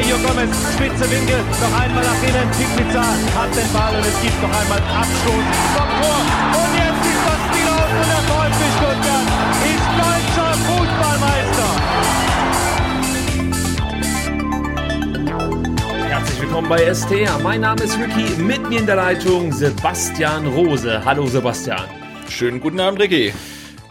Mario Gomez, spitze Winkel, noch einmal nach innen. Pizza hat den Ball und es gibt noch einmal Abstoß vom Tor. Und jetzt ist das Spiel aus und der VfB Stuttgart ist deutscher Fußballmeister. Herzlich willkommen bei STA. Mein Name ist Ricky, mit mir in der Leitung Sebastian Rose. Hallo Sebastian. Schönen guten Abend, Ricky.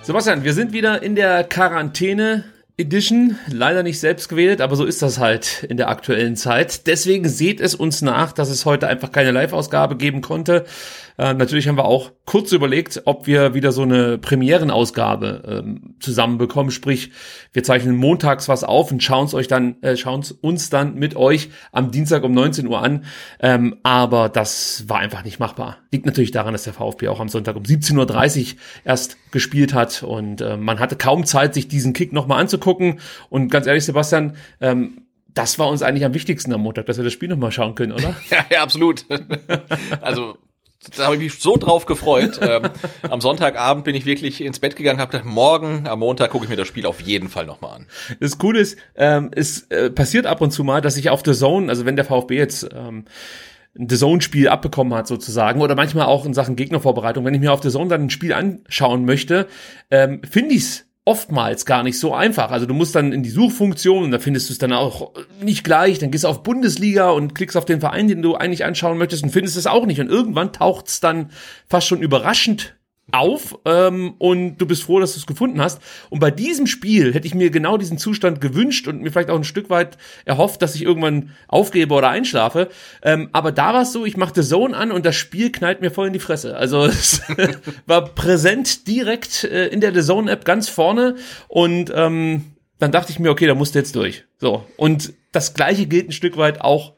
Sebastian, wir sind wieder in der Quarantäne. Edition, leider nicht selbst gewählt, aber so ist das halt in der aktuellen Zeit. Deswegen seht es uns nach, dass es heute einfach keine Live-Ausgabe geben konnte. Äh, natürlich haben wir auch kurz überlegt, ob wir wieder so eine Premierenausgabe ähm, zusammenbekommen. Sprich, wir zeichnen montags was auf und schauen es euch dann, äh, schauen uns dann mit euch am Dienstag um 19 Uhr an. Ähm, aber das war einfach nicht machbar. Liegt natürlich daran, dass der VfB auch am Sonntag um 17.30 Uhr erst gespielt hat und äh, man hatte kaum Zeit, sich diesen Kick nochmal anzugucken. Und ganz ehrlich, Sebastian, ähm, das war uns eigentlich am wichtigsten am Montag, dass wir das Spiel nochmal schauen können, oder? ja, ja, absolut. also da habe ich mich so drauf gefreut. ähm, am Sonntagabend bin ich wirklich ins Bett gegangen, habe gedacht, morgen, am Montag gucke ich mir das Spiel auf jeden Fall nochmal an. Das Coole ist, ähm, es äh, passiert ab und zu mal, dass ich auf The Zone, also wenn der VfB jetzt ähm, ein The Zone-Spiel abbekommen hat sozusagen oder manchmal auch in Sachen Gegnervorbereitung, wenn ich mir auf The Zone dann ein Spiel anschauen möchte, ähm, finde ich's oftmals gar nicht so einfach. Also du musst dann in die Suchfunktion und da findest du es dann auch nicht gleich. Dann gehst du auf Bundesliga und klickst auf den Verein, den du eigentlich anschauen möchtest und findest es auch nicht. Und irgendwann taucht es dann fast schon überraschend auf ähm, und du bist froh, dass du es gefunden hast. Und bei diesem Spiel hätte ich mir genau diesen Zustand gewünscht und mir vielleicht auch ein Stück weit erhofft, dass ich irgendwann aufgebe oder einschlafe. Ähm, aber da war es so, ich machte Zone an und das Spiel knallt mir voll in die Fresse. Also es war präsent direkt äh, in der The Zone App ganz vorne und ähm, dann dachte ich mir, okay, da musst du jetzt durch. So und das gleiche gilt ein Stück weit auch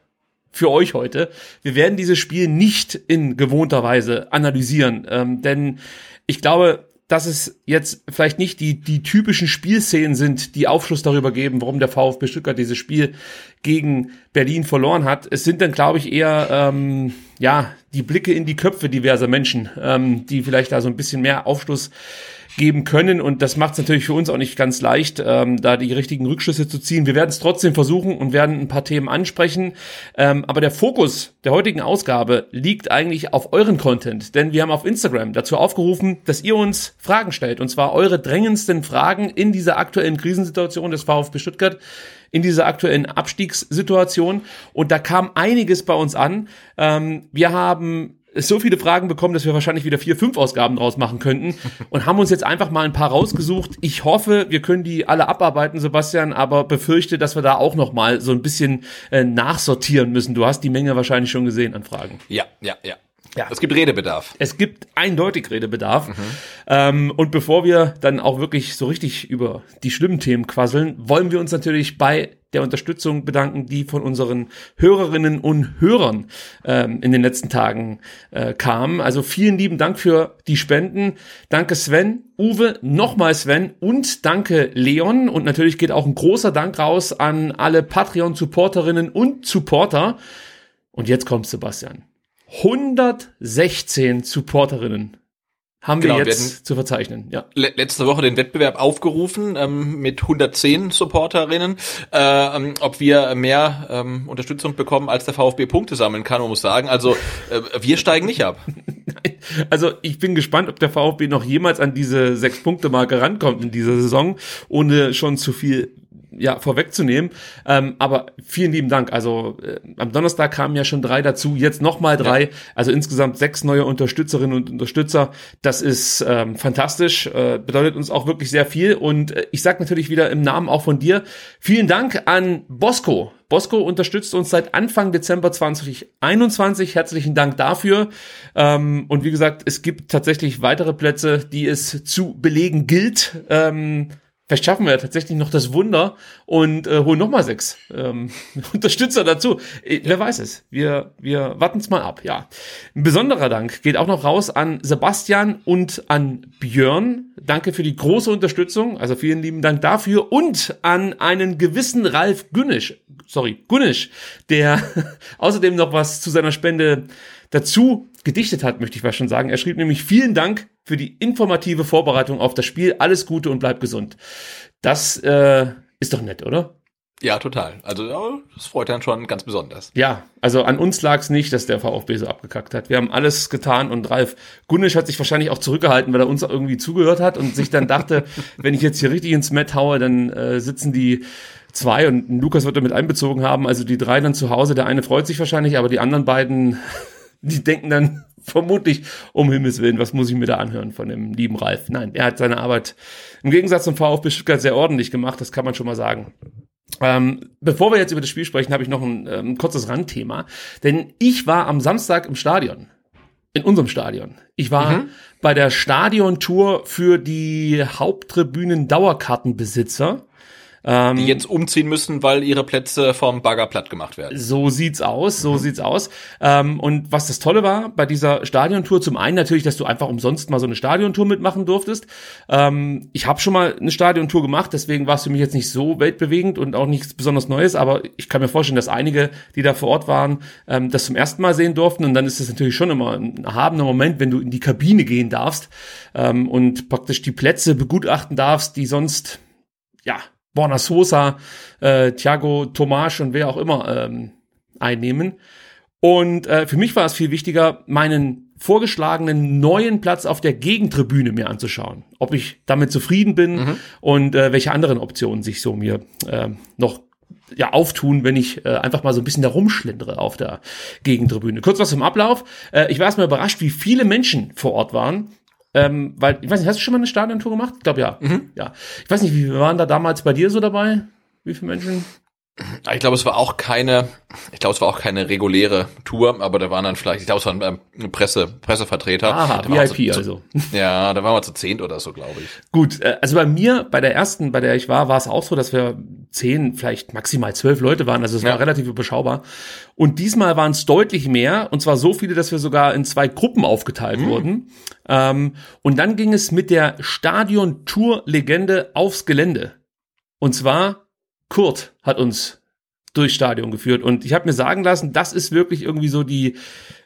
für euch heute. Wir werden dieses Spiel nicht in gewohnter Weise analysieren, ähm, denn ich glaube, dass es jetzt vielleicht nicht die, die typischen Spielszenen sind, die Aufschluss darüber geben, warum der VfB Stuttgart dieses Spiel gegen Berlin verloren hat. Es sind dann, glaube ich, eher ähm, ja die Blicke in die Köpfe diverser Menschen, ähm, die vielleicht da so ein bisschen mehr Aufschluss geben können. Und das macht es natürlich für uns auch nicht ganz leicht, ähm, da die richtigen Rückschlüsse zu ziehen. Wir werden es trotzdem versuchen und werden ein paar Themen ansprechen. Ähm, aber der Fokus der heutigen Ausgabe liegt eigentlich auf euren Content. Denn wir haben auf Instagram dazu aufgerufen, dass ihr uns Fragen stellt. Und zwar eure drängendsten Fragen in dieser aktuellen Krisensituation des VfB Stuttgart in dieser aktuellen Abstiegssituation. Und da kam einiges bei uns an. Ähm, wir haben so viele Fragen bekommen, dass wir wahrscheinlich wieder vier, fünf Ausgaben draus machen könnten und haben uns jetzt einfach mal ein paar rausgesucht. Ich hoffe, wir können die alle abarbeiten, Sebastian, aber befürchte, dass wir da auch noch mal so ein bisschen äh, nachsortieren müssen. Du hast die Menge wahrscheinlich schon gesehen an Fragen. Ja, ja, ja. Ja. Es gibt Redebedarf. Es gibt eindeutig Redebedarf. Mhm. Ähm, und bevor wir dann auch wirklich so richtig über die schlimmen Themen quasseln, wollen wir uns natürlich bei der Unterstützung bedanken, die von unseren Hörerinnen und Hörern ähm, in den letzten Tagen äh, kam. Also vielen lieben Dank für die Spenden. Danke Sven, Uwe, nochmal Sven und danke Leon. Und natürlich geht auch ein großer Dank raus an alle Patreon-Supporterinnen und Supporter. Und jetzt kommt Sebastian. 116 Supporterinnen haben genau, wir jetzt wir zu verzeichnen. Ja. Letzte Woche den Wettbewerb aufgerufen ähm, mit 110 Supporterinnen, äh, ähm, ob wir mehr ähm, Unterstützung bekommen, als der VfB Punkte sammeln kann. Man muss sagen, also äh, wir steigen nicht ab. also ich bin gespannt, ob der VfB noch jemals an diese sechs Punkte Marke rankommt in dieser Saison, ohne schon zu viel ja, vorwegzunehmen. Ähm, aber vielen lieben Dank. Also äh, am Donnerstag kamen ja schon drei dazu, jetzt nochmal drei. Ja. Also insgesamt sechs neue Unterstützerinnen und Unterstützer. Das ist ähm, fantastisch, äh, bedeutet uns auch wirklich sehr viel. Und äh, ich sage natürlich wieder im Namen auch von dir, vielen Dank an Bosco. Bosco unterstützt uns seit Anfang Dezember 2021. Herzlichen Dank dafür. Ähm, und wie gesagt, es gibt tatsächlich weitere Plätze, die es zu belegen gilt. Ähm, Vielleicht schaffen wir ja tatsächlich noch das Wunder und äh, holen nochmal sechs ähm, Unterstützer dazu. Äh, wer weiß es. Wir, wir warten es mal ab, ja. Ein besonderer Dank geht auch noch raus an Sebastian und an Björn. Danke für die große Unterstützung. Also vielen lieben Dank dafür. Und an einen gewissen Ralf Günnisch, sorry, Günnisch, der außerdem noch was zu seiner Spende dazu gedichtet hat, möchte ich mal schon sagen. Er schrieb nämlich vielen Dank für die informative Vorbereitung auf das Spiel. Alles Gute und bleib gesund. Das äh, ist doch nett, oder? Ja, total. Also das freut dann schon ganz besonders. Ja, also an uns lag es nicht, dass der VfB so abgekackt hat. Wir haben alles getan und Ralf Gunnisch hat sich wahrscheinlich auch zurückgehalten, weil er uns irgendwie zugehört hat und sich dann dachte, wenn ich jetzt hier richtig ins Met haue, dann äh, sitzen die zwei und Lukas wird damit einbezogen haben. Also die drei dann zu Hause. Der eine freut sich wahrscheinlich, aber die anderen beiden die denken dann vermutlich, um Himmels Willen, was muss ich mir da anhören von dem lieben Ralf? Nein, er hat seine Arbeit im Gegensatz zum VfB Stuttgart sehr ordentlich gemacht, das kann man schon mal sagen. Ähm, bevor wir jetzt über das Spiel sprechen, habe ich noch ein ähm, kurzes Randthema. Denn ich war am Samstag im Stadion. In unserem Stadion. Ich war mhm. bei der Stadiontour für die Haupttribünen Dauerkartenbesitzer. Ähm, die jetzt umziehen müssen, weil ihre Plätze vom Bagger platt gemacht werden. So sieht's aus, so mhm. sieht's aus. Ähm, und was das Tolle war bei dieser Stadiontour, zum einen natürlich, dass du einfach umsonst mal so eine Stadiontour mitmachen durftest. Ähm, ich habe schon mal eine Stadiontour gemacht, deswegen war es für mich jetzt nicht so weltbewegend und auch nichts besonders Neues, aber ich kann mir vorstellen, dass einige, die da vor Ort waren, ähm, das zum ersten Mal sehen durften. Und dann ist es natürlich schon immer ein erhabener Moment, wenn du in die Kabine gehen darfst ähm, und praktisch die Plätze begutachten darfst, die sonst ja Borna Sosa, äh, Thiago Tomasch und wer auch immer ähm, einnehmen. Und äh, für mich war es viel wichtiger, meinen vorgeschlagenen neuen Platz auf der Gegentribüne mir anzuschauen, ob ich damit zufrieden bin mhm. und äh, welche anderen Optionen sich so mir äh, noch ja auftun, wenn ich äh, einfach mal so ein bisschen da rumschlendere auf der Gegentribüne. Kurz was zum Ablauf. Äh, ich war erstmal überrascht, wie viele Menschen vor Ort waren. Ähm, weil, ich weiß nicht, hast du schon mal eine Stadiontour gemacht? Ich glaube ja. Mhm. Ja. Ich weiß nicht, wie waren da damals bei dir so dabei? Wie viele Menschen? Ich glaube, es war auch keine, ich glaube, es war auch keine reguläre Tour, aber da waren dann vielleicht, ich glaube, es waren ähm, Presse, Pressevertreter. Aha, VIP zu, also. Ja, da waren wir zu zehnt oder so, glaube ich. Gut, äh, also bei mir, bei der ersten, bei der ich war, war es auch so, dass wir zehn, vielleicht maximal zwölf Leute waren, also es ja. war relativ überschaubar. Und diesmal waren es deutlich mehr, und zwar so viele, dass wir sogar in zwei Gruppen aufgeteilt mhm. wurden. Ähm, und dann ging es mit der Stadion-Tour-Legende aufs Gelände. Und zwar Kurt hat uns durchs Stadion geführt. Und ich habe mir sagen lassen, das ist wirklich irgendwie so die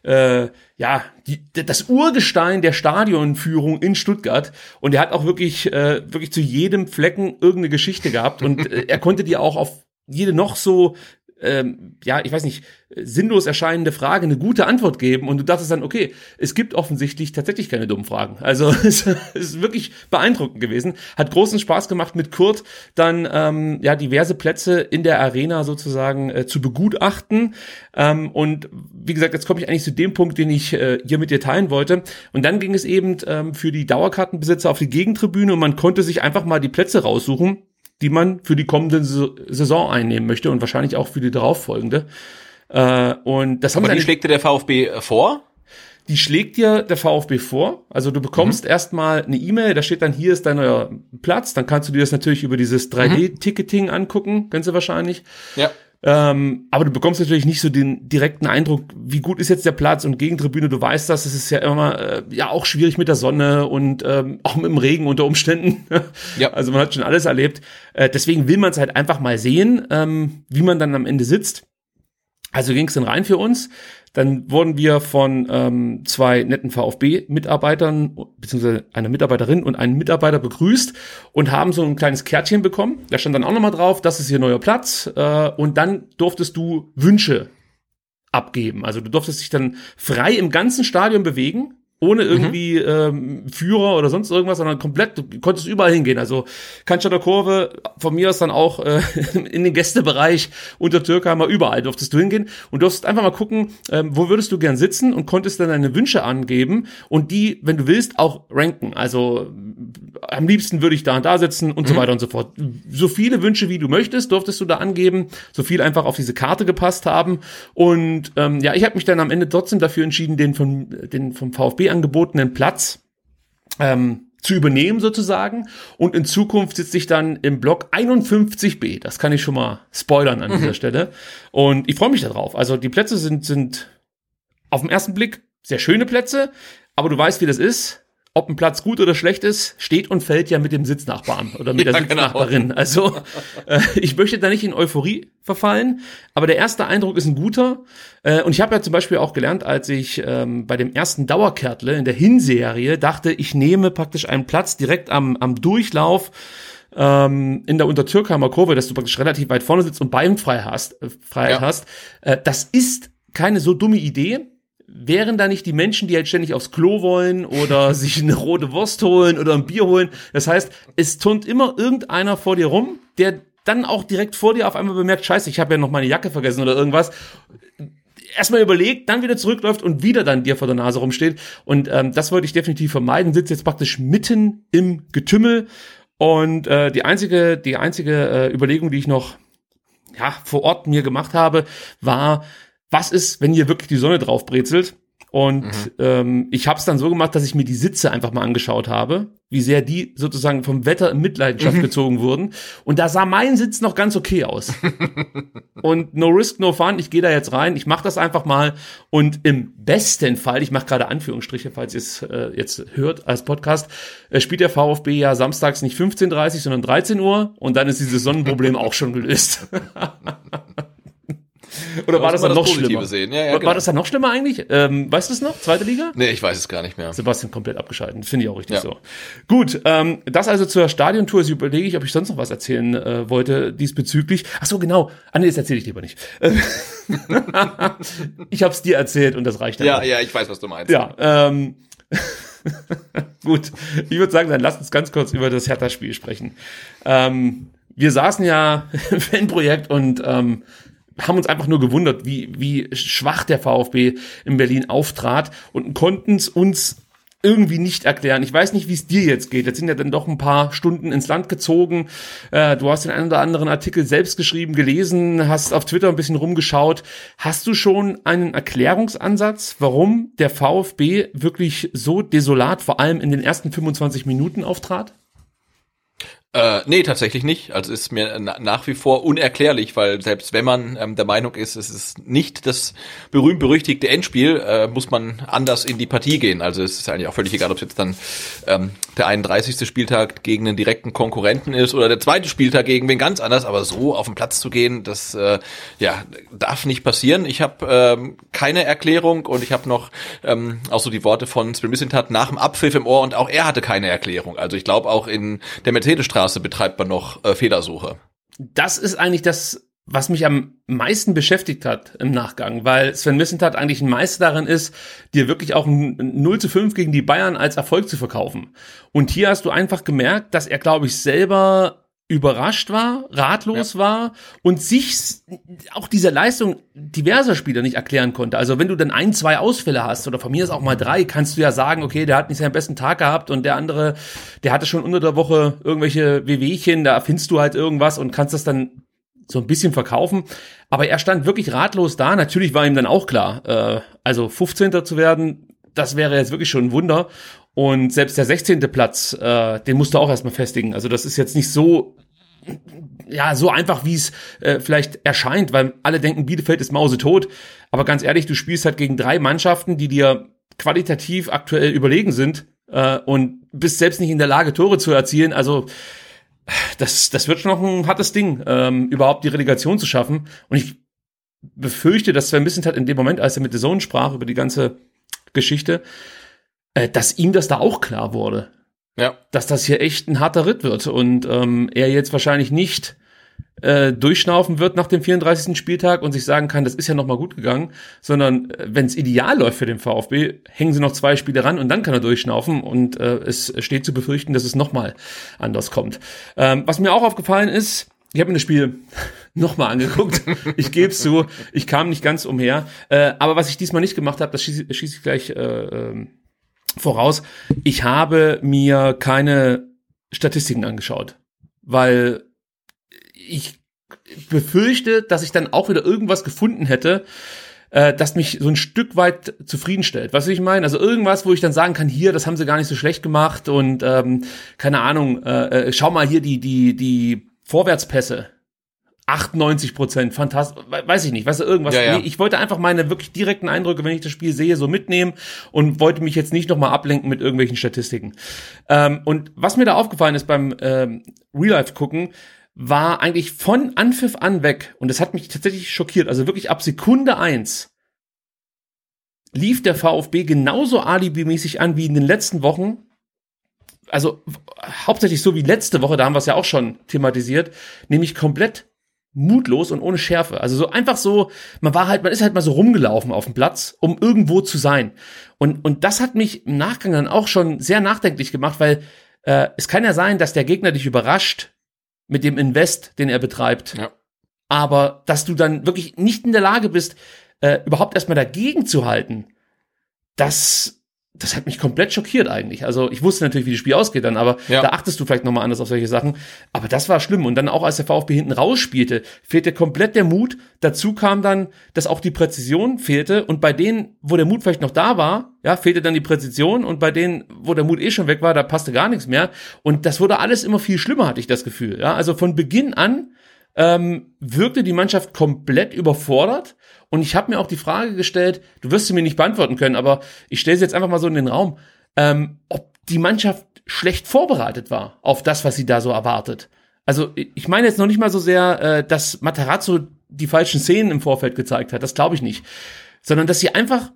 äh, ja die, das Urgestein der Stadionführung in Stuttgart. Und er hat auch wirklich äh, wirklich zu jedem Flecken irgendeine Geschichte gehabt. Und äh, er konnte dir auch auf jede noch so ähm, ja, ich weiß nicht, sinnlos erscheinende Frage eine gute Antwort geben und du dachtest dann, okay, es gibt offensichtlich tatsächlich keine dummen Fragen. Also es ist wirklich beeindruckend gewesen. Hat großen Spaß gemacht mit Kurt dann ähm, ja diverse Plätze in der Arena sozusagen äh, zu begutachten. Ähm, und wie gesagt, jetzt komme ich eigentlich zu dem Punkt, den ich äh, hier mit dir teilen wollte. Und dann ging es eben ähm, für die Dauerkartenbesitzer auf die Gegentribüne und man konnte sich einfach mal die Plätze raussuchen die man für die kommende Saison einnehmen möchte und wahrscheinlich auch für die darauffolgende. Äh, und das haben Aber die schlägt dir der VfB äh, vor? Die schlägt dir der VfB vor. Also du bekommst mhm. erstmal eine E-Mail, da steht dann, hier ist dein neuer Platz. Dann kannst du dir das natürlich über dieses 3D-Ticketing mhm. angucken, ganz wahrscheinlich. Ja. Ähm, aber du bekommst natürlich nicht so den direkten Eindruck, wie gut ist jetzt der Platz und Gegentribüne. Du weißt das, es ist ja immer äh, ja auch schwierig mit der Sonne und ähm, auch mit dem Regen unter Umständen. ja. Also man hat schon alles erlebt. Äh, deswegen will man es halt einfach mal sehen, ähm, wie man dann am Ende sitzt. Also ging es dann rein für uns. Dann wurden wir von ähm, zwei netten VfB-Mitarbeitern, beziehungsweise einer Mitarbeiterin und einem Mitarbeiter begrüßt und haben so ein kleines Kärtchen bekommen. Da stand dann auch nochmal drauf, das ist hier neuer Platz. Äh, und dann durftest du Wünsche abgeben. Also du durftest dich dann frei im ganzen Stadion bewegen ohne irgendwie ähm, Führer oder sonst irgendwas, sondern komplett, du konntest überall hingehen. Also Cannstatter Kurve, von mir aus dann auch äh, in den Gästebereich unter Türkheimer, überall durftest du hingehen und durftest einfach mal gucken, ähm, wo würdest du gern sitzen und konntest dann deine Wünsche angeben und die, wenn du willst, auch ranken. Also am liebsten würde ich da und da sitzen und mhm. so weiter und so fort. So viele Wünsche, wie du möchtest, durftest du da angeben, so viel einfach auf diese Karte gepasst haben. Und ähm, ja, ich habe mich dann am Ende trotzdem dafür entschieden, den vom, den vom VfB angebotenen Platz ähm, zu übernehmen sozusagen. Und in Zukunft sitze ich dann im Block 51b. Das kann ich schon mal spoilern an dieser mhm. Stelle. Und ich freue mich darauf. Also die Plätze sind, sind auf den ersten Blick sehr schöne Plätze, aber du weißt, wie das ist ob ein Platz gut oder schlecht ist, steht und fällt ja mit dem Sitznachbarn oder mit der ja. Sitznachbarin. Genau. Also äh, ich möchte da nicht in Euphorie verfallen, aber der erste Eindruck ist ein guter. Äh, und ich habe ja zum Beispiel auch gelernt, als ich ähm, bei dem ersten Dauerkärtle in der Hinserie dachte, ich nehme praktisch einen Platz direkt am, am Durchlauf ähm, in der Untertürkheimer Kurve, dass du praktisch relativ weit vorne sitzt und Beinfreiheit hast. Äh, Freiheit ja. hast. Äh, das ist keine so dumme Idee wären da nicht die Menschen, die halt ständig aufs Klo wollen oder sich eine rote Wurst holen oder ein Bier holen. Das heißt, es turnt immer irgendeiner vor dir rum, der dann auch direkt vor dir auf einmal bemerkt, scheiße, ich habe ja noch meine Jacke vergessen oder irgendwas. Erstmal überlegt, dann wieder zurückläuft und wieder dann dir vor der Nase rumsteht. Und ähm, das wollte ich definitiv vermeiden. Sitzt jetzt praktisch mitten im Getümmel. Und äh, die einzige, die einzige äh, Überlegung, die ich noch ja, vor Ort mir gemacht habe, war, was ist, wenn hier wirklich die Sonne drauf brezelt? Und mhm. ähm, ich habe es dann so gemacht, dass ich mir die Sitze einfach mal angeschaut habe, wie sehr die sozusagen vom Wetter in Mitleidenschaft mhm. gezogen wurden. Und da sah mein Sitz noch ganz okay aus. und no risk, no fun, ich gehe da jetzt rein, ich mache das einfach mal. Und im besten Fall, ich mache gerade Anführungsstriche, falls ihr es äh, jetzt hört als Podcast, äh, spielt der VfB ja samstags nicht 15.30 sondern 13 Uhr. Und dann ist dieses Sonnenproblem auch schon gelöst. Oder war das dann noch schlimmer? Sehen. Ja, ja, war, genau. war das dann noch schlimmer eigentlich? Ähm, weißt du es noch? Zweite Liga? Nee, ich weiß es gar nicht mehr. Sebastian komplett abgeschaltet. Finde ich auch richtig ja. so. Gut, ähm, das also zur Stadiontour. Jetzt überlege ich, ob ich sonst noch was erzählen äh, wollte diesbezüglich. Ach so, genau. Ah nee, das erzähle ich lieber nicht. ich habe es dir erzählt und das reicht dann. Ja, auch. ja, ich weiß, was du meinst. Ja, ähm, Gut, ich würde sagen, dann lass uns ganz kurz über das Hertha-Spiel sprechen. Ähm, wir saßen ja im Fanprojekt und ähm, haben uns einfach nur gewundert, wie, wie schwach der VfB in Berlin auftrat und konnten es uns irgendwie nicht erklären. Ich weiß nicht, wie es dir jetzt geht. Jetzt sind ja dann doch ein paar Stunden ins Land gezogen. Äh, du hast den einen oder anderen Artikel selbst geschrieben, gelesen, hast auf Twitter ein bisschen rumgeschaut. Hast du schon einen Erklärungsansatz, warum der VfB wirklich so desolat, vor allem in den ersten 25 Minuten auftrat? Äh, nee, tatsächlich nicht. Also ist mir na nach wie vor unerklärlich, weil selbst wenn man ähm, der Meinung ist, es ist nicht das berühmt-berüchtigte Endspiel, äh, muss man anders in die Partie gehen. Also es ist eigentlich auch völlig egal, ob es jetzt dann ähm, der 31. Spieltag gegen einen direkten Konkurrenten ist oder der zweite Spieltag gegen wen ganz anders, aber so auf den Platz zu gehen, das äh, ja darf nicht passieren. Ich habe ähm, keine Erklärung und ich habe noch ähm, auch so die Worte von Sven Missentat nach dem Abpfiff im Ohr und auch er hatte keine Erklärung. Also ich glaube auch in der Mercedesstraße Straße betreibt man noch äh, Fehlersuche. Das ist eigentlich das, was mich am meisten beschäftigt hat im Nachgang, weil Sven Missentat eigentlich ein Meister darin ist, dir wirklich auch ein 0 zu 5 gegen die Bayern als Erfolg zu verkaufen. Und hier hast du einfach gemerkt, dass er, glaube ich, selber überrascht war, ratlos ja. war und sich auch diese Leistung diverser Spieler nicht erklären konnte. Also wenn du dann ein, zwei Ausfälle hast oder von mir ist auch mal drei, kannst du ja sagen, okay, der hat nicht seinen besten Tag gehabt und der andere, der hatte schon unter der Woche irgendwelche Wehwehchen, da findest du halt irgendwas und kannst das dann so ein bisschen verkaufen. Aber er stand wirklich ratlos da. Natürlich war ihm dann auch klar, äh, also 15. zu werden, das wäre jetzt wirklich schon ein Wunder. Und selbst der 16. Platz, äh, den musst du auch erstmal festigen. Also das ist jetzt nicht so ja, so einfach, wie es äh, vielleicht erscheint, weil alle denken, Bielefeld ist mausetot. Aber ganz ehrlich, du spielst halt gegen drei Mannschaften, die dir qualitativ aktuell überlegen sind äh, und bist selbst nicht in der Lage, Tore zu erzielen. Also das, das wird schon noch ein hartes Ding, ähm, überhaupt die Relegation zu schaffen. Und ich befürchte, dass Sven Missentat in dem Moment, als er mit der Zone sprach über die ganze Geschichte, äh, dass ihm das da auch klar wurde. Ja. Dass das hier echt ein harter Ritt wird und ähm, er jetzt wahrscheinlich nicht äh, durchschnaufen wird nach dem 34. Spieltag und sich sagen kann, das ist ja noch mal gut gegangen, sondern äh, wenn es ideal läuft für den VfB, hängen sie noch zwei Spiele ran und dann kann er durchschnaufen und äh, es steht zu befürchten, dass es noch mal anders kommt. Ähm, was mir auch aufgefallen ist, ich habe mir das Spiel nochmal angeguckt. Ich gebe es zu, ich kam nicht ganz umher. Äh, aber was ich diesmal nicht gemacht habe, das schieße schieß ich gleich äh, äh, voraus. Ich habe mir keine Statistiken angeschaut, weil ich befürchte, dass ich dann auch wieder irgendwas gefunden hätte, äh, das mich so ein Stück weit zufriedenstellt. Was ich meine? Also irgendwas, wo ich dann sagen kann, hier, das haben sie gar nicht so schlecht gemacht und ähm, keine Ahnung, äh, äh schau mal hier die die die Vorwärtspässe. 98 Prozent, fantastisch, weiß ich nicht, weißt du, irgendwas. Ja, ja. Ich wollte einfach meine wirklich direkten Eindrücke, wenn ich das Spiel sehe, so mitnehmen und wollte mich jetzt nicht nochmal ablenken mit irgendwelchen Statistiken. Ähm, und was mir da aufgefallen ist beim ähm, Real Life gucken, war eigentlich von Anpfiff an weg und das hat mich tatsächlich schockiert. Also wirklich ab Sekunde eins lief der VfB genauso alibimäßig an wie in den letzten Wochen. Also hauptsächlich so wie letzte Woche, da haben wir es ja auch schon thematisiert, nämlich komplett mutlos und ohne Schärfe. Also so einfach so, man war halt, man ist halt mal so rumgelaufen auf dem Platz, um irgendwo zu sein. Und, und das hat mich im Nachgang dann auch schon sehr nachdenklich gemacht, weil äh, es kann ja sein, dass der Gegner dich überrascht, mit dem Invest, den er betreibt. Ja. Aber dass du dann wirklich nicht in der Lage bist, äh, überhaupt erstmal dagegen zu halten, das, das hat mich komplett schockiert eigentlich. Also ich wusste natürlich, wie das Spiel ausgeht dann, aber Ja. da achtest du vielleicht nochmal anders auf solche Sachen. Aber das war schlimm. Und dann auch als der VfB hinten rausspielte, fehlte komplett der Mut. Dazu kam dann, dass auch die Präzision fehlte. Und bei denen, wo der Mut vielleicht noch da war, ja, fehlte dann die Präzision. Und bei denen, wo der Mut eh schon weg war, da passte gar nichts mehr. Und das wurde alles immer viel schlimmer, hatte ich das Gefühl. Ja, also von Beginn an ähm, wirkte die Mannschaft komplett überfordert. Und ich habe mir auch die Frage gestellt, du wirst sie mir nicht beantworten können, aber ich stelle sie jetzt einfach mal so in den Raum, ähm, ob die Mannschaft schlecht vorbereitet war auf das, was sie da so erwartet. Also ich meine jetzt noch nicht mal so sehr, äh, dass Matarazzo die falschen Szenen im Vorfeld gezeigt hat, das glaube ich nicht, sondern dass sie einfach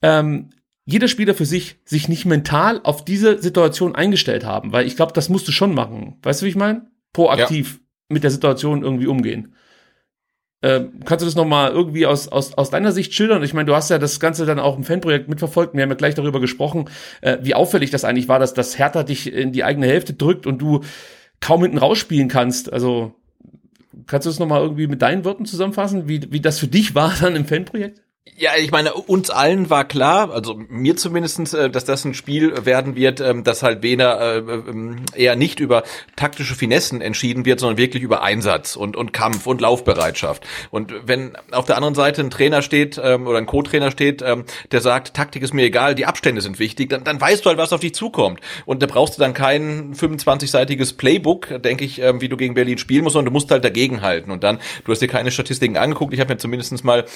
ähm, jeder Spieler für sich sich nicht mental auf diese Situation eingestellt haben, weil ich glaube, das musst du schon machen. Weißt du, wie ich meine? Proaktiv mit der Situation irgendwie umgehen. Ähm, kannst du das nochmal irgendwie aus, aus, aus deiner Sicht schildern? Ich meine, du hast ja das Ganze dann auch im Fanprojekt mitverfolgt. Wir haben ja gleich darüber gesprochen, äh, wie auffällig das eigentlich war, dass das Hertha dich in die eigene Hälfte drückt und du kaum hinten rausspielen kannst. Also kannst du das nochmal irgendwie mit deinen Worten zusammenfassen, wie, wie das für dich war dann im Fanprojekt? Ja, ich meine, uns allen war klar, also mir zumindestens, äh, dass das ein Spiel werden wird, ähm, das halt weder äh, ähm, eher nicht über taktische Finessen entschieden wird, sondern wirklich über Einsatz und, und Kampf und Laufbereitschaft. Und wenn auf der anderen Seite ein Trainer steht ähm, oder ein Co-Trainer steht, der sagt, Taktik ist mir egal, die Abstände sind wichtig, dann, dann weißt du halt, was auf dich zukommt. Und da brauchst du dann kein 25-seitiges Playbook, denke ich, wie du gegen Berlin spielen musst, sondern du musst halt dagegenhalten. Und dann, du hast dir keine Statistiken angeguckt, ich habe mir zumindest mal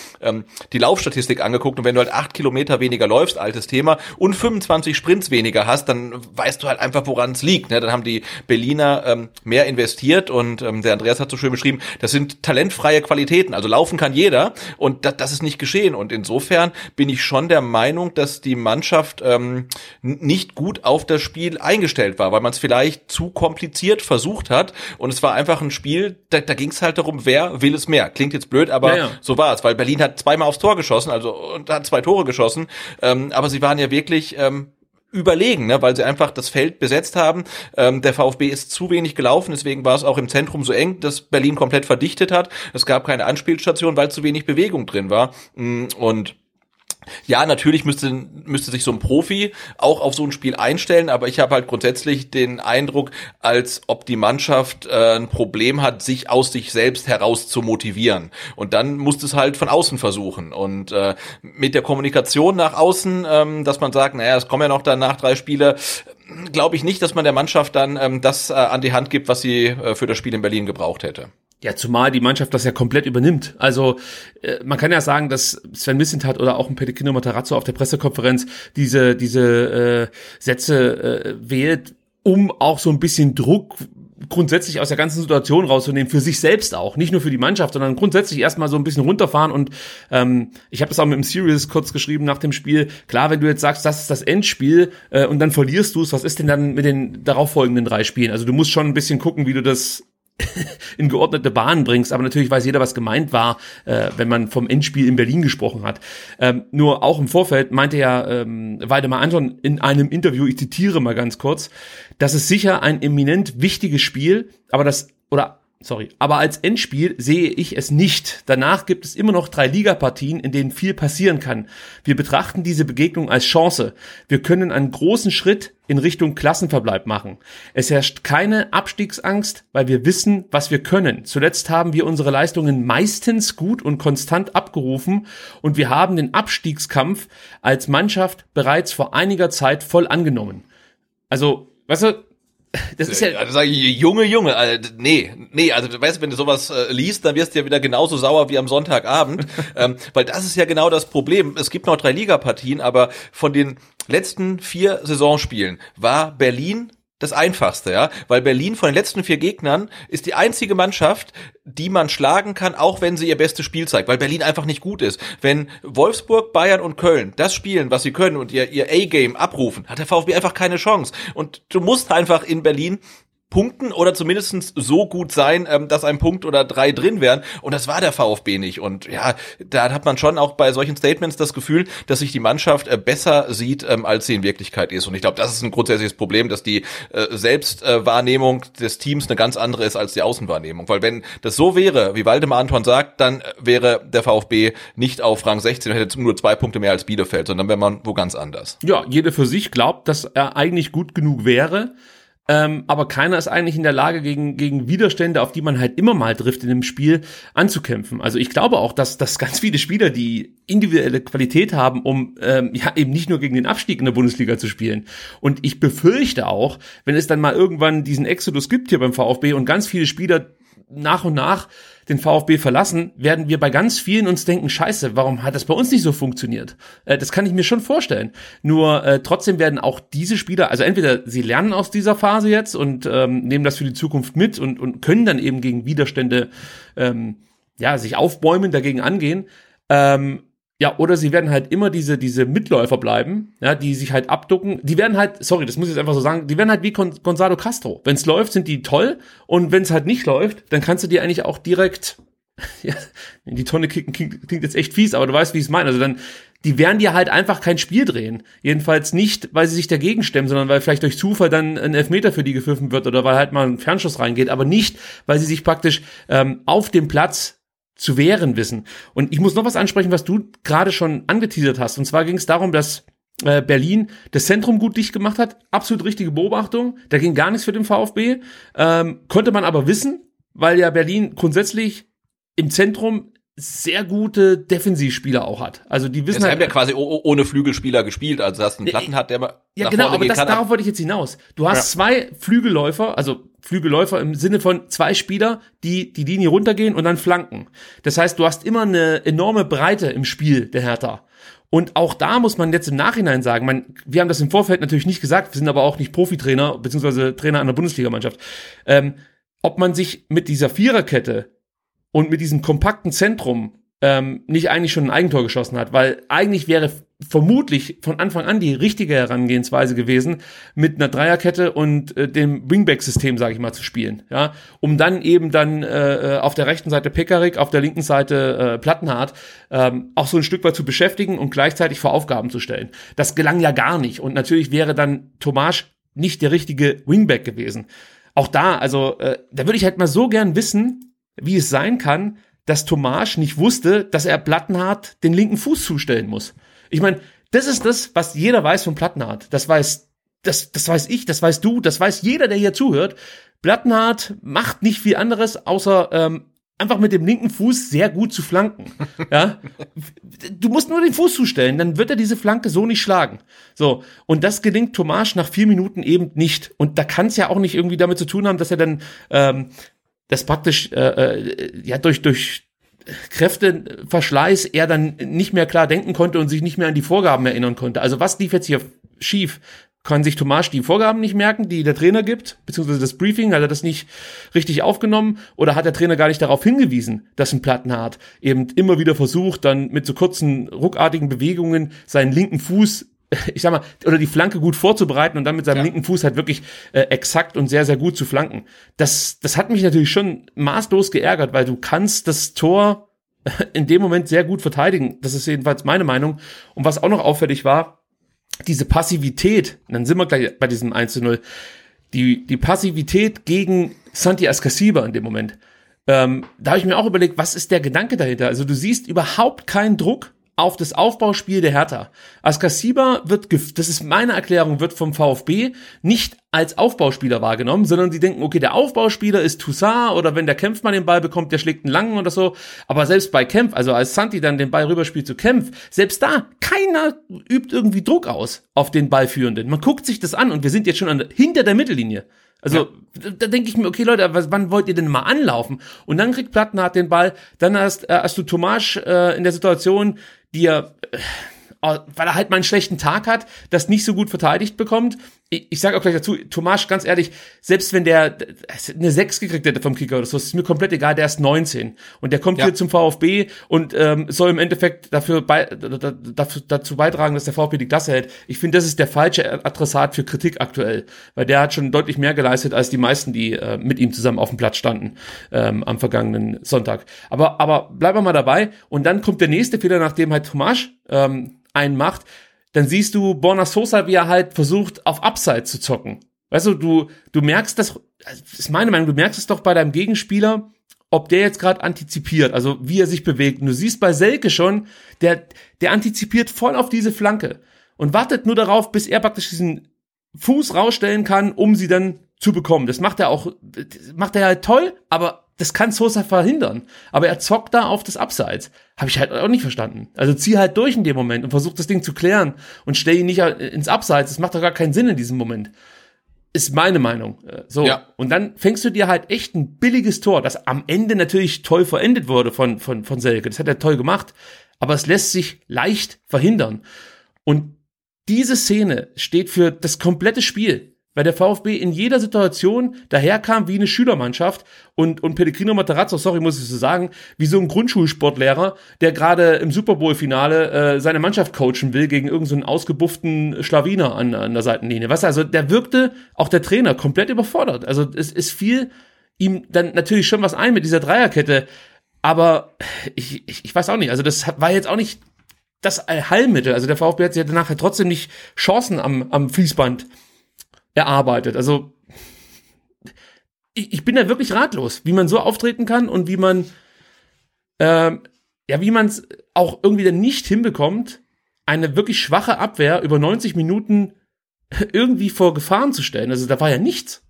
die Laufstatistik angeguckt und wenn du halt acht Kilometer weniger läufst, altes Thema, und 25 Sprints weniger hast, dann weißt du halt einfach, woran es liegt. Ne? Dann haben die Berliner ähm, mehr investiert und ähm, der Andreas hat so schön beschrieben, das sind talentfreie Qualitäten. Also laufen kann jeder und das, das ist nicht geschehen. Und insofern bin ich schon der Meinung, dass die Mannschaft ähm, nicht gut auf das Spiel eingestellt war, weil man es vielleicht zu kompliziert versucht hat und es war einfach ein Spiel, da, da ging es halt darum, wer will es mehr. Klingt jetzt blöd, aber Ja, ja. so war es, weil Berlin hat zweimal aufs Tor geschossen, also und hat zwei Tore geschossen, ähm, aber sie waren ja wirklich ähm, überlegen, ne, weil sie einfach das Feld besetzt haben. Ähm, der VfB ist zu wenig gelaufen, deswegen war es auch im Zentrum so eng, dass Berlin komplett verdichtet hat. Es gab keine Anspielstation, weil zu wenig Bewegung drin war. Mm, Und ja, natürlich müsste, müsste sich so ein Profi auch auf so ein Spiel einstellen, aber ich habe halt grundsätzlich den Eindruck, als ob die Mannschaft äh, ein Problem hat, sich aus sich selbst heraus zu motivieren. Und dann muss es halt von außen versuchen. Und äh, mit der Kommunikation nach außen, ähm, dass man sagt, naja, es kommen ja noch danach drei Spiele, glaube ich nicht, dass man der Mannschaft dann ähm, das äh, an die Hand gibt, was sie äh, für das Spiel in Berlin gebraucht hätte. Ja, zumal die Mannschaft das ja komplett übernimmt. Also äh, man kann ja sagen, dass Sven Missentat oder auch ein Pellegrino Matarazzo auf der Pressekonferenz diese diese äh, Sätze äh, wählt, um auch so ein bisschen Druck grundsätzlich aus der ganzen Situation rauszunehmen, für sich selbst auch, nicht nur für die Mannschaft, sondern grundsätzlich erstmal so ein bisschen runterfahren und ähm, ich habe das auch mit dem Serious kurz geschrieben nach dem Spiel, klar, wenn du jetzt sagst, das ist das Endspiel äh, und dann verlierst du es, was ist denn dann mit den darauffolgenden drei Spielen? Also du musst schon ein bisschen gucken, wie du das in geordnete Bahnen bringst. Aber natürlich weiß jeder, was gemeint war, äh, wenn man vom Endspiel in Berlin gesprochen hat. Ähm, nur auch im Vorfeld meinte ja ähm, Waldemar Anton in einem Interview, ich zitiere mal ganz kurz, das ist sicher ein eminent wichtiges Spiel, aber das, oder Sorry. Aber als Endspiel sehe ich es nicht. Danach gibt es immer noch drei Ligapartien, in denen viel passieren kann. Wir betrachten diese Begegnung als Chance. Wir können einen großen Schritt in Richtung Klassenverbleib machen. Es herrscht keine Abstiegsangst, weil wir wissen, was wir können. Zuletzt haben wir unsere Leistungen meistens gut und konstant abgerufen und wir haben den Abstiegskampf als Mannschaft bereits vor einiger Zeit voll angenommen. Also, weißt du, das ist ja. Also sag ich, Junge, Junge, also, nee, nee, also weißt du, wenn du sowas äh, liest, dann wirst du ja wieder genauso sauer wie am Sonntagabend, ähm, weil das ist ja genau das Problem. Es gibt noch drei Ligapartien, aber von den letzten vier Saisonspielen war Berlin das einfachste, ja, weil Berlin von den letzten vier Gegnern ist die einzige Mannschaft, die man schlagen kann, auch wenn sie ihr bestes Spiel zeigt, weil Berlin einfach nicht gut ist. Wenn Wolfsburg, Bayern und Köln das spielen, was sie können und ihr, ihr A-Game abrufen, hat der VfB einfach keine Chance. Und du musst einfach in Berlin punkten oder zumindest so gut sein, ähm, dass ein Punkt oder drei drin wären. Und das war der VfB nicht. Und ja, da hat man schon auch bei solchen Statements das Gefühl, dass sich die Mannschaft äh, besser sieht, ähm, als sie in Wirklichkeit ist. Und ich glaube, das ist ein grundsätzliches Problem, dass die äh, Selbstwahrnehmung äh, des Teams eine ganz andere ist als die Außenwahrnehmung. Weil wenn das so wäre, wie Waldemar Anton sagt, dann wäre der VfB nicht auf Rang 16 und hätte nur zwei Punkte mehr als Bielefeld, sondern wäre man wo ganz anders. Ja, jeder für sich glaubt, dass er eigentlich gut genug wäre. Ähm, aber keiner ist eigentlich in der Lage, gegen, gegen Widerstände, auf die man halt immer mal trifft in dem Spiel, anzukämpfen. Also ich glaube auch, dass, dass ganz viele Spieler, die individuelle Qualität haben, um ähm, ja eben nicht nur gegen den Abstieg in der Bundesliga zu spielen. Und ich befürchte auch, wenn es dann mal irgendwann diesen Exodus gibt hier beim VfB und ganz viele Spieler nach und nach den VfB verlassen, werden wir bei ganz vielen uns denken, scheiße, warum hat das bei uns nicht so funktioniert? Äh, das kann ich mir schon vorstellen. Nur äh, trotzdem werden auch diese Spieler, also entweder sie lernen aus dieser Phase jetzt und ähm, nehmen das für die Zukunft mit und, und können dann eben gegen Widerstände ähm, ja, sich aufbäumen, dagegen angehen. Ähm, ja, oder sie werden halt immer diese, diese Mitläufer bleiben, ja, die sich halt abducken. Die werden halt, sorry, das muss ich jetzt einfach so sagen, die werden halt wie Gon Gonzalo Castro. Wenn es läuft, sind die toll und wenn es halt nicht läuft, dann kannst du die eigentlich auch direkt ja, in die Tonne kicken, klingt, klingt jetzt echt fies, aber du weißt, wie ich es meine. Also dann, die werden dir halt einfach kein Spiel drehen. Jedenfalls nicht, weil sie sich dagegen stemmen, sondern weil vielleicht durch Zufall dann ein Elfmeter für die gepfiffen wird oder weil halt mal ein Fernschuss reingeht, aber nicht, weil sie sich praktisch ähm, auf dem Platz zu wehren wissen. Und ich muss noch was ansprechen, was du gerade schon angeteasert hast. Und zwar ging es darum, dass äh, Berlin das Zentrum gut dicht gemacht hat. Absolut richtige Beobachtung. Da ging gar nichts für den VfB. Ähm, konnte man aber wissen, weil ja Berlin grundsätzlich im Zentrum sehr gute Defensivspieler auch hat. Also die wissen Jetzt halt, haben ja quasi ohne Flügelspieler gespielt, also dass einen Platten hat, der mal ja genau, aber das, darauf wollte ich jetzt hinaus. Du hast ja. zwei Flügelläufer, also Flügelläufer im Sinne von zwei Spieler, die die Linie runtergehen und dann flanken. Das heißt, du hast immer eine enorme Breite im Spiel der Hertha. Und auch da muss man jetzt im Nachhinein sagen, man, wir haben das im Vorfeld natürlich nicht gesagt, wir sind aber auch nicht Profitrainer beziehungsweise Trainer einer Bundesligamannschaft. Ähm, ob man sich mit dieser Viererkette und mit diesem kompakten Zentrum ähm, nicht eigentlich schon ein Eigentor geschossen hat, weil eigentlich wäre vermutlich von Anfang an die richtige Herangehensweise gewesen, mit einer Dreierkette und äh, dem Wingback-System, sage ich mal, zu spielen, ja, um dann eben dann äh, auf der rechten Seite Pekarik, auf der linken Seite äh, Plattenhardt ähm, auch so ein Stück weit zu beschäftigen und gleichzeitig vor Aufgaben zu stellen. Das gelang ja gar nicht und natürlich wäre dann Tomasch nicht der richtige Wingback gewesen. Auch da, also äh, da würde ich halt mal so gern wissen, wie es sein kann, dass Tomasch nicht wusste, dass er Plattenhardt den linken Fuß zustellen muss. Ich meine, das ist das, was jeder weiß von Plattenhardt. Das weiß, das, das weiß ich, das weißt du, das weiß jeder, der hier zuhört. Plattenhardt macht nicht viel anderes, außer ähm, einfach mit dem linken Fuß sehr gut zu flanken. Ja, du musst nur den Fuß zustellen, dann wird er diese Flanke so nicht schlagen. So und das gelingt Tomasch nach vier Minuten eben nicht. Und da kann es ja auch nicht irgendwie damit zu tun haben, dass er dann ähm, dass praktisch äh, äh, ja durch durch Kräfteverschleiß er dann nicht mehr klar denken konnte und sich nicht mehr an die Vorgaben erinnern konnte. Also was lief jetzt hier schief? Kann sich Tomasch die Vorgaben nicht merken, die der Trainer gibt, beziehungsweise das Briefing, hat er das nicht richtig aufgenommen oder hat der Trainer gar nicht darauf hingewiesen, dass ein Plattenhardt eben immer wieder versucht, dann mit so kurzen, ruckartigen Bewegungen seinen linken Fuß ich sag mal, oder die Flanke gut vorzubereiten und dann mit seinem Ja. linken Fuß halt wirklich äh, exakt und sehr, sehr gut zu flanken. Das, das hat mich natürlich schon maßlos geärgert, weil du kannst das Tor in dem Moment sehr gut verteidigen. Das ist jedenfalls meine Meinung. Und was auch noch auffällig war, diese Passivität, dann sind wir gleich bei diesem 1 zu 0, die, die Passivität gegen Santi Ascasiba in dem Moment. Ähm, da habe ich mir auch überlegt, was ist der Gedanke dahinter? Also du siehst überhaupt keinen Druck auf das Aufbauspiel der Hertha. Ascasiba wird, das ist meine Erklärung, wird vom VfB nicht als Aufbauspieler wahrgenommen, sondern die denken, okay, der Aufbauspieler ist Toussaint oder wenn der Kempf mal den Ball bekommt, der schlägt einen langen oder so. Aber selbst bei Kempf, also als Santi dann den Ball rüberspielt zu Kempf, selbst da, keiner übt irgendwie Druck aus auf den Ballführenden. Man guckt sich das an und wir sind jetzt schon an, hinter der Mittellinie. Also da, da denke ich mir, okay Leute, was, wann wollt ihr denn mal anlaufen? Und dann kriegt Plattenhardt den Ball, dann hast, äh, hast du Tomasch äh, in der Situation, er, äh, weil er halt mal einen schlechten Tag hat, das nicht so gut verteidigt bekommt. Ich, ich sage auch gleich dazu, Tomasch, ganz ehrlich, selbst wenn der eine 6 gekriegt hätte vom Kicker oder so, ist mir komplett egal, der ist 19 und der kommt Ja. hier zum VfB und ähm, soll im Endeffekt dafür, bei, da- da- dafür dazu beitragen, dass der VfB die Klasse hält. Ich finde, das ist der falsche Adressat für Kritik aktuell, weil der hat schon deutlich mehr geleistet als die meisten, die äh, mit ihm zusammen auf dem Platz standen ähm, am vergangenen Sonntag. Aber aber bleiben wir mal dabei und dann kommt der nächste Fehler, nachdem halt Tomasch ähm, einen macht, dann siehst du Borna Sosa, wie er halt versucht, auf Upside zu zocken. Weißt du, du, du merkst das, ist meine Meinung, du merkst es doch bei deinem Gegenspieler, ob der jetzt gerade antizipiert, also wie er sich bewegt. Und du siehst bei Selke schon, der, der antizipiert voll auf diese Flanke und wartet nur darauf, bis er praktisch diesen Fuß rausstellen kann, um sie dann zu bekommen. Das macht er auch, macht er halt toll, aber das kann Sosa verhindern. Aber er zockt da auf das Abseits. Habe ich halt auch nicht verstanden. Also zieh halt durch in dem Moment und versuch das Ding zu klären und stell ihn nicht ins Abseits. Das macht doch gar keinen Sinn in diesem Moment. Ist meine Meinung. Äh, So. Ja. Und dann fängst du dir halt echt ein billiges Tor, das am Ende natürlich toll verendet wurde von, von, von Selke. Das hat er toll gemacht. Aber es lässt sich leicht verhindern. Und diese Szene steht für das komplette Spiel. Weil der VfB in jeder Situation daherkam wie eine Schülermannschaft und, und Pellegrino Materazzo, sorry, muss ich so sagen, wie so ein Grundschulsportlehrer, der gerade im Super Bowl-Finale äh, seine Mannschaft coachen will gegen irgendeinen so ausgebufften Schlawiner an, an der Seitenlinie. Was also, der wirkte, auch der Trainer, komplett überfordert. Also es, es fiel ihm dann natürlich schon was ein mit dieser Dreierkette, aber ich, ich, ich weiß auch nicht, also das war jetzt auch nicht das Allheilmittel. Also der VfB hat sich ja danach halt trotzdem nicht Chancen am, am Fließband erarbeitet. Also ich, ich bin da wirklich ratlos, wie man so auftreten kann und wie man ähm, ja, wie man es auch irgendwie dann nicht hinbekommt, eine wirklich schwache Abwehr über 90 Minuten irgendwie vor Gefahren zu stellen. Also da war ja nichts.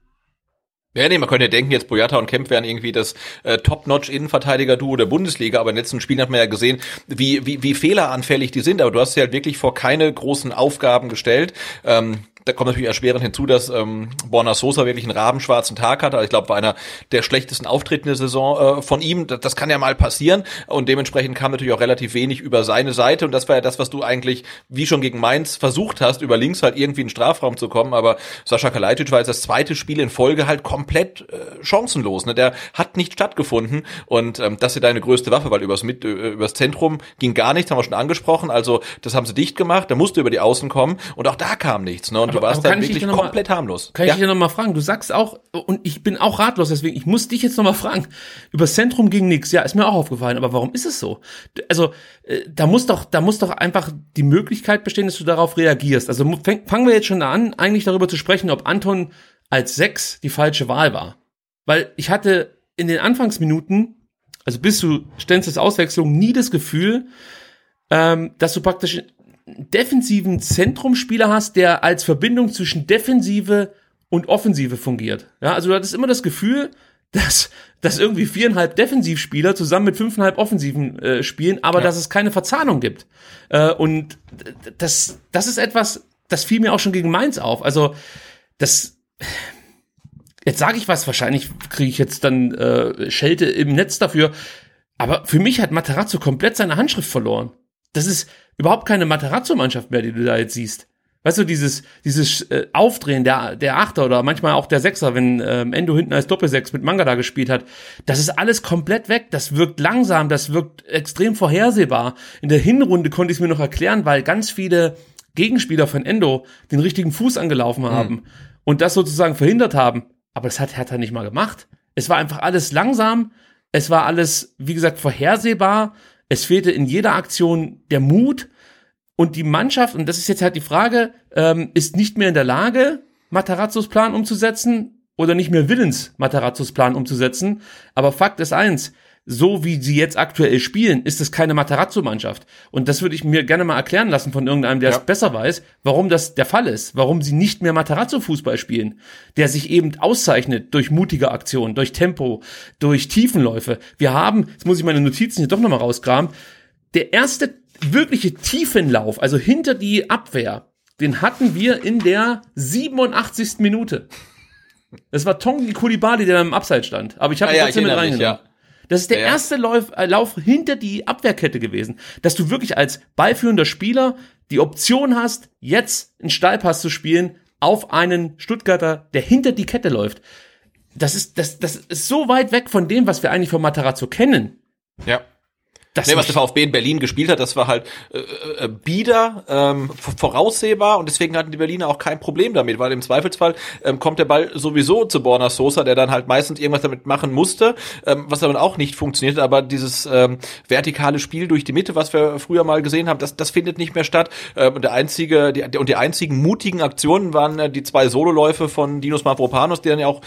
Ja, nee, man könnte ja denken, jetzt Boyata und Kemp wären irgendwie das äh, Top-Notch-Innenverteidiger-Duo der Bundesliga, aber in den letzten Spielen hat man ja gesehen, wie, wie, wie fehleranfällig die sind, aber du hast sie halt wirklich vor keine großen Aufgaben gestellt. Ähm, da kommt natürlich erschwerend hinzu, dass ähm, Borna Sosa wirklich einen rabenschwarzen Tag hatte. Also ich glaube, war einer der schlechtesten Auftritte der Saison äh, von ihm. Das, das kann ja mal passieren. Und dementsprechend kam natürlich auch relativ wenig über seine Seite. Und das war ja das, was du eigentlich, wie schon gegen Mainz, versucht hast, über links halt irgendwie in den Strafraum zu kommen. Aber Sascha Kalajdzic war jetzt das zweite Spiel in Folge halt komplett äh, chancenlos. Ne? Der hat nicht stattgefunden. Und ähm, das ist ja deine größte Waffe, weil übers, Mit, äh, übers Zentrum ging gar nichts, haben wir schon angesprochen. Also das haben sie dicht gemacht. Da musste über die Außen kommen. Und auch da kam nichts. Ne? Und du Aber- warst aber dann kann ich dich wirklich noch mal- komplett harmlos. Kann ich dich ja noch mal fragen? Du sagst auch, und ich bin auch ratlos, deswegen, ich muss dich jetzt noch mal fragen. Über das Zentrum ging nix. Ja, ist mir auch aufgefallen. Aber warum ist es so? Also, äh, da muss doch, da muss doch einfach die Möglichkeit bestehen, dass du darauf reagierst. Also fangen wir jetzt schon an, eigentlich darüber zu sprechen, ob Anton als Sechs die falsche Wahl war. Weil ich hatte in den Anfangsminuten, also bis zu Stenzels Auswechslung, nie das Gefühl, ähm, dass du praktisch defensiven Zentrumspieler hast, der als Verbindung zwischen Defensive und Offensive fungiert. Ja, also du hattest immer das Gefühl, dass, dass irgendwie viereinhalb Defensivspieler zusammen mit fünfeinhalb Offensiven äh, spielen, aber dass es keine Verzahnung gibt. Äh, und das, das ist etwas, das fiel mir auch schon gegen Mainz auf. Also das, jetzt sage ich was, wahrscheinlich kriege ich jetzt dann äh, Schelte im Netz dafür, aber für mich hat Materazzo komplett seine Handschrift verloren. Das ist überhaupt keine Materazzo-Mannschaft mehr, die du da jetzt siehst. Weißt du, dieses, dieses äh, Aufdrehen der, der Achter oder manchmal auch der Sechser, wenn ähm, Endo hinten als Doppelsechs mit Manga da gespielt hat, das ist alles komplett weg. Das wirkt langsam, das wirkt extrem vorhersehbar. In der Hinrunde konnte ich es mir noch erklären, weil ganz viele Gegenspieler von Endo den richtigen Fuß angelaufen haben mhm. und das sozusagen verhindert haben. Aber das hat Hertha nicht mal gemacht. Es war einfach alles langsam. Es war alles, wie gesagt, vorhersehbar. Es fehlte in jeder Aktion der Mut. Und die Mannschaft, und das ist jetzt halt die Frage, ähm, ist nicht mehr in der Lage, Matarazzos Plan umzusetzen oder nicht mehr willens, Matarazzos Plan umzusetzen. Aber Fakt ist eins, so wie sie jetzt aktuell spielen, ist es keine Matarazzo-Mannschaft. Und das würde ich mir gerne mal erklären lassen von irgendeinem, der ja. es besser weiß, warum das der Fall ist, warum sie nicht mehr Matarazzo-Fußball spielen, der sich eben auszeichnet durch mutige Aktionen, durch Tempo, durch Tiefenläufe. Wir haben, jetzt muss ich meine Notizen hier doch nochmal rausgraben, der erste wirkliche Tiefenlauf, also hinter die Abwehr, den hatten wir in der 87. Minute. Das war Tongi Kulibali, der im Abseits stand. Aber ich habe ah, ja, trotzdem mit reingenommen. ja. Das ist der ja. erste Lauf, äh, Lauf hinter die Abwehrkette gewesen, dass du wirklich als beiführender Spieler die Option hast, jetzt einen Steilpass zu spielen auf einen Stuttgarter, der hinter die Kette läuft. Das ist, das, das ist so weit weg von dem, was wir eigentlich von Matarazzo kennen. Ja. Das nee, was der VfB in Berlin gespielt hat, das war halt äh, äh, bieder, ähm, voraussehbar und deswegen hatten die Berliner auch kein Problem damit, weil im Zweifelsfall ähm, kommt der Ball sowieso zu Borna Sosa, der dann halt meistens irgendwas damit machen musste, ähm, was aber auch nicht funktioniert. Aber dieses ähm, vertikale Spiel durch die Mitte, was wir früher mal gesehen haben, das, das findet nicht mehr statt. Ähm, und der einzige, die, und die einzigen mutigen Aktionen waren äh, die zwei Sololäufe von Dinos Mavropanos, die dann ja auch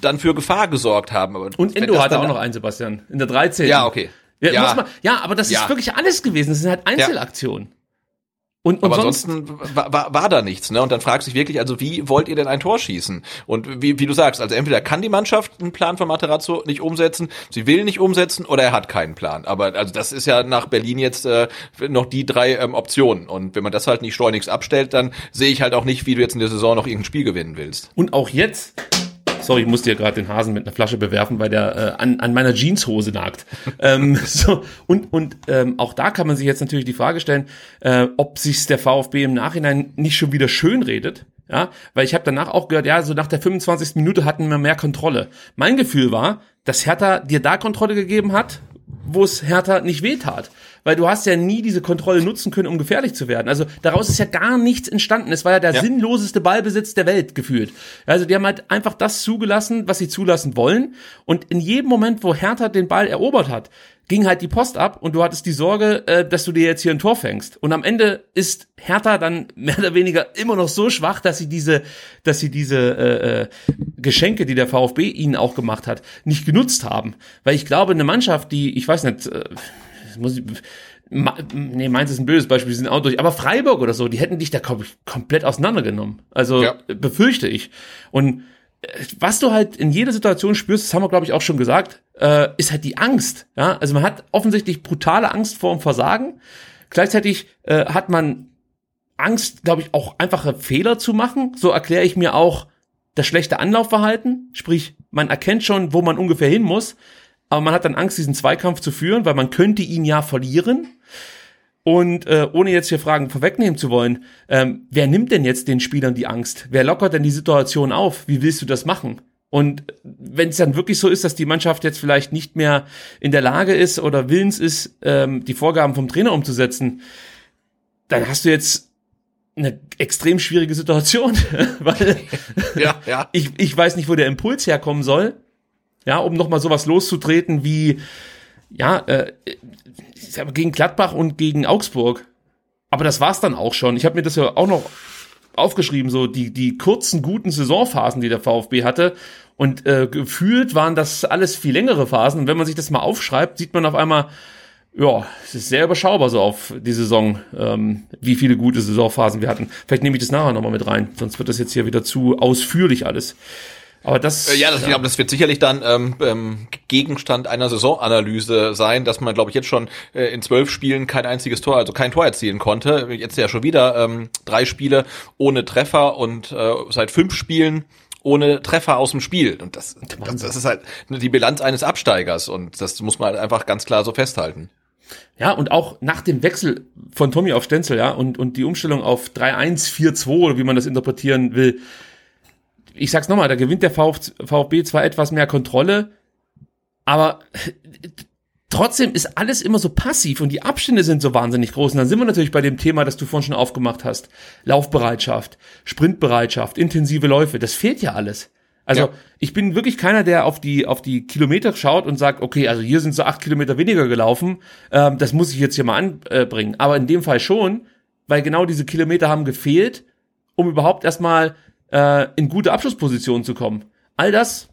dann für Gefahr gesorgt haben. Aber und Endo hatte auch noch einen, Sebastian, in der 13. Ja, okay. Ja, ja. Man, ja aber das ja. ist wirklich alles gewesen. Das sind halt Einzelaktionen. Und, und Aber ansonsten war, war, war da nichts, ne? Und dann fragst du dich wirklich, also wie wollt ihr denn ein Tor schießen? Und wie, wie du sagst, also entweder kann die Mannschaft einen Plan von Materazzo nicht umsetzen, sie will nicht umsetzen oder er hat keinen Plan. Aber also das ist ja nach Berlin jetzt äh, noch die drei ähm, Optionen. Und wenn man das halt nicht schleunigst abstellt, dann sehe ich halt auch nicht, wie du jetzt in der Saison noch irgendein Spiel gewinnen willst. Und auch jetzt Sorry, ich musste ja gerade den Hasen mit einer Flasche bewerfen, weil der äh, an, an meiner Jeanshose nagt. ähm, so, und und ähm, auch da kann man sich jetzt natürlich die Frage stellen, äh, ob sich der VfB im Nachhinein nicht schon wieder schön redet. Ja, weil ich habe danach auch gehört, ja, so nach der 25. Minute hatten wir mehr Kontrolle. Mein Gefühl war, dass Hertha dir da Kontrolle gegeben hat, wo es Hertha nicht wehtat. Weil du hast ja nie diese Kontrolle nutzen können, um gefährlich zu werden. Also daraus ist ja gar nichts entstanden. Es war ja der ja. sinnloseste Ballbesitz der Welt gefühlt. Also die haben halt einfach das zugelassen, was sie zulassen wollen. Und in jedem Moment, wo Hertha den Ball erobert hat, ging halt die Post ab und du hattest die Sorge, äh, dass du dir jetzt hier ein Tor fängst. Und am Ende ist Hertha dann mehr oder weniger immer noch so schwach, dass sie diese, dass sie diese äh, äh, Geschenke, die der VfB ihnen auch gemacht hat, nicht genutzt haben. Weil ich glaube, eine Mannschaft, die, ich weiß nicht, äh, muss ich, nee, meins ist ein böses Beispiel, die sind auch durch, aber Freiburg oder so, die hätten dich da kom komplett auseinandergenommen. Also ja. befürchte ich. Und was du halt in jeder Situation spürst, das haben wir glaube ich auch schon gesagt, äh, ist halt die Angst. Ja, also man hat offensichtlich brutale Angst vor dem Versagen. Gleichzeitig äh, hat man Angst, glaube ich, auch einfache Fehler zu machen. So erkläre ich mir auch das schlechte Anlaufverhalten. Sprich, man erkennt schon, wo man ungefähr hin muss aber man hat dann Angst, diesen Zweikampf zu führen, weil man könnte ihn ja verlieren. Und äh, ohne jetzt hier Fragen vorwegnehmen zu wollen, ähm, wer nimmt denn jetzt den Spielern die Angst? Wer lockert denn die Situation auf? Wie willst du das machen? Und wenn es dann wirklich so ist, dass die Mannschaft jetzt vielleicht nicht mehr in der Lage ist oder willens ist, ähm, die Vorgaben vom Trainer umzusetzen, dann hast du jetzt eine extrem schwierige Situation, weil ja, ja. Ich, ich weiß nicht, wo der Impuls herkommen soll ja, um nochmal sowas loszutreten wie, ja, äh, gegen Gladbach und gegen Augsburg. Aber das war's dann auch schon. Ich habe mir das ja auch noch aufgeschrieben, so die, die kurzen, guten Saisonphasen, die der VfB hatte. Und äh, gefühlt waren das alles viel längere Phasen. Und wenn man sich das mal aufschreibt, sieht man auf einmal, ja, es ist sehr überschaubar so auf die Saison, ähm, wie viele gute Saisonphasen wir hatten. Vielleicht nehme ich das nachher nochmal mit rein, sonst wird das jetzt hier wieder zu ausführlich alles. Aber das. Äh, ja, das, ja. Glaub, das wird sicherlich dann ähm, ähm, Gegenstand einer Saisonanalyse sein, dass man, glaube ich, jetzt schon äh, in zwölf Spielen kein einziges Tor, also kein Tor erzielen konnte. Jetzt ja schon wieder ähm, drei Spiele ohne Treffer und äh, seit fünf Spielen ohne Treffer aus dem Spiel. Und das, das, das ist halt die Bilanz eines Absteigers und das muss man halt einfach ganz klar so festhalten. Ja, und auch nach dem Wechsel von Tommy auf Stenzel, ja, und, und die Umstellung auf 3-1-4-2 oder wie man das interpretieren will, ich sag's nochmal, da gewinnt der VfB zwar etwas mehr Kontrolle, aber trotzdem ist alles immer so passiv und die Abstände sind so wahnsinnig groß. Und dann sind wir natürlich bei dem Thema, das du vorhin schon aufgemacht hast. Laufbereitschaft, Sprintbereitschaft, intensive Läufe. Das fehlt ja alles. Also Ja. ich bin wirklich keiner, der auf die auf die Kilometer schaut und sagt, okay, also hier sind so acht Kilometer weniger gelaufen, ähm, das muss ich jetzt hier mal anbringen. Aber in dem Fall schon, weil genau diese Kilometer haben gefehlt, um überhaupt erstmal äh, in gute Abschlusspositionen zu kommen. All das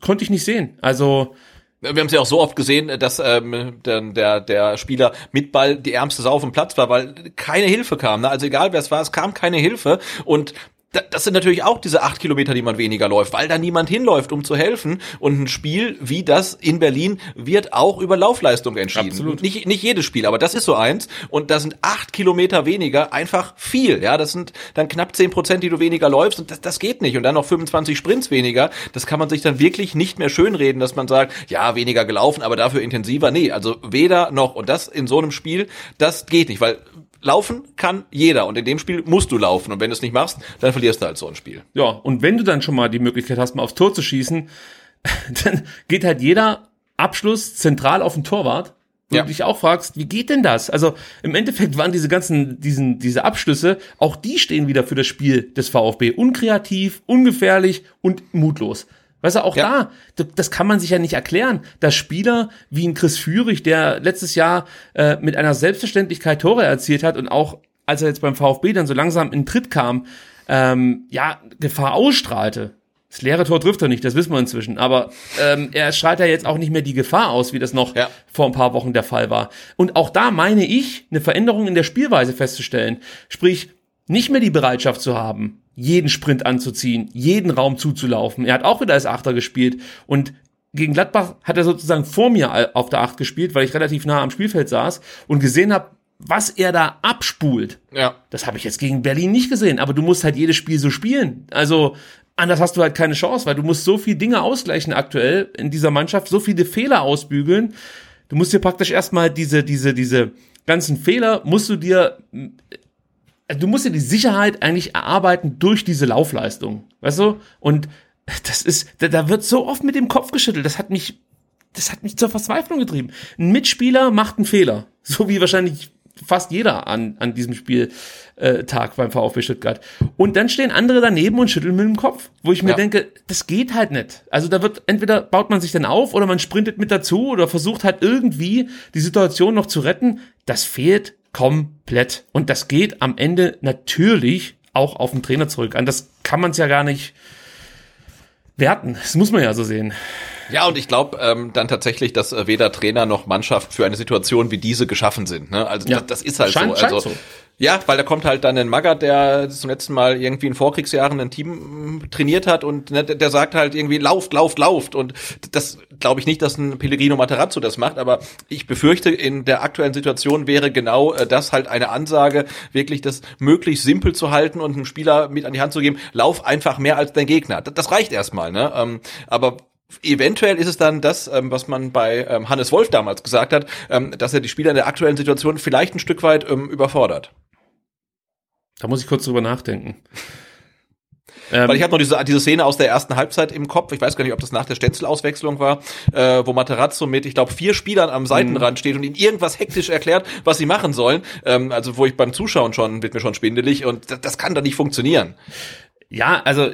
konnte ich nicht sehen. Also Wir haben es ja auch so oft gesehen, dass ähm, der, der, der Spieler mit Ball die ärmste Sau auf dem Platz war, weil keine Hilfe kam. Ne? Also egal wer es war, es kam keine Hilfe. Und das sind natürlich auch diese acht Kilometer, die man weniger läuft, weil da niemand hinläuft, um zu helfen. Und ein Spiel wie das in Berlin wird auch über Laufleistung entschieden. Absolut. Nicht, nicht jedes Spiel, aber das ist so eins. Und da sind acht Kilometer weniger einfach viel. Ja, das sind dann knapp zehn Prozent, die du weniger läufst. Und das, das geht nicht. Und dann noch 25 Sprints weniger. Das kann man sich dann wirklich nicht mehr schönreden, dass man sagt, ja, weniger gelaufen, aber dafür intensiver. Nee, also weder noch. Und das in so einem Spiel, das geht nicht, weil Laufen kann jeder und in dem Spiel musst du laufen und wenn du es nicht machst, dann verlierst du halt so ein Spiel. Ja, und wenn du dann schon mal die Möglichkeit hast, mal aufs Tor zu schießen, dann geht halt jeder Abschluss zentral auf den Torwart. Wo Ja. du dich auch fragst, wie geht denn das? Also im Endeffekt waren diese ganzen, diesen, diese Abschlüsse, auch die stehen wieder für das Spiel des VfB. Unkreativ, ungefährlich und mutlos. Weißt du, auch Ja. da, das kann man sich ja nicht erklären, dass Spieler wie ein Chris Führig, der letztes Jahr äh, mit einer Selbstverständlichkeit Tore erzielt hat und auch als er jetzt beim VfB dann so langsam in den Tritt kam, ähm, ja, Gefahr ausstrahlte. Das leere Tor trifft er nicht, das wissen wir inzwischen. Aber ähm, er strahlt ja jetzt auch nicht mehr die Gefahr aus, wie das noch Ja. vor ein paar Wochen der Fall war. Und auch da meine ich, eine Veränderung in der Spielweise festzustellen. Sprich, nicht mehr die Bereitschaft zu haben, jeden Sprint anzuziehen, jeden Raum zuzulaufen. Er hat auch wieder als Achter gespielt und gegen Gladbach hat er sozusagen vor mir auf der Acht gespielt, weil ich relativ nah am Spielfeld saß und gesehen habe, was er da abspult. Ja. Das habe ich jetzt gegen Berlin nicht gesehen, aber du musst halt jedes Spiel so spielen. Also anders hast du halt keine Chance, weil du musst so viele Dinge ausgleichen aktuell in dieser Mannschaft, so viele Fehler ausbügeln. Du musst dir praktisch erstmal diese, diese, diese ganzen Fehler, musst du dir, also du musst dir die Sicherheit eigentlich erarbeiten durch diese Laufleistung, weißt du? Und das ist, da, da wird so oft mit dem Kopf geschüttelt, das hat mich, das hat mich zur Verzweiflung getrieben. Ein Mitspieler macht einen Fehler, so wie wahrscheinlich fast jeder an, an diesem Spieltag äh, beim VfB Stuttgart. Und dann stehen andere daneben und schütteln mit dem Kopf, wo ich mir Ja. denke, das geht halt nicht. Also da wird, entweder baut man sich dann auf oder man sprintet mit dazu oder versucht halt irgendwie die Situation noch zu retten. Das fehlt komplett. Und das geht am Ende natürlich auch auf den Trainer zurück. An das kann man es ja gar nicht werten. Das muss man ja so sehen. Ja, und ich glaube ähm, dann tatsächlich, dass äh, weder Trainer noch Mannschaft für eine Situation wie diese geschaffen sind. Ne? Also Ja. das, das ist halt Scheint- so. scheint Also, so. Ja, weil da kommt halt dann ein Magath, der zum letzten Mal irgendwie in Vorkriegsjahren ein Team mm, trainiert hat und ne, der, sagt halt irgendwie lauft, lauft, lauft. Und das glaube ich nicht, dass ein Pellegrino Materazzo das macht, aber ich befürchte, in der aktuellen Situation wäre genau äh, das halt eine Ansage, wirklich das möglichst simpel zu halten und einem Spieler mit an die Hand zu geben, lauf einfach mehr als dein Gegner. Das, das reicht erstmal, ne? Ähm, aber Eventuell ist es dann das, ähm, was man bei ähm, Hannes Wolf damals gesagt hat, ähm, dass er die Spieler in der aktuellen Situation vielleicht ein Stück weit überfordert. Da muss ich kurz drüber nachdenken. Ähm, Weil ich habe noch diese, diese Szene aus der ersten Halbzeit im Kopf, ich weiß gar nicht, ob das nach der Stenzel-Auswechslung war, äh, wo Materazzo mit, ich glaube, vier Spielern am Seitenrand steht und ihnen irgendwas hektisch erklärt, was sie machen sollen. Ähm, also wo ich beim Zuschauen schon, wird mir schon schwindelig und das, das kann doch nicht funktionieren. Ja, also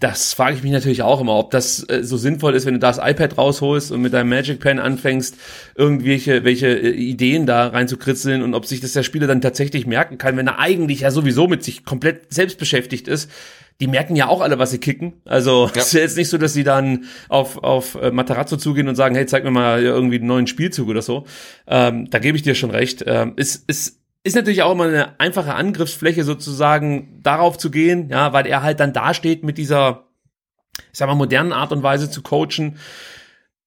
das frage ich mich natürlich auch immer, ob das äh, so sinnvoll ist, wenn du das iPad rausholst und mit deinem Magic Pen anfängst, irgendwelche welche äh, Ideen da reinzukritzeln und ob sich das der Spieler dann tatsächlich merken kann, wenn er eigentlich ja sowieso mit sich komplett selbst beschäftigt ist. Die merken ja auch alle, was sie kicken. Also es ist ja jetzt nicht so, dass sie dann auf, auf äh, Matarazzo zugehen und sagen, hey, zeig mir mal irgendwie einen neuen Spielzug oder so. Ähm, da gebe ich dir schon recht. Ähm, es ist ist natürlich auch immer eine einfache Angriffsfläche sozusagen darauf zu gehen, ja, weil er halt dann dasteht mit dieser, ich sag mal, modernen Art und Weise zu coachen.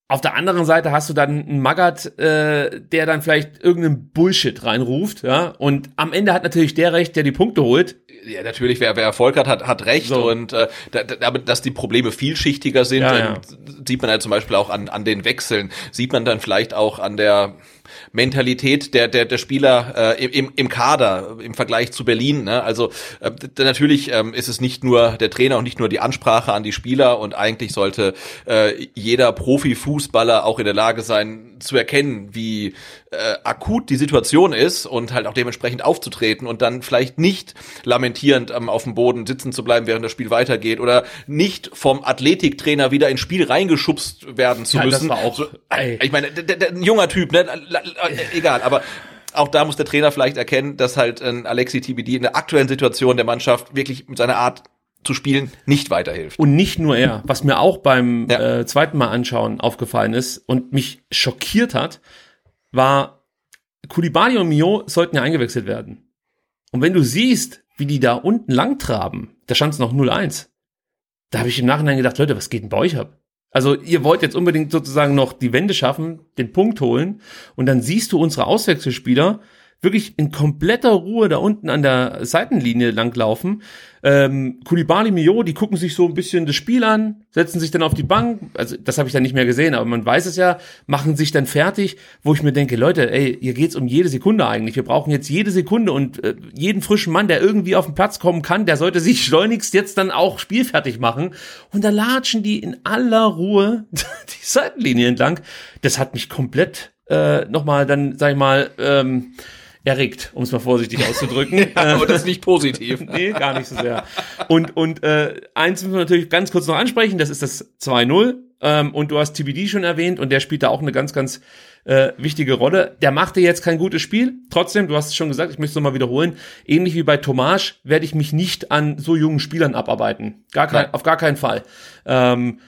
Auf der anderen Seite hast du dann einen Magath, äh, der dann vielleicht irgendeinen Bullshit reinruft, ja, und am Ende hat natürlich der recht, der die Punkte holt, Ja, natürlich, wer, wer Erfolg hat, hat, hat recht. So. Und äh, da, da, aber dass die Probleme vielschichtiger sind, Ja, ja. sieht man ja zum Beispiel auch an, an den Wechseln, sieht man dann vielleicht auch an der Mentalität der der der Spieler äh, im im Kader im Vergleich zu Berlin. Ne? Also äh, natürlich ähm, ist es nicht nur der Trainer und nicht nur die Ansprache an die Spieler und eigentlich sollte äh, jeder Profifußballer auch in der Lage sein zu erkennen, wie äh, akut die Situation ist und halt auch dementsprechend aufzutreten und dann vielleicht nicht lamentierend ähm, auf dem Boden sitzen zu bleiben, während das Spiel weitergeht oder nicht vom Athletiktrainer wieder ins Spiel reingeschubst werden zu Ja, das müssen. war auch- so, ey. ich meine, ein junger Typ, ne? Egal, aber auch da muss der Trainer vielleicht erkennen, dass halt ein Alexi TBD in der aktuellen Situation der Mannschaft wirklich mit seiner Art zu spielen nicht weiterhilft. Und nicht nur er, was mir auch beim Ja. äh, zweiten Mal anschauen aufgefallen ist und mich schockiert hat, war Kulibali und Mio sollten ja eingewechselt werden. Und wenn du siehst, wie die da unten lang traben, da stand es noch 0-1. Da habe ich im Nachhinein gedacht, Leute, was geht denn bei euch ab? Also ihr wollt jetzt unbedingt sozusagen noch die Wende schaffen, den Punkt holen und dann siehst du unsere Auswechselspieler wirklich in kompletter Ruhe da unten an der Seitenlinie langlaufen. Ähm, Kulibali, Mio, die gucken sich so ein bisschen das Spiel an, setzen sich dann auf die Bank. Also das habe ich dann nicht mehr gesehen, aber man weiß es ja, machen sich dann fertig, wo ich mir denke, Leute, ey, hier geht's um jede Sekunde eigentlich. Wir brauchen jetzt jede Sekunde und äh, jeden frischen Mann, der irgendwie auf den Platz kommen kann, der sollte sich schleunigst jetzt dann auch spielfertig machen. Und da latschen die in aller Ruhe die Seitenlinie entlang. Das hat mich komplett äh, nochmal dann, sag ich mal, ähm, erregt, um es mal vorsichtig auszudrücken. Aber das ist nicht positiv. nee, gar nicht so sehr. Und, und äh, eins müssen wir natürlich ganz kurz noch ansprechen, das ist das 2-0. Ähm, und du hast TBD schon erwähnt und der spielt da auch eine ganz, ganz äh, wichtige Rolle. Der machte jetzt kein gutes Spiel. Trotzdem, du hast es schon gesagt, ich möchte es nochmal wiederholen. Ähnlich wie bei Tomasch werde ich mich nicht an so jungen Spielern abarbeiten. Gar kein, Nein. auf gar keinen Fall. Ähm,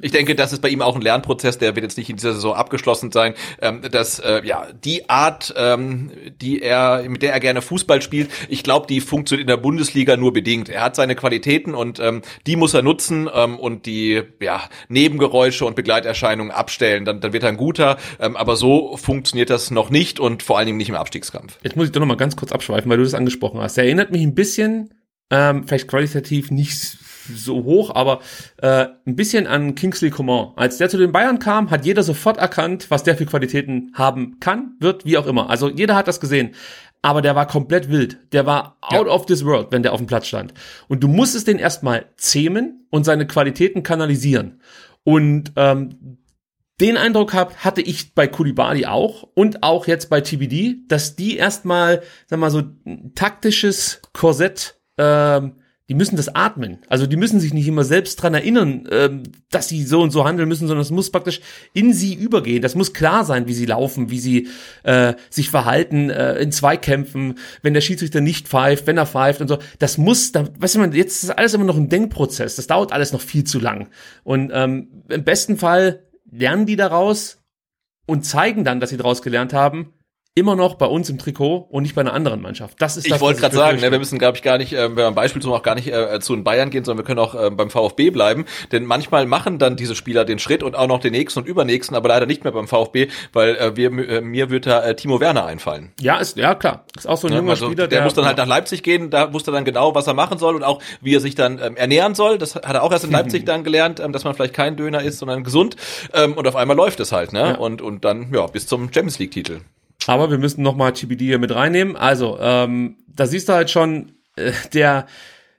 Ich denke, das ist bei ihm auch ein Lernprozess, der wird jetzt nicht in dieser Saison abgeschlossen sein, ähm, dass äh, ja die Art, ähm, die er, mit der er gerne Fußball spielt, ich glaube, die funktioniert in der Bundesliga nur bedingt. Er hat seine Qualitäten und ähm, die muss er nutzen ähm, und die ja Nebengeräusche und Begleiterscheinungen abstellen. Dann, dann wird er ein guter. Ähm, aber so funktioniert das noch nicht und vor allen Dingen nicht im Abstiegskampf. Jetzt muss ich doch noch mal ganz kurz abschweifen, weil du das angesprochen hast. Er erinnert mich ein bisschen, ähm, vielleicht qualitativ nicht so hoch, aber äh, ein bisschen an Kingsley Coman. Als der zu den Bayern kam, hat jeder sofort erkannt, was der für Qualitäten haben kann, wird, wie auch immer. Also jeder hat das gesehen. Aber der war komplett wild. Der war out of this world, wenn der auf dem Platz stand. Und du musstest den erstmal zähmen und seine Qualitäten kanalisieren. Und ähm, den Eindruck hab, hatte ich bei Kulibali auch und auch jetzt bei TBD, dass die erstmal, sag mal so, ein taktisches Korsett, ähm, die müssen das atmen. Also die müssen sich nicht immer selbst dran erinnern, ähm, dass sie so und so handeln müssen, sondern es muss praktisch in sie übergehen. Das muss klar sein, wie sie laufen, wie sie äh, sich verhalten äh, in Zweikämpfen, wenn der Schiedsrichter nicht pfeift, wenn er pfeift und so. Das muss, da, weißt du, jetzt ist alles immer noch ein Denkprozess. Das dauert alles noch viel zu lang. Und ähm, im besten Fall lernen die daraus und zeigen dann, dass sie daraus gelernt haben, immer noch bei uns im Trikot und nicht bei einer anderen Mannschaft. Das ist Ich das, wollte was gerade sagen, ne, wir müssen, glaube ich, gar nicht, äh, wenn wir am Beispiel zu auch gar nicht äh, zu den Bayern gehen, sondern wir können auch äh, beim VfB bleiben. Denn manchmal machen dann diese Spieler den Schritt und auch noch den nächsten und übernächsten, aber leider nicht mehr beim VfB, weil äh, wir, äh, mir wird da äh, Timo Werner einfallen. ja, ist, ja klar. Ist auch so ein Ne? junger Also, Spieler, der, muss dann halt nach Leipzig gehen, da wusste er dann genau, was er machen soll und auch wie er sich dann ähm, ernähren soll. Das hat er auch erst in Leipzig dann gelernt, ähm, dass man vielleicht kein Döner isst, sondern gesund. Ähm, und auf einmal läuft es halt, ne? Ja. Und und dann ja bis zum Champions League Titel. Aber wir müssen nochmal TBD hier mit reinnehmen. Also, ähm, da siehst du halt schon, äh, der,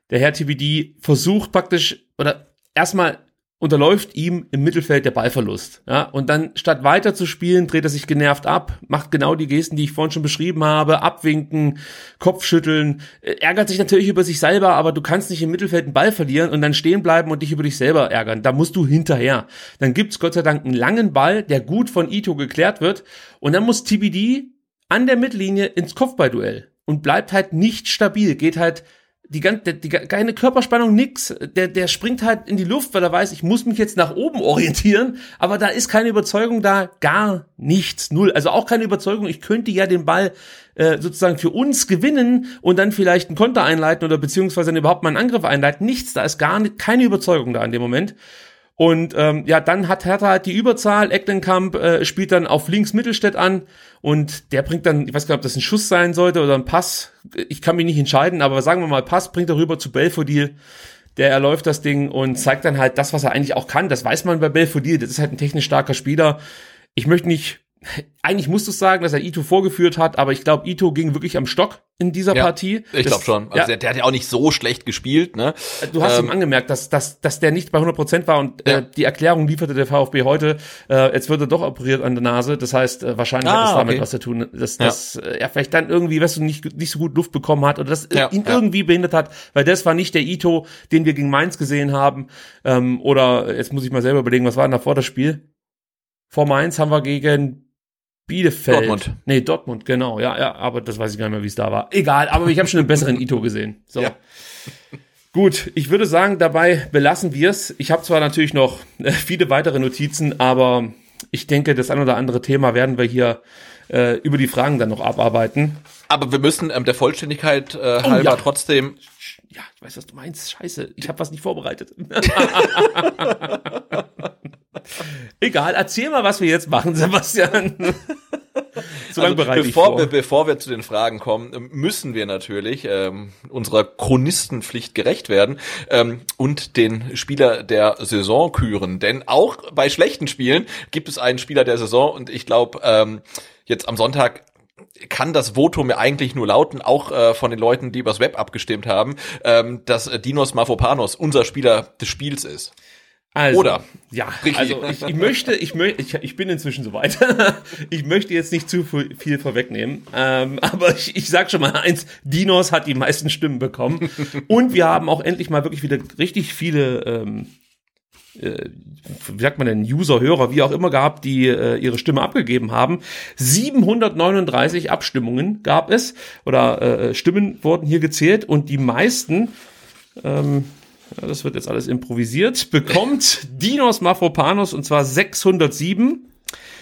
der Herr TBD versucht praktisch, oder erstmal unterläuft ihm im Mittelfeld der Ballverlust. Ja, und dann statt weiter zu spielen, dreht er sich genervt ab, macht genau die Gesten, die ich vorhin schon beschrieben habe, abwinken, Kopfschütteln, äh, ärgert sich natürlich über sich selber, aber du kannst nicht im Mittelfeld einen Ball verlieren und dann stehen bleiben und dich über dich selber ärgern. Da musst du hinterher. Dann gibt's Gott sei Dank einen langen Ball, der gut von Ito geklärt wird und dann muss TBD an der Mittellinie ins Kopfballduell und bleibt halt nicht stabil, geht halt die ganze, die, die, keine Körperspannung, nix. Der, der springt halt in die Luft, weil er weiß, ich muss mich jetzt nach oben orientieren. Aber da ist keine Überzeugung da, gar nichts, null. Also auch keine Überzeugung, ich könnte ja den Ball äh, sozusagen für uns gewinnen und dann vielleicht einen Konter einleiten oder beziehungsweise dann überhaupt mal einen Angriff einleiten. Nichts, da ist gar nicht, keine Überzeugung da in dem Moment. Und ähm, ja, dann hat Hertha halt die Überzahl. Ecklenkamp äh, spielt dann auf links Mittelstädt an und der bringt dann, ich weiß gar nicht, ob das ein Schuss sein sollte oder ein Pass. Ich kann mich nicht entscheiden, aber sagen wir mal Pass, bringt er rüber zu Belfodil. Der erläuft das Ding und zeigt dann halt das, was er eigentlich auch kann. Das weiß man bei Belfodil. Das ist halt ein technisch starker Spieler. Ich möchte nicht eigentlich musst du sagen, dass er Ito vorgeführt hat, aber ich glaube, Ito ging wirklich am Stock in dieser ja, Partie. Ich glaube schon. Also ja. der, der, hat ja auch nicht so schlecht gespielt. Ne? Du hast ähm, ihm angemerkt, dass, dass, dass der nicht bei 100 Prozent war und ja. äh, die Erklärung lieferte der VfB heute. Äh, jetzt wird er doch operiert an der Nase. Das heißt, äh, wahrscheinlich ah, hat es damit okay. was zu tun, dass, dass ja. er vielleicht dann irgendwie, weißt du, nicht, nicht so gut Luft bekommen hat oder dass ihn irgendwie behindert hat, weil das war nicht der Ito, den wir gegen Mainz gesehen haben. Ähm, oder jetzt muss ich mal selber überlegen, was war denn da vor das Spiel? Vor Mainz haben wir gegen Bielefeld. Dortmund. Nee, Dortmund, genau. Ja, ja, aber das weiß ich gar nicht mehr, wie es da war. Egal, aber ich habe schon einen besseren Ito gesehen. So. Ja. Gut, ich würde sagen, dabei belassen wir es. Ich habe zwar natürlich noch äh, viele weitere Notizen, aber ich denke, das ein oder andere Thema werden wir hier äh, über die Fragen dann noch abarbeiten. Aber wir müssen ähm, der Vollständigkeit äh, oh, halber ja. trotzdem. Ja, ich weiß, was du meinst. Scheiße, ich habe was nicht vorbereitet. Egal, erzähl mal, was wir jetzt machen, Sebastian. so lange also, bereite bevor, ich vor. bevor wir zu den Fragen kommen, müssen wir natürlich ähm, unserer Chronistenpflicht gerecht werden ähm, und den Spieler der Saison küren. Denn auch bei schlechten Spielen gibt es einen Spieler der Saison und ich glaube, ähm, jetzt am Sonntag kann das Votum ja eigentlich nur lauten, auch äh, von den Leuten, die übers Web abgestimmt haben, ähm, dass Dinos Mafopanos unser Spieler des Spiels ist. Also, Oder? Ja, Ricky. also ich, ich möchte, ich, möchte, ich, ich bin inzwischen soweit. ich möchte jetzt nicht zu viel vorwegnehmen, ähm, aber ich, ich sag schon mal eins, Dinos hat die meisten Stimmen bekommen und wir haben auch endlich mal wirklich wieder richtig viele ähm, äh, wie sagt man denn, User, Hörer, wie auch immer gehabt, die äh, ihre Stimme abgegeben haben. 739 Abstimmungen gab es oder äh, Stimmen wurden hier gezählt und die meisten ähm, ja, das wird jetzt alles improvisiert, bekommt Dinos Mafropanos und zwar 607.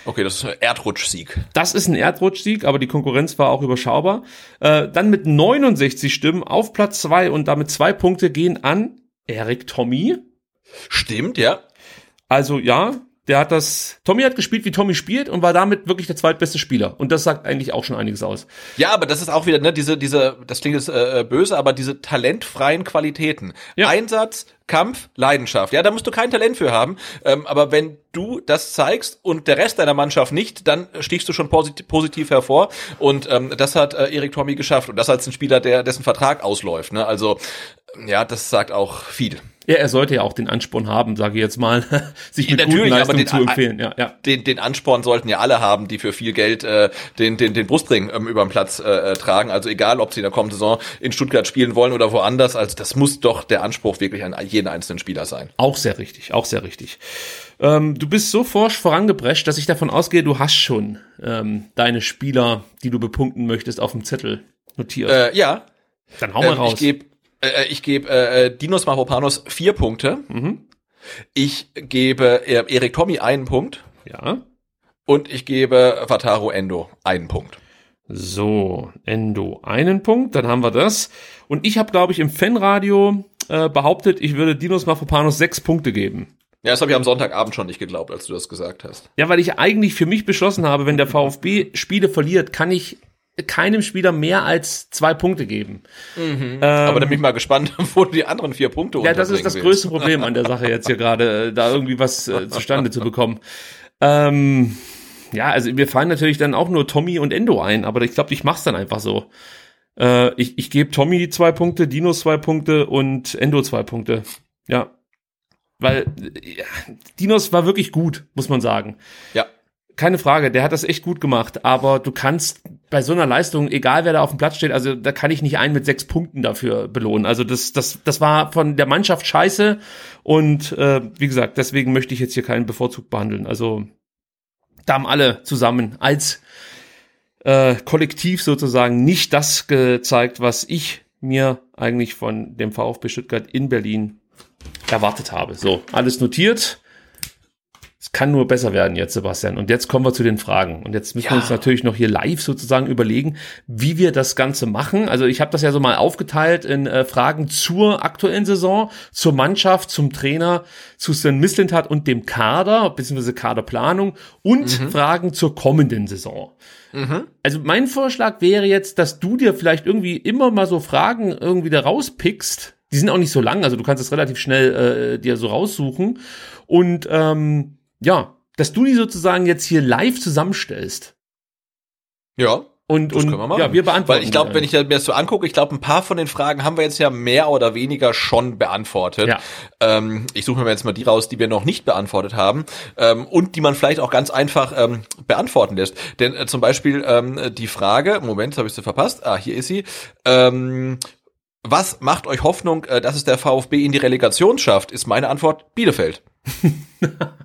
Okay, das ist ein Erdrutschsieg. Das ist ein Erdrutschsieg, aber die Konkurrenz war auch überschaubar. Äh, dann mit 69 Stimmen auf Platz zwei und damit zwei Punkte gehen an Erik Tommy. Stimmt, ja. Also ja, der hat das, Tommy hat gespielt, wie Tommy spielt und war damit wirklich der zweitbeste Spieler. Und das sagt eigentlich auch schon einiges aus. Ja, aber das ist auch wieder, ne, diese, diese, das klingt jetzt äh, böse, aber diese talentfreien Qualitäten. Ja. Einsatz, Kampf, Leidenschaft. Ja, da musst du kein Talent für haben. Ähm, aber wenn du das zeigst und der Rest deiner Mannschaft nicht, dann stichst du schon posit positiv hervor. Und ähm, das hat äh, Erik Tommy geschafft. Und das als ein Spieler, der dessen Vertrag ausläuft. Ne? Also ja, das sagt auch viel. Ja, er sollte ja auch den Ansporn haben, sage ich jetzt mal, sich mit Natürlich, guten Leistungen den, zu empfehlen. Ja, ja. Den, den Ansporn sollten ja alle haben, die für viel Geld äh, den, den, den Brustring ähm, über den Platz äh, tragen. Also egal, ob sie in der kommenden Saison in Stuttgart spielen wollen oder woanders. Also das muss doch der Anspruch wirklich an jeden einzelnen Spieler sein. Auch sehr richtig, auch sehr richtig. Ähm, du bist so forsch vorangeprescht, dass ich davon ausgehe, du hast schon ähm, deine Spieler, die du bepunkten möchtest, auf dem Zettel notiert. Äh, ja. Dann hau mal ähm, raus. Ich gebe äh, äh, ich gebe äh, Dinos Mavropanos vier Punkte. Mhm. Ich gebe äh, Erik Tommy einen Punkt. Ja. Und ich gebe Vataro Endo einen Punkt. So, Endo einen Punkt, dann haben wir das. Und ich habe, glaube ich, im Fanradio äh, behauptet, ich würde Dinos Mafropanos sechs Punkte geben. Ja, das habe ich am Sonntagabend schon nicht geglaubt, als du das gesagt hast. Ja, weil ich eigentlich für mich beschlossen habe, wenn der VfB Spiele verliert, kann ich keinem Spieler mehr als zwei Punkte geben. Mhm. Ähm, Aber da bin ich mal gespannt, wo die anderen vier Punkte Ja, das ist das größte Problem an der Sache jetzt hier gerade, äh, da irgendwie was äh, zustande zu bekommen. Ähm, ja, also mir fallen natürlich dann auch nur Tommy und Endo ein, aber ich glaube, ich mach's dann einfach so. Äh, ich ich gebe Tommy zwei Punkte, Dino zwei Punkte und Endo zwei Punkte. Ja. Weil ja, Dinos war wirklich gut, muss man sagen. Ja keine Frage, der hat das echt gut gemacht, aber du kannst bei so einer Leistung, egal wer da auf dem Platz steht, also da kann ich nicht einen mit sechs Punkten dafür belohnen. Also das, das, das war von der Mannschaft scheiße und äh, wie gesagt, deswegen möchte ich jetzt hier keinen Bevorzug behandeln. Also da haben alle zusammen als äh, Kollektiv sozusagen nicht das gezeigt, was ich mir eigentlich von dem VfB Stuttgart in Berlin erwartet habe. So, alles notiert kann nur besser werden jetzt, Sebastian. Und jetzt kommen wir zu den Fragen. Und jetzt müssen ja. wir uns natürlich noch hier live sozusagen überlegen, wie wir das Ganze machen. Also ich habe das ja so mal aufgeteilt in äh, Fragen zur aktuellen Saison, zur Mannschaft, zum Trainer, zu Sven Mislintat und dem Kader, beziehungsweise Kaderplanung und mhm. Fragen zur kommenden Saison. Mhm. Also mein Vorschlag wäre jetzt, dass du dir vielleicht irgendwie immer mal so Fragen irgendwie da rauspickst. Die sind auch nicht so lang, also du kannst es relativ schnell äh, dir so raussuchen. Und ähm, ja, dass du die sozusagen jetzt hier live zusammenstellst. Ja. Und, und wir ja, wir beantworten. Weil ich glaube, wenn ich mir das so angucke, ich glaube, ein paar von den Fragen haben wir jetzt ja mehr oder weniger schon beantwortet. Ja. Ähm, ich suche mir jetzt mal die raus, die wir noch nicht beantwortet haben ähm, und die man vielleicht auch ganz einfach ähm, beantworten lässt. Denn äh, zum Beispiel ähm, die Frage, Moment, habe ich sie verpasst. Ah, hier ist sie. Ähm, was macht euch Hoffnung, äh, dass es der VfB in die Relegation schafft? Ist meine Antwort Bielefeld.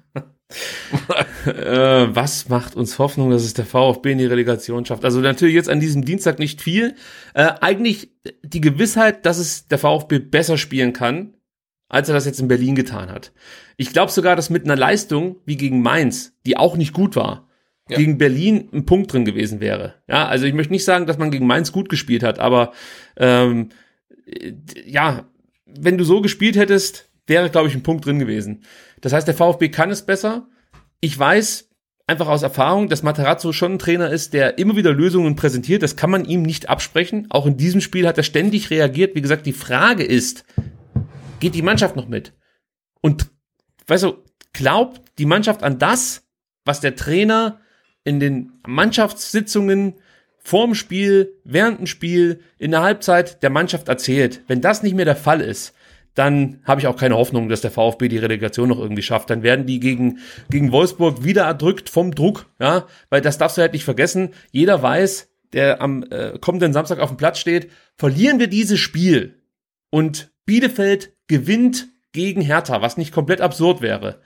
äh, was macht uns Hoffnung, dass es der VfB in die Relegation schafft? Also natürlich jetzt an diesem Dienstag nicht viel. Äh, eigentlich die Gewissheit, dass es der VfB besser spielen kann, als er das jetzt in Berlin getan hat. Ich glaube sogar, dass mit einer Leistung wie gegen Mainz, die auch nicht gut war, ja. gegen Berlin ein Punkt drin gewesen wäre. Ja, also ich möchte nicht sagen, dass man gegen Mainz gut gespielt hat, aber ähm, ja, wenn du so gespielt hättest, wäre, glaube ich, ein Punkt drin gewesen. Das heißt, der VfB kann es besser. Ich weiß einfach aus Erfahrung, dass Materazzo schon ein Trainer ist, der immer wieder Lösungen präsentiert. Das kann man ihm nicht absprechen. Auch in diesem Spiel hat er ständig reagiert. Wie gesagt, die Frage ist, geht die Mannschaft noch mit? Und, weißt du, glaubt die Mannschaft an das, was der Trainer in den Mannschaftssitzungen vorm Spiel, während dem Spiel, in der Halbzeit der Mannschaft erzählt. Wenn das nicht mehr der Fall ist, dann habe ich auch keine Hoffnung, dass der VfB die Relegation noch irgendwie schafft. Dann werden die gegen, gegen Wolfsburg wieder erdrückt vom Druck, ja, weil das darfst du halt nicht vergessen. Jeder weiß, der am äh, kommenden Samstag auf dem Platz steht, verlieren wir dieses Spiel und Bielefeld gewinnt gegen Hertha, was nicht komplett absurd wäre.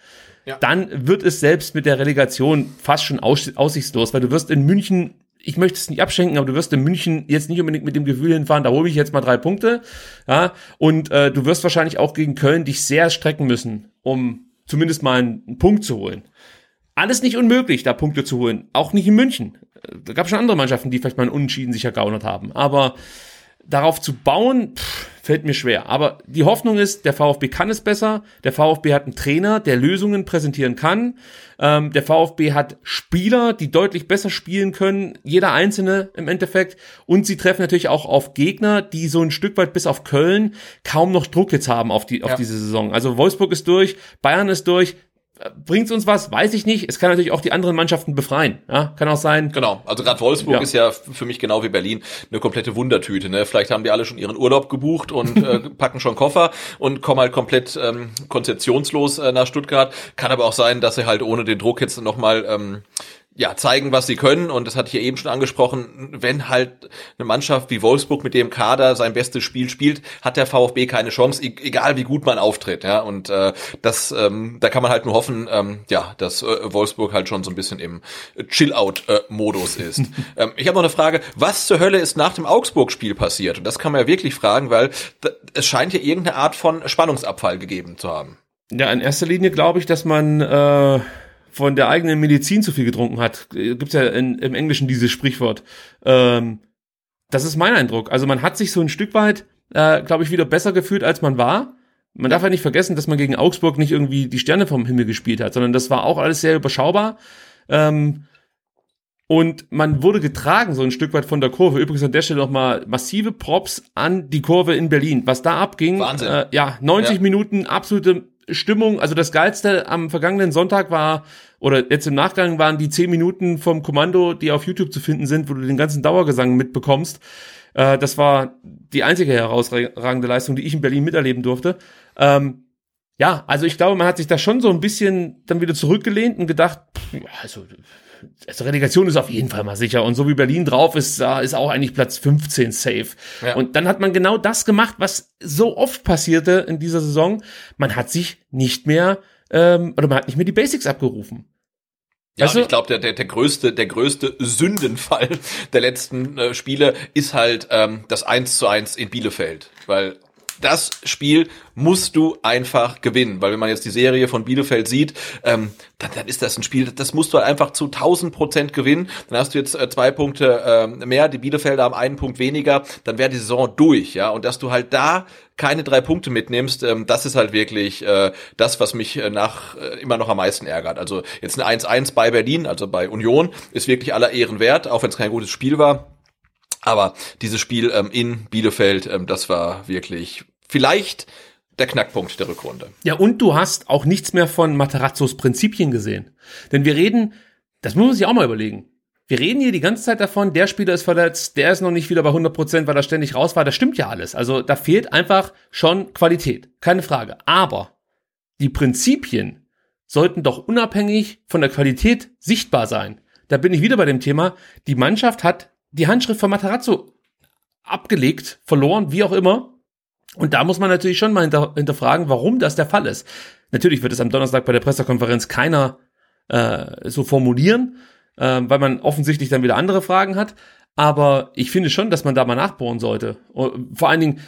Ja. Dann wird es selbst mit der Relegation fast schon aussichtslos, weil du wirst in München ich möchte es nicht abschenken, aber du wirst in München jetzt nicht unbedingt mit dem Gefühl hinfahren, da hole ich jetzt mal drei Punkte. Ja, und äh, du wirst wahrscheinlich auch gegen Köln dich sehr strecken müssen, um zumindest mal einen, einen Punkt zu holen. Alles nicht unmöglich, da Punkte zu holen. Auch nicht in München. Da gab es schon andere Mannschaften, die vielleicht mal einen Unentschieden sich ergaunert haben. Aber darauf zu bauen, pff, fällt mir schwer. Aber die Hoffnung ist, der VfB kann es besser. Der VfB hat einen Trainer, der Lösungen präsentieren kann. Ähm, der VfB hat Spieler, die deutlich besser spielen können. Jeder einzelne im Endeffekt. Und sie treffen natürlich auch auf Gegner, die so ein Stück weit bis auf Köln kaum noch Druck jetzt haben auf die, auf ja. diese Saison. Also Wolfsburg ist durch, Bayern ist durch. Bringt uns was? Weiß ich nicht. Es kann natürlich auch die anderen Mannschaften befreien. Ja, kann auch sein. Genau. Also gerade Wolfsburg ja. ist ja für mich genau wie Berlin eine komplette Wundertüte. Ne? Vielleicht haben die alle schon ihren Urlaub gebucht und äh, packen schon Koffer und kommen halt komplett ähm, konzeptionslos äh, nach Stuttgart. Kann aber auch sein, dass sie halt ohne den Druck jetzt nochmal ähm, ja, zeigen, was sie können. Und das hatte ich ja eben schon angesprochen. Wenn halt eine Mannschaft wie Wolfsburg mit dem Kader sein bestes Spiel spielt, hat der VfB keine Chance, e-, egal wie gut man auftritt. Ja, und äh, das, ähm, da kann man halt nur hoffen, ähm, ja, dass äh, Wolfsburg halt schon so ein bisschen im Chill-out-Modus ist. ähm, ich habe noch eine Frage: Was zur Hölle ist nach dem Augsburg-Spiel passiert? Und das kann man ja wirklich fragen, weil es scheint ja irgendeine Art von Spannungsabfall gegeben zu haben. Ja, in erster Linie glaube ich, dass man äh von der eigenen Medizin zu viel getrunken hat. Gibt's ja in, im Englischen dieses Sprichwort. Ähm, das ist mein Eindruck. Also man hat sich so ein Stück weit, äh, glaube ich, wieder besser gefühlt, als man war. Man darf ja nicht vergessen, dass man gegen Augsburg nicht irgendwie die Sterne vom Himmel gespielt hat, sondern das war auch alles sehr überschaubar. Ähm, und man wurde getragen so ein Stück weit von der Kurve. Übrigens an der Stelle nochmal massive Props an die Kurve in Berlin. Was da abging, Wahnsinn. Äh, ja, 90 ja. Minuten absolute Stimmung, also das Geilste am vergangenen Sonntag war, oder jetzt im Nachgang waren die zehn Minuten vom Kommando, die auf YouTube zu finden sind, wo du den ganzen Dauergesang mitbekommst. Äh, das war die einzige herausragende Leistung, die ich in Berlin miterleben durfte. Ähm, ja, also ich glaube, man hat sich da schon so ein bisschen dann wieder zurückgelehnt und gedacht, pff, also also Relegation ist auf jeden Fall mal sicher. Und so wie Berlin drauf ist, ist auch eigentlich Platz 15 safe. Ja. Und dann hat man genau das gemacht, was so oft passierte in dieser Saison. Man hat sich nicht mehr, ähm, oder man hat nicht mehr die Basics abgerufen. Ja, du? ich glaube, der, der, der größte, der größte Sündenfall der letzten äh, Spiele ist halt ähm, das 1 zu 1 in Bielefeld. Weil das Spiel musst du einfach gewinnen, weil wenn man jetzt die Serie von Bielefeld sieht, ähm, dann, dann ist das ein Spiel, das musst du einfach zu 1000 Prozent gewinnen. Dann hast du jetzt äh, zwei Punkte äh, mehr, die Bielefelder haben einen Punkt weniger, dann wäre die Saison durch, ja. Und dass du halt da keine drei Punkte mitnimmst, ähm, das ist halt wirklich äh, das, was mich äh, nach äh, immer noch am meisten ärgert. Also jetzt ein 1-1 bei Berlin, also bei Union, ist wirklich aller Ehren wert, auch wenn es kein gutes Spiel war. Aber dieses Spiel ähm, in Bielefeld, ähm, das war wirklich vielleicht der Knackpunkt der Rückrunde. Ja, und du hast auch nichts mehr von Materazzos Prinzipien gesehen. Denn wir reden, das muss man sich auch mal überlegen. Wir reden hier die ganze Zeit davon, der Spieler ist verletzt, der ist noch nicht wieder bei 100 Prozent, weil er ständig raus war. Das stimmt ja alles. Also da fehlt einfach schon Qualität. Keine Frage. Aber die Prinzipien sollten doch unabhängig von der Qualität sichtbar sein. Da bin ich wieder bei dem Thema. Die Mannschaft hat die Handschrift von Matarazzo abgelegt, verloren, wie auch immer. Und da muss man natürlich schon mal hinter, hinterfragen, warum das der Fall ist. Natürlich wird es am Donnerstag bei der Pressekonferenz keiner äh, so formulieren, äh, weil man offensichtlich dann wieder andere Fragen hat. Aber ich finde schon, dass man da mal nachbohren sollte. Und vor allen Dingen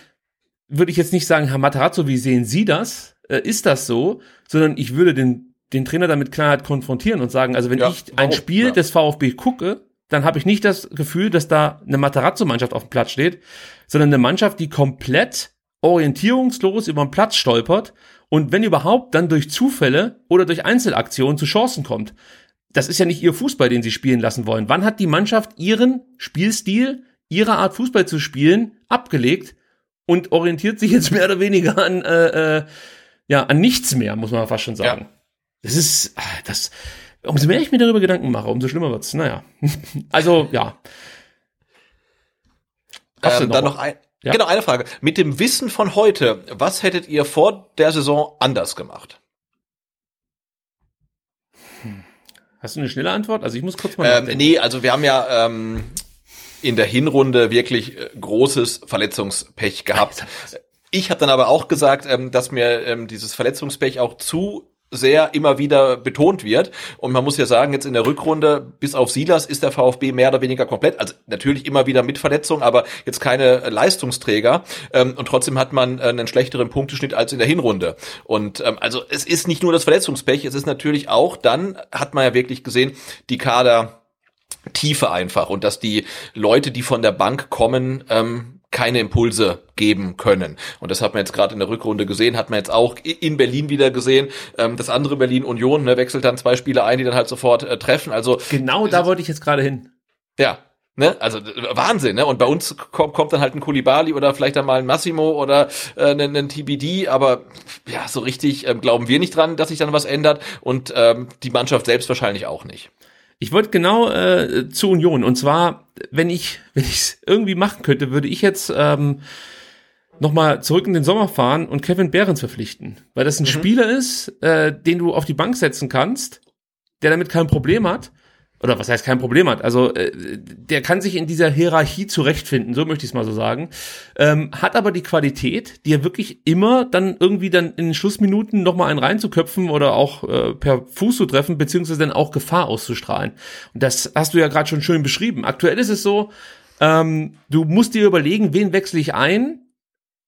würde ich jetzt nicht sagen, Herr Matarazzo, wie sehen Sie das? Äh, ist das so? Sondern ich würde den, den Trainer damit Klarheit konfrontieren und sagen, also wenn ja, ich ein Spiel ja. des VfB gucke, dann habe ich nicht das Gefühl, dass da eine Matarazzo-Mannschaft auf dem Platz steht, sondern eine Mannschaft, die komplett orientierungslos über den Platz stolpert und wenn überhaupt, dann durch Zufälle oder durch Einzelaktionen zu Chancen kommt. Das ist ja nicht ihr Fußball, den sie spielen lassen wollen. Wann hat die Mannschaft ihren Spielstil, ihre Art Fußball zu spielen, abgelegt und orientiert sich jetzt mehr oder weniger an, äh, äh, ja, an nichts mehr, muss man fast schon sagen. Ja. Das ist, ah, das, umso mehr ich mir darüber Gedanken mache, umso schlimmer wird's. Naja. also, ja. Ähm, dann noch ein, ja? genau, eine Frage. Mit dem Wissen von heute, was hättet ihr vor der Saison anders gemacht? Hm. Hast du eine schnelle Antwort? Also ich muss kurz mal. Ähm, nee, also wir haben ja ähm, in der Hinrunde wirklich äh, großes Verletzungspech gehabt. Ich habe dann aber auch gesagt, ähm, dass mir ähm, dieses Verletzungspech auch zu sehr immer wieder betont wird. Und man muss ja sagen, jetzt in der Rückrunde, bis auf Silas ist der VfB mehr oder weniger komplett. Also natürlich immer wieder mit Verletzung, aber jetzt keine Leistungsträger. Ähm, und trotzdem hat man einen schlechteren Punkteschnitt als in der Hinrunde. Und ähm, also es ist nicht nur das Verletzungspech, es ist natürlich auch, dann hat man ja wirklich gesehen, die Kader Tiefe einfach und dass die Leute, die von der Bank kommen, ähm, keine Impulse geben können. Und das hat man jetzt gerade in der Rückrunde gesehen, hat man jetzt auch in Berlin wieder gesehen. Ähm, das andere Berlin Union ne, wechselt dann zwei Spieler ein, die dann halt sofort äh, treffen. Also genau da wollte ich jetzt gerade hin. Ja, Ne? Also Wahnsinn, ne? Und bei uns kommt, kommt dann halt ein Kulibali oder vielleicht dann mal ein Massimo oder äh, ein, ein TBD, aber ja, so richtig ähm, glauben wir nicht dran, dass sich dann was ändert und ähm, die Mannschaft selbst wahrscheinlich auch nicht. Ich wollte genau äh, zu Union. Und zwar, wenn ich wenn ich es irgendwie machen könnte, würde ich jetzt ähm, nochmal zurück in den Sommer fahren und Kevin Behrens verpflichten. Weil das ein mhm. Spieler ist, äh, den du auf die Bank setzen kannst, der damit kein Problem hat oder was heißt kein Problem hat. Also äh, der kann sich in dieser Hierarchie zurechtfinden, so möchte ich es mal so sagen. Ähm, hat aber die Qualität, dir wirklich immer dann irgendwie dann in den Schlussminuten nochmal einen reinzuköpfen oder auch äh, per Fuß zu treffen, beziehungsweise dann auch Gefahr auszustrahlen. Und das hast du ja gerade schon schön beschrieben. Aktuell ist es so, ähm, du musst dir überlegen, wen wechsle ich ein,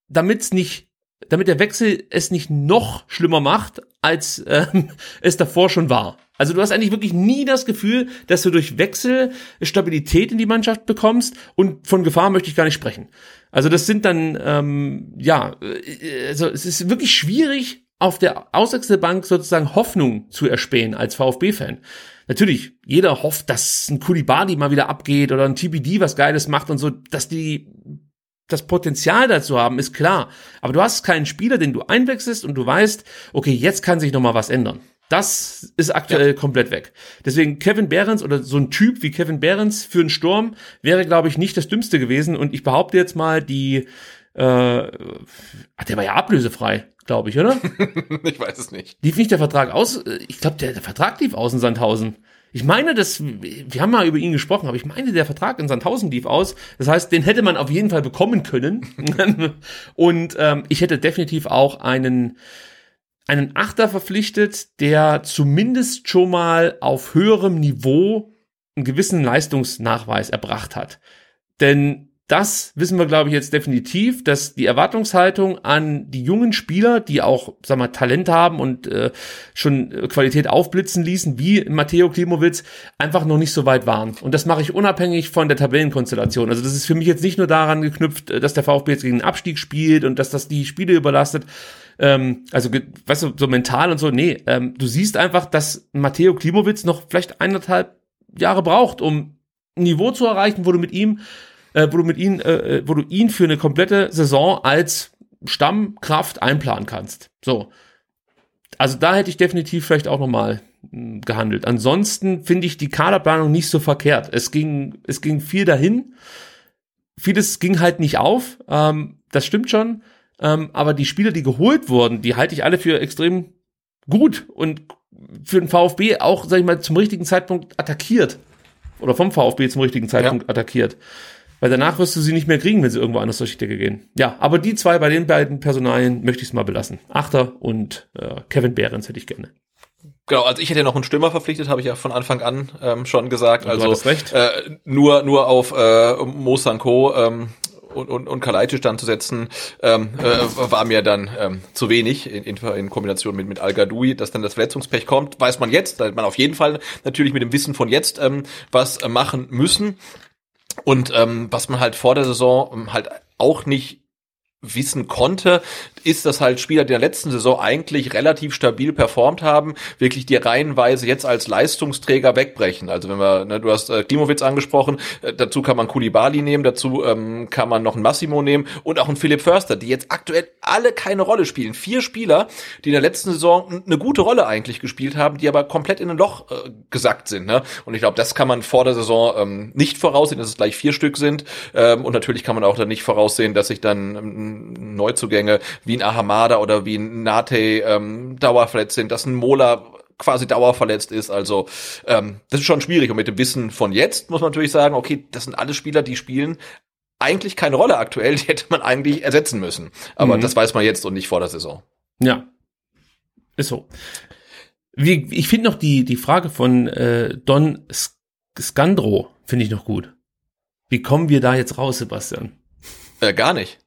damit es nicht damit der Wechsel es nicht noch schlimmer macht, als ähm, es davor schon war. Also du hast eigentlich wirklich nie das Gefühl, dass du durch Wechsel Stabilität in die Mannschaft bekommst und von Gefahr möchte ich gar nicht sprechen. Also das sind dann, ähm, ja, äh, also es ist wirklich schwierig, auf der Auswechselbank sozusagen Hoffnung zu erspähen als VfB-Fan. Natürlich, jeder hofft, dass ein Kulibadi mal wieder abgeht oder ein TBD was Geiles macht und so, dass die das Potenzial dazu haben, ist klar. Aber du hast keinen Spieler, den du einwechselst und du weißt, okay, jetzt kann sich noch mal was ändern. Das ist aktuell ja. komplett weg. Deswegen Kevin Behrens oder so ein Typ wie Kevin Behrens für einen Sturm wäre, glaube ich, nicht das Dümmste gewesen. Und ich behaupte jetzt mal, die, äh, ach, der war ja ablösefrei, glaube ich, oder? ich weiß es nicht. Lief nicht der Vertrag aus? Ich glaube, der, der Vertrag lief aus in Sandhausen. Ich meine, dass wir haben mal über ihn gesprochen, aber ich meine, der Vertrag in Sandhausen lief aus. Das heißt, den hätte man auf jeden Fall bekommen können. Und ähm, ich hätte definitiv auch einen einen Achter verpflichtet, der zumindest schon mal auf höherem Niveau einen gewissen Leistungsnachweis erbracht hat. Denn das wissen wir, glaube ich, jetzt definitiv, dass die Erwartungshaltung an die jungen Spieler, die auch, sag mal, Talent haben und äh, schon Qualität aufblitzen ließen, wie Matteo Klimowitz, einfach noch nicht so weit waren. Und das mache ich unabhängig von der Tabellenkonstellation. Also das ist für mich jetzt nicht nur daran geknüpft, dass der VfB jetzt gegen den Abstieg spielt und dass das die Spiele überlastet, ähm, also weißt du, so mental und so, nee, ähm, du siehst einfach, dass Matteo Klimowitz noch vielleicht eineinhalb Jahre braucht, um ein Niveau zu erreichen, wo du mit ihm äh, wo du mit ihm, äh, wo du ihn für eine komplette Saison als Stammkraft einplanen kannst. So. Also da hätte ich definitiv vielleicht auch nochmal hm, gehandelt. Ansonsten finde ich die Kaderplanung nicht so verkehrt. Es ging, es ging viel dahin. Vieles ging halt nicht auf. Ähm, das stimmt schon. Ähm, aber die Spieler, die geholt wurden, die halte ich alle für extrem gut und für den VfB auch, sag ich mal, zum richtigen Zeitpunkt attackiert. Oder vom VfB zum richtigen Zeitpunkt ja. attackiert. Weil danach wirst du sie nicht mehr kriegen, wenn sie irgendwo anders durch die Decke gehen. Ja, aber die zwei bei den beiden Personalien möchte ich es mal belassen. Achter und äh, Kevin Behrens hätte ich gerne. Genau, also ich hätte noch einen Stürmer verpflichtet, habe ich ja von Anfang an ähm, schon gesagt. Also recht. Äh, nur nur auf äh, Mo Sanko ähm, und, und, und Kalajdzic dann zu setzen, ähm, äh, war mir dann ähm, zu wenig in, in, in Kombination mit, mit Al Gadoui, dass dann das Verletzungspech kommt, weiß man jetzt, da man auf jeden Fall natürlich mit dem Wissen von jetzt ähm, was äh, machen müssen. Und ähm, was man halt vor der Saison ähm, halt auch nicht wissen konnte, ist, dass halt Spieler der letzten Saison eigentlich relativ stabil performt haben, wirklich die reihenweise jetzt als Leistungsträger wegbrechen. Also wenn wir, ne, du hast äh, Klimowitz angesprochen, äh, dazu kann man Kulibali nehmen, dazu ähm, kann man noch einen Massimo nehmen und auch einen Philipp Förster, die jetzt aktuell alle keine Rolle spielen. Vier Spieler, die in der letzten Saison eine gute Rolle eigentlich gespielt haben, die aber komplett in ein Loch äh, gesackt sind. Ne? Und ich glaube, das kann man vor der Saison ähm, nicht voraussehen, dass es gleich vier Stück sind. Ähm, und natürlich kann man auch dann nicht voraussehen, dass sich dann ähm, Neuzugänge wie ein Ahamada oder wie ein Nate ähm, dauerverletzt sind, dass ein Mola quasi dauerverletzt ist. Also ähm, das ist schon schwierig. Und mit dem Wissen von jetzt muss man natürlich sagen, okay, das sind alle Spieler, die spielen eigentlich keine Rolle aktuell, die hätte man eigentlich ersetzen müssen. Aber mhm. das weiß man jetzt und nicht vor der Saison. Ja, ist so. Wie, ich finde noch die, die Frage von äh, Don Scandro, finde ich noch gut. Wie kommen wir da jetzt raus, Sebastian? Äh, gar nicht.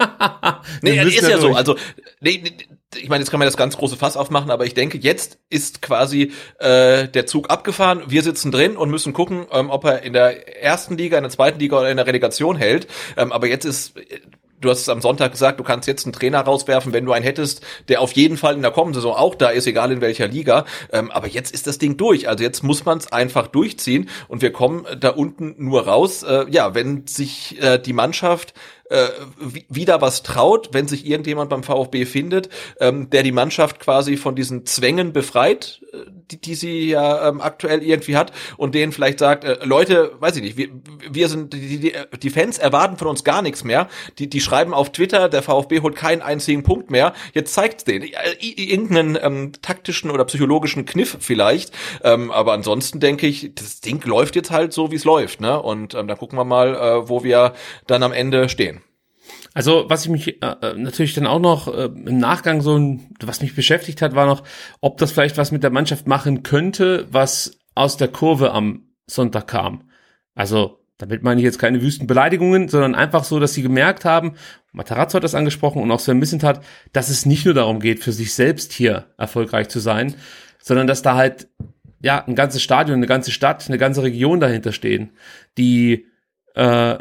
nee, ist ja durch. so. Also, nee, nee, ich meine, jetzt kann man das ganz große Fass aufmachen, aber ich denke, jetzt ist quasi äh, der Zug abgefahren. Wir sitzen drin und müssen gucken, ähm, ob er in der ersten Liga, in der zweiten Liga oder in der Relegation hält. Ähm, aber jetzt ist du hast es am Sonntag gesagt, du kannst jetzt einen Trainer rauswerfen, wenn du einen hättest, der auf jeden Fall in der kommenden Saison auch da ist, egal in welcher Liga. Ähm, aber jetzt ist das Ding durch. Also jetzt muss man es einfach durchziehen und wir kommen da unten nur raus, äh, ja, wenn sich äh, die Mannschaft äh, wieder was traut, wenn sich irgendjemand beim VfB findet, ähm, der die Mannschaft quasi von diesen Zwängen befreit, äh, die, die sie ja ähm, aktuell irgendwie hat und denen vielleicht sagt, äh, Leute, weiß ich nicht, wir, wir sind, die, die, die Fans erwarten von uns gar nichts mehr. Die, die schreiben auf Twitter, der VfB holt keinen einzigen Punkt mehr. Jetzt zeigt's denen. Irgendeinen ähm, taktischen oder psychologischen Kniff vielleicht. Ähm, aber ansonsten denke ich, das Ding läuft jetzt halt so, wie es läuft. Ne? Und ähm, dann gucken wir mal, äh, wo wir dann am Ende stehen. Also was ich mich äh, äh, natürlich dann auch noch äh, im Nachgang so, was mich beschäftigt hat, war noch, ob das vielleicht was mit der Mannschaft machen könnte, was aus der Kurve am Sonntag kam. Also damit meine ich jetzt keine wüsten Beleidigungen, sondern einfach so, dass sie gemerkt haben, Matarazzo hat das angesprochen und auch Sven Missent hat, dass es nicht nur darum geht, für sich selbst hier erfolgreich zu sein, sondern dass da halt ja ein ganzes Stadion, eine ganze Stadt, eine ganze Region dahinter stehen, die äh,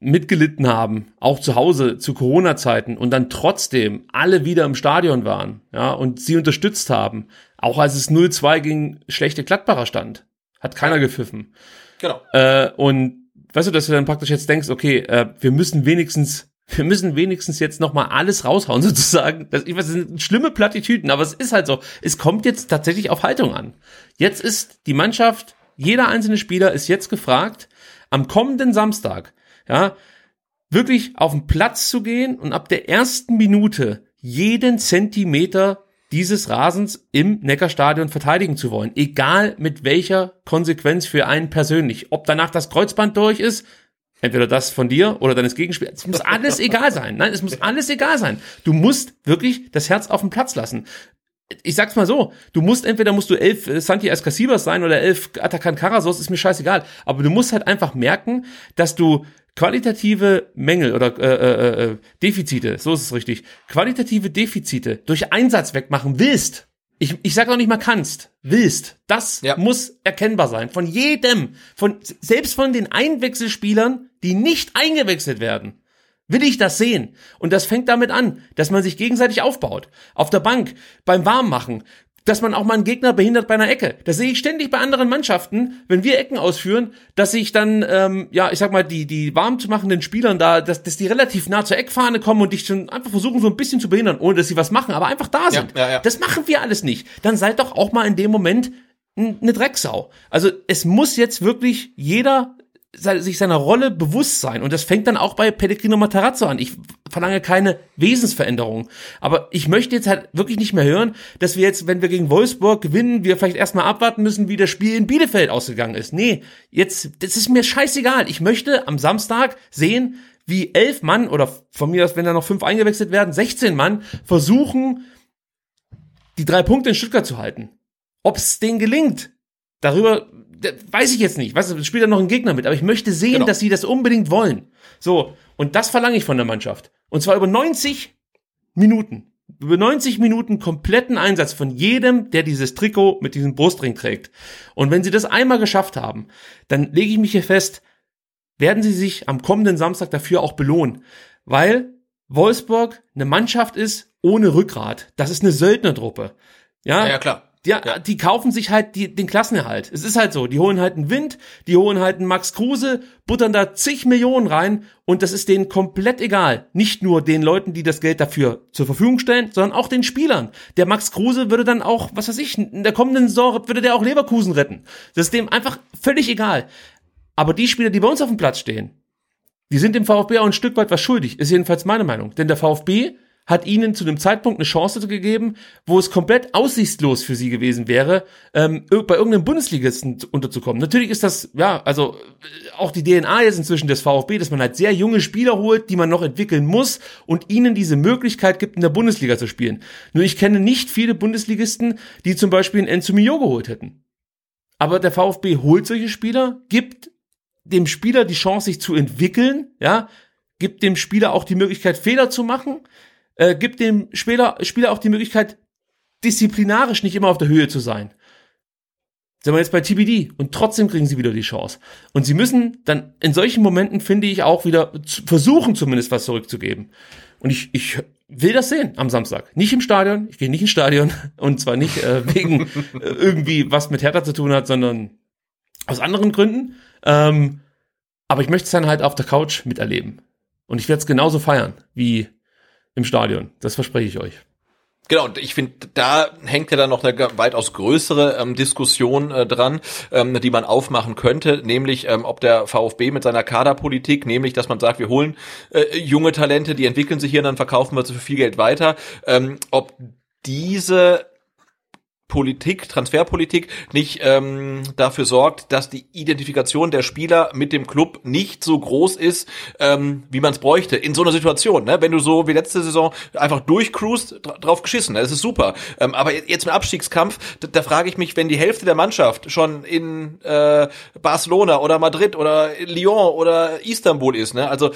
mitgelitten haben, auch zu Hause zu Corona-Zeiten und dann trotzdem alle wieder im Stadion waren, ja, und sie unterstützt haben, auch als es 0-2 gegen schlechte Gladbacher stand. Hat keiner gepfiffen. Genau. Äh, und weißt du, dass du dann praktisch jetzt denkst, okay, äh, wir müssen wenigstens, wir müssen wenigstens jetzt nochmal alles raushauen, sozusagen. Das, ich weiß, das sind schlimme Plattitüden, aber es ist halt so. Es kommt jetzt tatsächlich auf Haltung an. Jetzt ist die Mannschaft, jeder einzelne Spieler ist jetzt gefragt, am kommenden Samstag ja, wirklich auf den Platz zu gehen und ab der ersten Minute jeden Zentimeter dieses Rasens im Neckarstadion verteidigen zu wollen. Egal mit welcher Konsequenz für einen persönlich. Ob danach das Kreuzband durch ist, entweder das von dir oder deines Gegenspielers. Es muss alles egal sein. Nein, es muss alles egal sein. Du musst wirklich das Herz auf den Platz lassen. Ich sag's mal so, du musst entweder musst du elf äh, Santi Escasibas sein oder elf Atakan Karasos, ist mir scheißegal. Aber du musst halt einfach merken, dass du qualitative Mängel oder äh, äh, äh, Defizite, so ist es richtig, qualitative Defizite durch Einsatz wegmachen willst, ich, ich sage auch nicht mal kannst, willst, das Ja. muss erkennbar sein. Von jedem, von selbst von den Einwechselspielern, die nicht eingewechselt werden, will ich das sehen. Und das fängt damit an, dass man sich gegenseitig aufbaut. Auf der Bank, beim Warmmachen, dass man auch mal einen Gegner behindert bei einer Ecke. Das sehe ich ständig bei anderen Mannschaften, wenn wir Ecken ausführen, dass sich dann, ähm, ja, ich sag mal, die, die warm zu machenden Spielern da, dass, dass die relativ nah zur Eckfahne kommen und dich schon einfach versuchen, so ein bisschen zu behindern, ohne dass sie was machen, aber einfach da sind. ja, ja. Das machen wir alles nicht. Dann seid doch auch mal in dem Moment eine Drecksau. Also es muss jetzt wirklich jeder sich seiner Rolle bewusst sein. Und das fängt dann auch bei Pellegrino Matarazzo an. Ich verlange keine Wesensveränderung. Aber ich möchte jetzt halt wirklich nicht mehr hören, dass wir jetzt, wenn wir gegen Wolfsburg gewinnen, wir vielleicht erstmal abwarten müssen, wie das Spiel in Bielefeld ausgegangen ist. Nee, jetzt, das ist mir scheißegal. Ich möchte am Samstag sehen, wie elf Mann oder von mir aus, wenn da noch fünf eingewechselt werden, 16 Mann versuchen, die drei Punkte in Stuttgart zu halten. Ob es denen gelingt, darüber da- weiß ich jetzt nicht. Es spielt ja noch ein Gegner mit, aber ich möchte sehen, Genau. dass sie das unbedingt wollen. So, und das verlange ich von der Mannschaft. Und zwar über 90 Minuten. Über 90 Minuten kompletten Einsatz von jedem, der dieses Trikot mit diesem Brustring trägt. Und wenn sie das einmal geschafft haben, dann lege ich mich hier fest, werden sie sich am kommenden Samstag dafür auch belohnen. Weil Wolfsburg eine Mannschaft ist ohne Rückgrat. Das ist eine Söldnertruppe. Ja, Ja, ja, klar. Ja, Ja. die kaufen sich halt die, den Klassenerhalt. Es ist halt so. Die holen halt einen Wind, die holen halt einen Max Kruse, buttern da zig Millionen rein und das ist denen komplett egal. Nicht nur den Leuten, die das Geld dafür zur Verfügung stellen, sondern auch den Spielern. Der Max Kruse würde dann auch, was weiß ich, in der kommenden Saison würde der auch Leverkusen retten. Das ist dem einfach völlig egal. Aber die Spieler, die bei uns auf dem Platz stehen, die sind dem VfB auch ein Stück weit was schuldig, ist jedenfalls meine Meinung. Denn der VfB hat ihnen zu dem Zeitpunkt eine Chance gegeben, wo es komplett aussichtslos für sie gewesen wäre, ähm, bei irgendeinem Bundesligisten zu- unterzukommen. Natürlich ist das, ja, also äh, auch die DNA jetzt inzwischen des VfB, dass man halt sehr junge Spieler holt, die man noch entwickeln muss und ihnen diese Möglichkeit gibt, in der Bundesliga zu spielen. Nur ich kenne nicht viele Bundesligisten, die zum Beispiel einen Enzo Mio geholt hätten. Aber der VfB holt solche Spieler, gibt dem Spieler die Chance, sich zu entwickeln, ja, gibt dem Spieler auch die Möglichkeit, Fehler zu machen, äh, gibt dem Spieler, Spieler auch die Möglichkeit, disziplinarisch nicht immer auf der Höhe zu sein. Sind wir jetzt bei TBD und trotzdem kriegen sie wieder die Chance. Und sie müssen dann in solchen Momenten, finde ich, auch wieder versuchen, zumindest was zurückzugeben. Und ich, ich will das sehen am Samstag. Nicht im Stadion, ich gehe nicht ins Stadion und zwar nicht äh, wegen äh, irgendwie was mit Hertha zu tun hat, sondern aus anderen Gründen. Ähm, aber ich möchte es dann halt auf der Couch miterleben. Und ich werde es genauso feiern wie im Stadion. Das verspreche ich euch. Genau, und ich finde, da hängt ja dann noch eine weitaus größere ähm, Diskussion äh, dran, ähm, die man aufmachen könnte, nämlich ähm, ob der VfB mit seiner Kaderpolitik, nämlich dass man sagt, wir holen äh, junge Talente, die entwickeln sich hier und dann verkaufen wir sie für viel Geld weiter, ähm, ob diese Politik, Transferpolitik nicht ähm, dafür sorgt, dass die Identifikation der Spieler mit dem Club nicht so groß ist, ähm, wie man es bräuchte in so einer Situation. Ne? Wenn du so wie letzte Saison einfach durchcruist, dra drauf geschissen, ne? das ist super. Ähm, aber jetzt im Abstiegskampf, da, da frage ich mich, wenn die Hälfte der Mannschaft schon in äh, Barcelona oder Madrid oder Lyon oder Istanbul ist, ne? also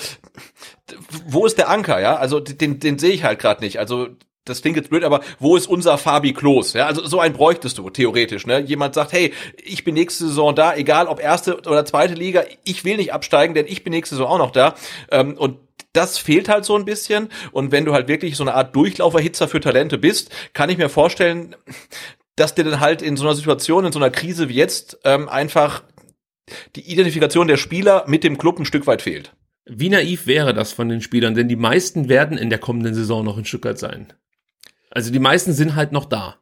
wo ist der Anker, ja? Also den, den sehe ich halt gerade nicht. Also das klingt jetzt blöd, aber wo ist unser Fabi Klos? Ja, also so einen bräuchtest du theoretisch. Ne? Jemand sagt, hey, ich bin nächste Saison da, egal ob erste oder zweite Liga, ich will nicht absteigen, denn ich bin nächste Saison auch noch da. Ähm, und das fehlt halt so ein bisschen. Und wenn du halt wirklich so eine Art Durchlauferhitzer für Talente bist, kann ich mir vorstellen, dass dir dann halt in so einer Situation, in so einer Krise wie jetzt, ähm, einfach die Identifikation der Spieler mit dem Club ein Stück weit fehlt. Wie naiv wäre das von den Spielern? Denn die meisten werden in der kommenden Saison noch in Stuttgart sein. Also die meisten sind halt noch da.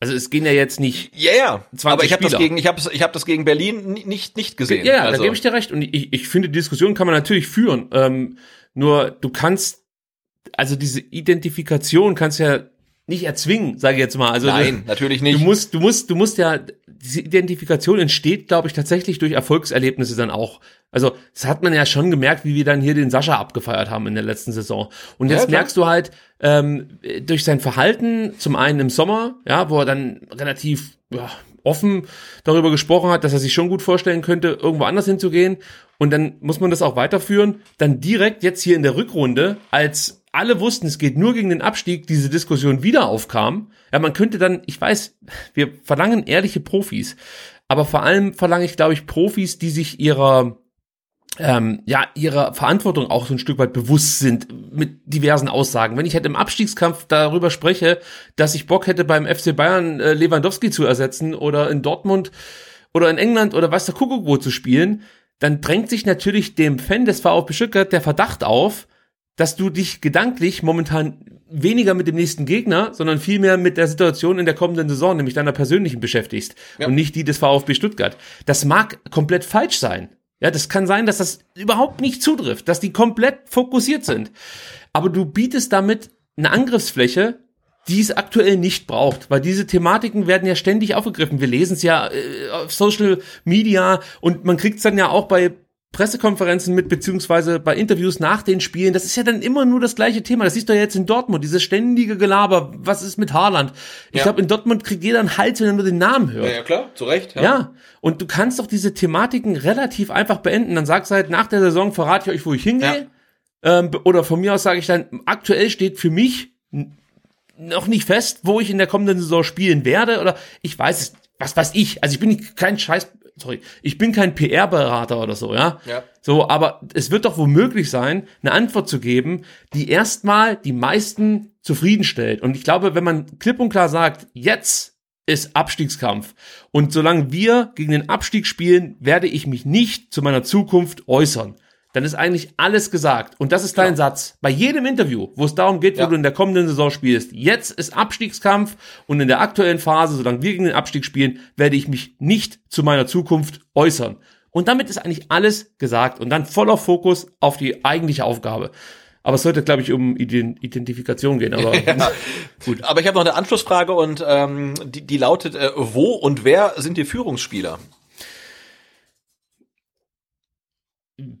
Also es gehen ja jetzt nicht. Ja, ja. 20 Aber ich habe das gegen, ich habe, ich habe das gegen Berlin ni- nicht nicht gesehen. Ja, ja also, da gebe ich dir recht. Und ich, ich finde, die Diskussion kann man natürlich führen. Ähm, nur du kannst, also diese Identifikation kannst ja nicht erzwingen, sage ich jetzt mal. Also Nein, du, natürlich Du nicht. musst, du musst, du musst ja, diese Identifikation entsteht, glaube ich, tatsächlich durch Erfolgserlebnisse dann auch. Also, das hat man ja schon gemerkt, wie wir dann hier den Sascha abgefeiert haben in der letzten Saison. Und jetzt Ja, merkst du halt, ähm, durch sein Verhalten, zum einen im Sommer, ja, wo er dann relativ ja, offen darüber gesprochen hat, dass er sich schon gut vorstellen könnte, irgendwo anders hinzugehen. Und dann muss man das auch weiterführen. Dann direkt jetzt hier in der Rückrunde, als alle wussten, es geht nur gegen den Abstieg, diese Diskussion wieder aufkam. Ja, man könnte dann, ich weiß, wir verlangen ehrliche Profis. Aber vor allem verlange ich, glaube ich, Profis, die sich ihrer ähm, ja, ihrer Verantwortung auch so ein Stück weit bewusst sind mit diversen Aussagen. Wenn ich halt im Abstiegskampf darüber spreche, dass ich Bock hätte beim FC Bayern äh, Lewandowski zu ersetzen oder in Dortmund oder in England oder was der Kuckuck wo zu spielen, dann drängt sich natürlich dem Fan des VfB Stuttgart der Verdacht auf, dass du dich gedanklich momentan weniger mit dem nächsten Gegner, sondern vielmehr mit der Situation in der kommenden Saison, nämlich deiner persönlichen beschäftigst ja. und nicht die des VfB Stuttgart. Das mag komplett falsch sein. Ja, das kann sein, dass das überhaupt nicht zutrifft, dass die komplett fokussiert sind. Aber du bietest damit eine Angriffsfläche, die es aktuell nicht braucht, weil diese Thematiken werden ja ständig aufgegriffen. Wir lesen es ja äh, auf Social Media und man kriegt es dann ja auch bei Pressekonferenzen mit, beziehungsweise bei Interviews nach den Spielen, das ist ja dann immer nur das gleiche Thema. Das siehst du ja jetzt in Dortmund, dieses ständige Gelaber, was ist mit Haaland? Ich ja. glaube, in Dortmund kriegt jeder einen Hals, wenn er nur den Namen hört. Ja, ja klar, zu Recht. Ja. ja, und du kannst doch diese Thematiken relativ einfach beenden. Dann sagst du halt, nach der Saison verrate ich euch, wo ich hingehe. Ja. Ähm, oder von mir aus sage ich dann, aktuell steht für mich noch nicht fest, wo ich in der kommenden Saison spielen werde. Oder ich weiß es, was weiß ich. Also ich bin kein Scheiß sorry, ich bin kein PR-Berater oder so, ja? ja. So, aber es wird doch wohl möglich sein, eine Antwort zu geben, die erstmal die meisten zufriedenstellt. Und ich glaube, wenn man klipp und klar sagt, jetzt ist Abstiegskampf. Und solange wir gegen den Abstieg spielen, werde ich mich nicht zu meiner Zukunft äußern dann ist eigentlich alles gesagt. Und das ist dein genau. Satz. Bei jedem Interview, wo es darum geht, wo ja. du in der kommenden Saison spielst, jetzt ist Abstiegskampf und in der aktuellen Phase, solange wir gegen den Abstieg spielen, werde ich mich nicht zu meiner Zukunft äußern. Und damit ist eigentlich alles gesagt und dann voller Fokus auf die eigentliche Aufgabe. Aber es sollte, glaube ich, um Identifikation gehen. Aber ja, gut. Aber ich habe noch eine Anschlussfrage und ähm, die, die lautet: äh, Wo und wer sind die Führungsspieler?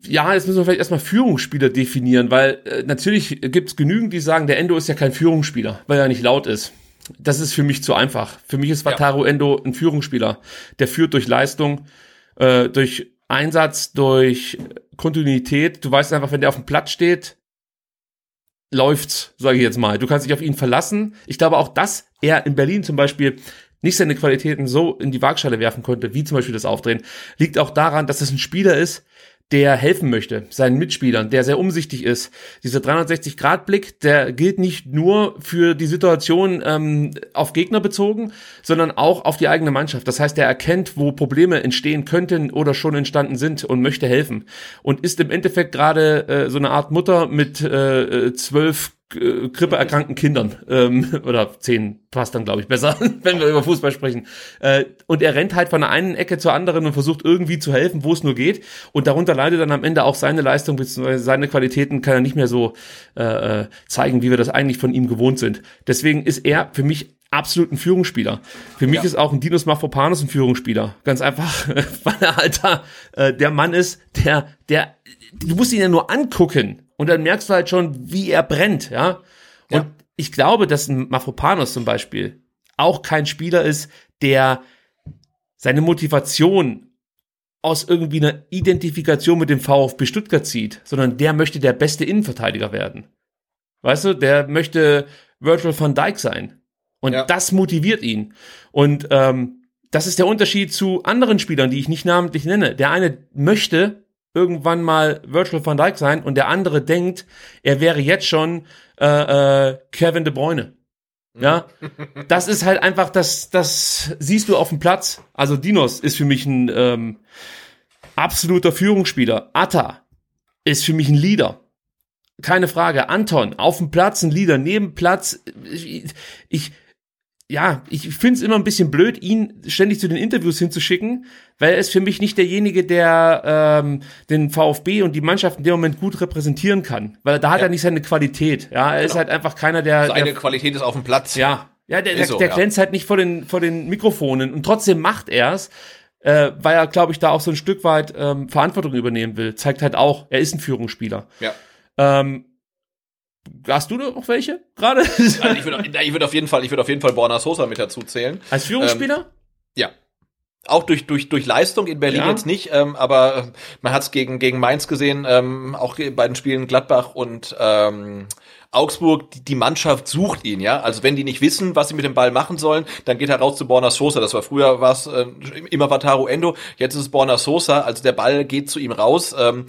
Ja, jetzt müssen wir vielleicht erstmal Führungsspieler definieren, weil äh, natürlich gibt es genügend, die sagen, der Endo ist ja kein Führungsspieler, weil er nicht laut ist. Das ist für mich zu einfach. Für mich ist Wataru ja. Endo ein Führungsspieler. Der führt durch Leistung, äh, durch Einsatz, durch Kontinuität. Du weißt einfach, wenn der auf dem Platz steht, läuft's, sage ich jetzt mal. Du kannst dich auf ihn verlassen. Ich glaube auch, dass er in Berlin zum Beispiel nicht seine Qualitäten so in die Waagschale werfen konnte, wie zum Beispiel das Aufdrehen, liegt auch daran, dass es ein Spieler ist, der helfen möchte, seinen Mitspielern, der sehr umsichtig ist. Dieser 360-Grad-Blick, der gilt nicht nur für die Situation ähm, auf Gegner bezogen, sondern auch auf die eigene Mannschaft. Das heißt, er erkennt, wo Probleme entstehen könnten oder schon entstanden sind und möchte helfen. Und ist im Endeffekt gerade äh, so eine Art Mutter mit äh, äh zwölf äh, grippeerkrankten Kindern ähm, oder zehn passt dann glaube ich besser, wenn wir über Fußball sprechen. Äh, und er rennt halt von der einen Ecke zur anderen und versucht irgendwie zu helfen, wo es nur geht. Und darunter leidet dann am Ende auch seine Leistung bzw. seine Qualitäten kann er nicht mehr so äh, äh, zeigen, wie wir das eigentlich von ihm gewohnt sind. Deswegen ist er für mich absolut ein Führungsspieler. Für mich ja. ist auch ein Dinos Mafropanos ein Führungsspieler. Ganz einfach, weil er halt da, äh, der Mann ist, der, der, du musst ihn ja nur angucken und dann merkst du halt schon, wie er brennt, ja. Und ja. ich glaube, dass ein Mafropanos zum Beispiel auch kein Spieler ist, der seine Motivation aus irgendwie einer Identifikation mit dem VfB Stuttgart zieht, sondern der möchte der beste Innenverteidiger werden. Weißt du, der möchte Virtual van Dijk sein. Und ja. das motiviert ihn. Und ähm, das ist der Unterschied zu anderen Spielern, die ich nicht namentlich nenne. Der eine möchte irgendwann mal Virtual van Dijk sein und der andere denkt, er wäre jetzt schon äh, äh, Kevin De Bruyne. Ja, das ist halt einfach, das, das siehst du auf dem Platz. Also Dinos ist für mich ein ähm, absoluter Führungsspieler. Atta ist für mich ein Leader. Keine Frage. Anton, auf dem Platz ein Leader, neben Platz. Ich, ich ja, ich finde es immer ein bisschen blöd, ihn ständig zu den Interviews hinzuschicken, weil er ist für mich nicht derjenige, der ähm, den VfB und die Mannschaft in dem Moment gut repräsentieren kann. Weil da hat ja. er nicht seine Qualität. Ja, er genau. ist halt einfach keiner, der. Seine der, Qualität ist auf dem Platz. Ja. Ja, der, der, so, der ja. glänzt halt nicht vor den, vor den Mikrofonen und trotzdem macht er's, äh, weil er, glaube ich, da auch so ein Stück weit ähm, Verantwortung übernehmen will. Zeigt halt auch, er ist ein Führungsspieler. Ja. Ähm, Hast du noch welche gerade? Also ich würde würd auf jeden Fall, ich würde auf jeden Fall Borna Sosa mit dazu zählen. Als Führungsspieler? Ähm. Auch durch durch durch Leistung in Berlin Ja. jetzt nicht, ähm, aber äh, man hat es gegen gegen Mainz gesehen, ähm, auch bei den Spielen Gladbach und ähm, Augsburg, die, die Mannschaft sucht ihn, ja. Also wenn die nicht wissen, was sie mit dem Ball machen sollen, dann geht er raus zu Borna Sosa. Das war früher was äh, immer Wataru Endo, jetzt ist es Borna Sosa. Also der Ball geht zu ihm raus. Ähm,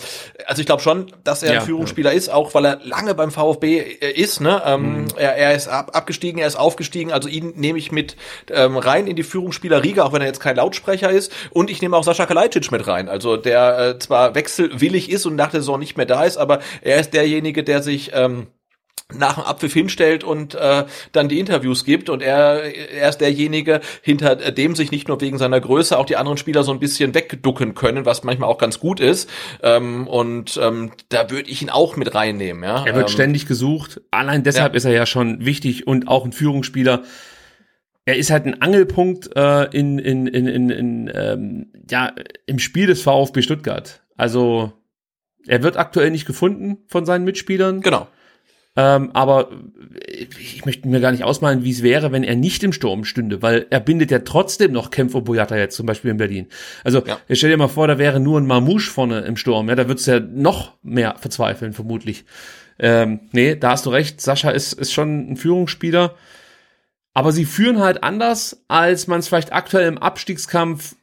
also ich glaube schon, dass er Ja, ein Führungsspieler ist, auch weil er lange beim VfB ist. Ne? Ähm, er, er ist ab, abgestiegen, er ist aufgestiegen. Also ihn nehme ich mit ähm, rein in die Führungsspielerriege, auch wenn er jetzt kein Lautsprecher ist. Und ich nehme auch Sascha Kalajdzic mit rein. Also der äh, zwar wechselwillig ist und nach der Saison nicht mehr da ist, aber er ist derjenige, der sich ähm, nach dem Abpfiff hinstellt und äh, dann die Interviews gibt und er, er ist derjenige, hinter dem sich nicht nur wegen seiner Größe auch die anderen Spieler so ein bisschen wegducken können, was manchmal auch ganz gut ist. Ähm, und ähm, da würde ich ihn auch mit reinnehmen. Ja? Er wird ähm, ständig gesucht. Allein deshalb ja. ist er ja schon wichtig und auch ein Führungsspieler. Er ist halt ein Angelpunkt äh, in, in, in, in, in ähm, ja, im Spiel des VfB Stuttgart. Also er wird aktuell nicht gefunden von seinen Mitspielern. Genau. Ähm, aber ich möchte mir gar nicht ausmalen, wie es wäre, wenn er nicht im Sturm stünde, weil er bindet ja trotzdem noch Kämpfer Boyata jetzt zum Beispiel in Berlin. Also Ja. ich stell dir mal vor, da wäre nur ein Mamouche vorne im Sturm, ja, da würdest du ja noch mehr verzweifeln, vermutlich. Ähm, nee, da hast du recht, Sascha ist, ist schon ein Führungsspieler. Aber sie führen halt anders, als man es vielleicht aktuell im Abstiegskampf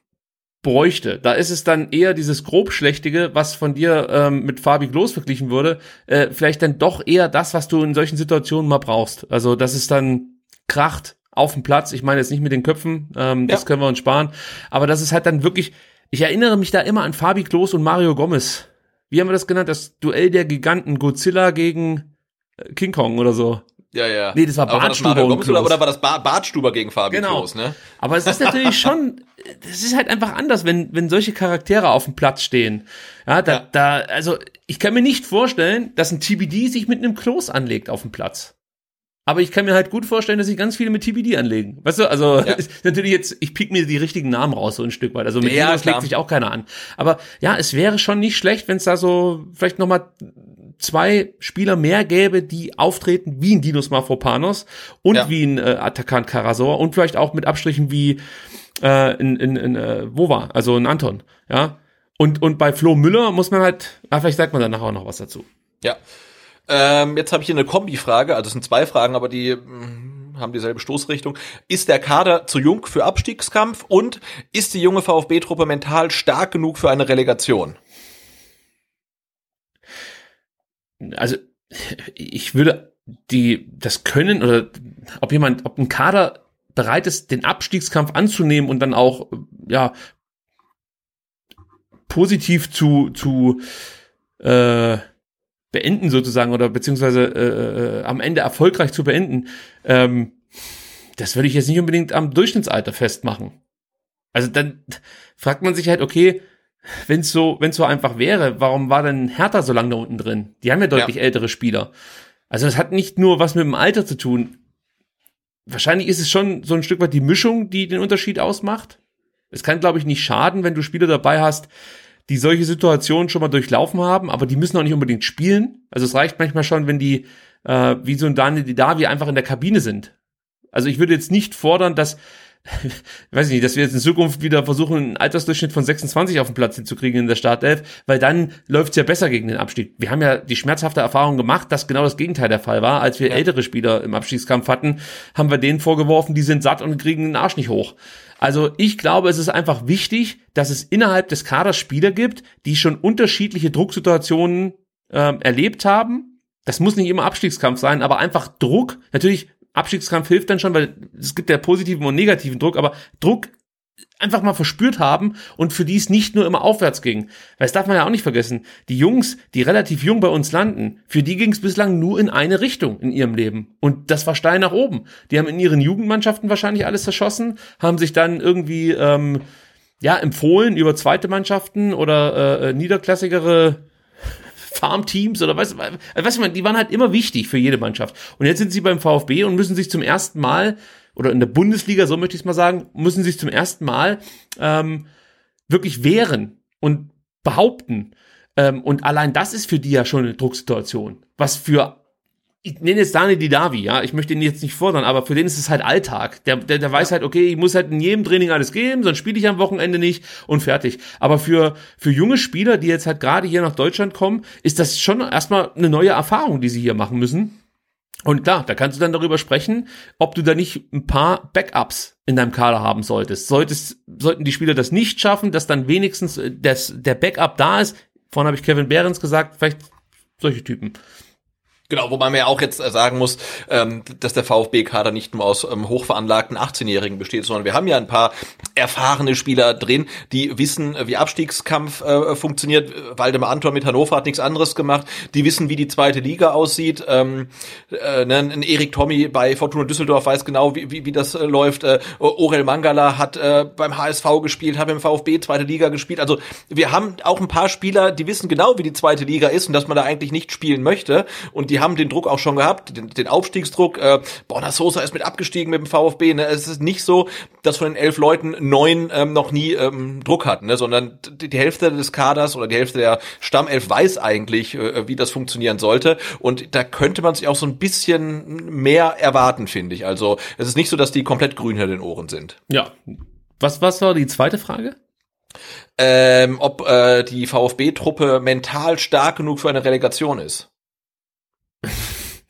bräuchte. Da ist es dann eher dieses grobschlächtige, was von dir ähm, mit Fabi Klos verglichen wurde, äh, vielleicht dann doch eher das, was du in solchen Situationen mal brauchst. Also dass es dann kracht auf dem Platz. Ich meine jetzt nicht mit den Köpfen, ähm, das Ja. können wir uns sparen. Aber das ist halt dann wirklich. Ich erinnere mich da immer an Fabi Klos und Mario Gomez. Wie haben wir das genannt? Das Duell der Giganten Godzilla gegen äh, King Kong oder so. Ja, ja. Nee, das war Aber Bartstuber und Gomez oder, war das ba Bartstuber gegen Fabi Genau. Klos, ne? Aber es ist natürlich schon, das ist halt einfach anders, wenn, wenn solche Charaktere auf dem Platz stehen. Ja, da, Ja. da, also ich kann mir nicht vorstellen, dass ein TBD sich mit einem Klos anlegt auf dem Platz. Aber ich kann mir halt gut vorstellen, dass sich ganz viele mit TBD anlegen. Weißt du, also Ja. ist natürlich jetzt, ich pick mir die richtigen Namen raus so ein Stück weit. Also mit Ja, legt sich auch keiner an. Aber ja, es wäre schon nicht schlecht, wenn es da so vielleicht noch mal zwei Spieler mehr gäbe, die auftreten wie ein Dinos Mafropanos und Ja. wie ein äh, Attackant Karasor und vielleicht auch mit Abstrichen wie äh, in, in, in äh, Wova, also ein Anton, ja. Und, und bei Flo Müller muss man halt, ah, vielleicht sagt man dann nachher auch noch was dazu. Ja. Ähm, jetzt habe ich hier eine Kombi-Frage, also es sind zwei Fragen, aber die mm, haben dieselbe Stoßrichtung. Ist der Kader zu jung für Abstiegskampf und ist die junge VfB-Truppe mental stark genug für eine Relegation? Also ich würde die das können oder ob jemand, ob ein Kader bereit ist, den Abstiegskampf anzunehmen und dann auch ja positiv zu zu äh, beenden sozusagen oder beziehungsweise äh, äh, am Ende erfolgreich zu beenden, ähm, das würde ich jetzt nicht unbedingt am Durchschnittsalter festmachen. Also dann fragt man sich halt, okay, wenn es so, wenn so einfach wäre, warum war denn Hertha so lange da unten drin? Die haben ja deutlich ältere Spieler. Also das hat nicht nur was mit dem Alter zu tun. Wahrscheinlich ist es schon so ein Stück weit die Mischung, die den Unterschied ausmacht. Es kann, glaube ich, nicht schaden, wenn du Spieler dabei hast, die solche Situationen schon mal durchlaufen haben, aber die müssen auch nicht unbedingt spielen. Also es reicht manchmal schon, wenn die äh, wie so ein Daniel Didavi einfach in der Kabine sind. Also ich würde jetzt nicht fordern, dass weiß ich nicht, dass wir jetzt in Zukunft wieder versuchen, einen Altersdurchschnitt von 26 auf den Platz hinzukriegen in der Startelf, weil dann läuft's ja besser gegen den Abstieg. Wir haben ja die schmerzhafte Erfahrung gemacht, dass genau das Gegenteil der Fall war. Als wir ältere Spieler im Abstiegskampf hatten, haben wir denen vorgeworfen, die sind satt und kriegen den Arsch nicht hoch. Also ich glaube, es ist einfach wichtig, dass es innerhalb des Kaders Spieler gibt, die schon unterschiedliche Drucksituationen ähm, erlebt haben. Das muss nicht immer Abstiegskampf sein, aber einfach Druck. Natürlich Abstiegskampf hilft dann schon, weil es gibt ja positiven und negativen Druck, aber Druck einfach mal verspürt haben und für die es nicht nur immer aufwärts ging. Weil das darf man ja auch nicht vergessen. Die Jungs, die relativ jung bei uns landen, für die ging es bislang nur in eine Richtung in ihrem Leben. Und das war steil nach oben. Die haben in ihren Jugendmannschaften wahrscheinlich alles zerschossen, haben sich dann irgendwie ähm, ja empfohlen über zweite Mannschaften oder äh, niederklassigere Farmteams oder weißt du, weißt du, die waren halt immer wichtig für jede Mannschaft. Und jetzt sind sie beim VfB und müssen sich zum ersten Mal, oder in der Bundesliga, so möchte ich es mal sagen, müssen sich zum ersten Mal ähm, wirklich wehren und behaupten. Ähm, und allein das ist für die ja schon eine Drucksituation. Was für ich nenne jetzt Dani Didavi, ja, ich möchte ihn jetzt nicht fordern, aber für den ist es halt Alltag. Der, der, der weiß halt, okay, ich muss halt in jedem Training alles geben, sonst spiele ich am Wochenende nicht und fertig. Aber für, für junge Spieler, die jetzt halt gerade hier nach Deutschland kommen, ist das schon erstmal eine neue Erfahrung, die sie hier machen müssen. Und klar, da kannst du dann darüber sprechen, ob du da nicht ein paar Backups in deinem Kader haben solltest. Solltest, sollten die Spieler das nicht schaffen, dass dann wenigstens äh, das, der Backup da ist. Vorhin habe ich Kevin Behrens gesagt, vielleicht solche Typen. Genau, wobei man ja auch jetzt sagen muss, ähm, dass der VfB-Kader nicht nur aus ähm, hochveranlagten 18-Jährigen besteht, sondern wir haben ja ein paar erfahrene Spieler drin, die wissen, wie Abstiegskampf äh, funktioniert. Waldemar Anton mit Hannover hat nichts anderes gemacht. Die wissen, wie die zweite Liga aussieht. Ähm, äh, ne, ein Erik Tommy bei Fortuna Düsseldorf weiß genau, wie, das äh, läuft. Orel Mangala hat beim HSV gespielt, hat beim VfB zweite Liga gespielt. Also wir haben auch ein paar Spieler, die wissen genau, wie die zweite Liga ist und dass man da eigentlich nicht spielen möchte. Und die die haben den Druck auch schon gehabt, den, den Aufstiegsdruck. Äh, Borna Sosa ist mit abgestiegen mit dem VfB. Ne? Es ist nicht so, dass von den elf Leuten neun ähm, noch nie ähm, Druck hatten, ne? sondern die, die Hälfte des Kaders oder die Hälfte der Stammelf weiß eigentlich, äh, wie das funktionieren sollte. Und da könnte man sich auch so ein bisschen mehr erwarten, finde ich. Also es ist nicht so, dass die komplett grün hinter den Ohren sind. Ja. Was, was war die zweite Frage? Ähm, ob äh, die VfB-Truppe mental stark genug für eine Relegation ist.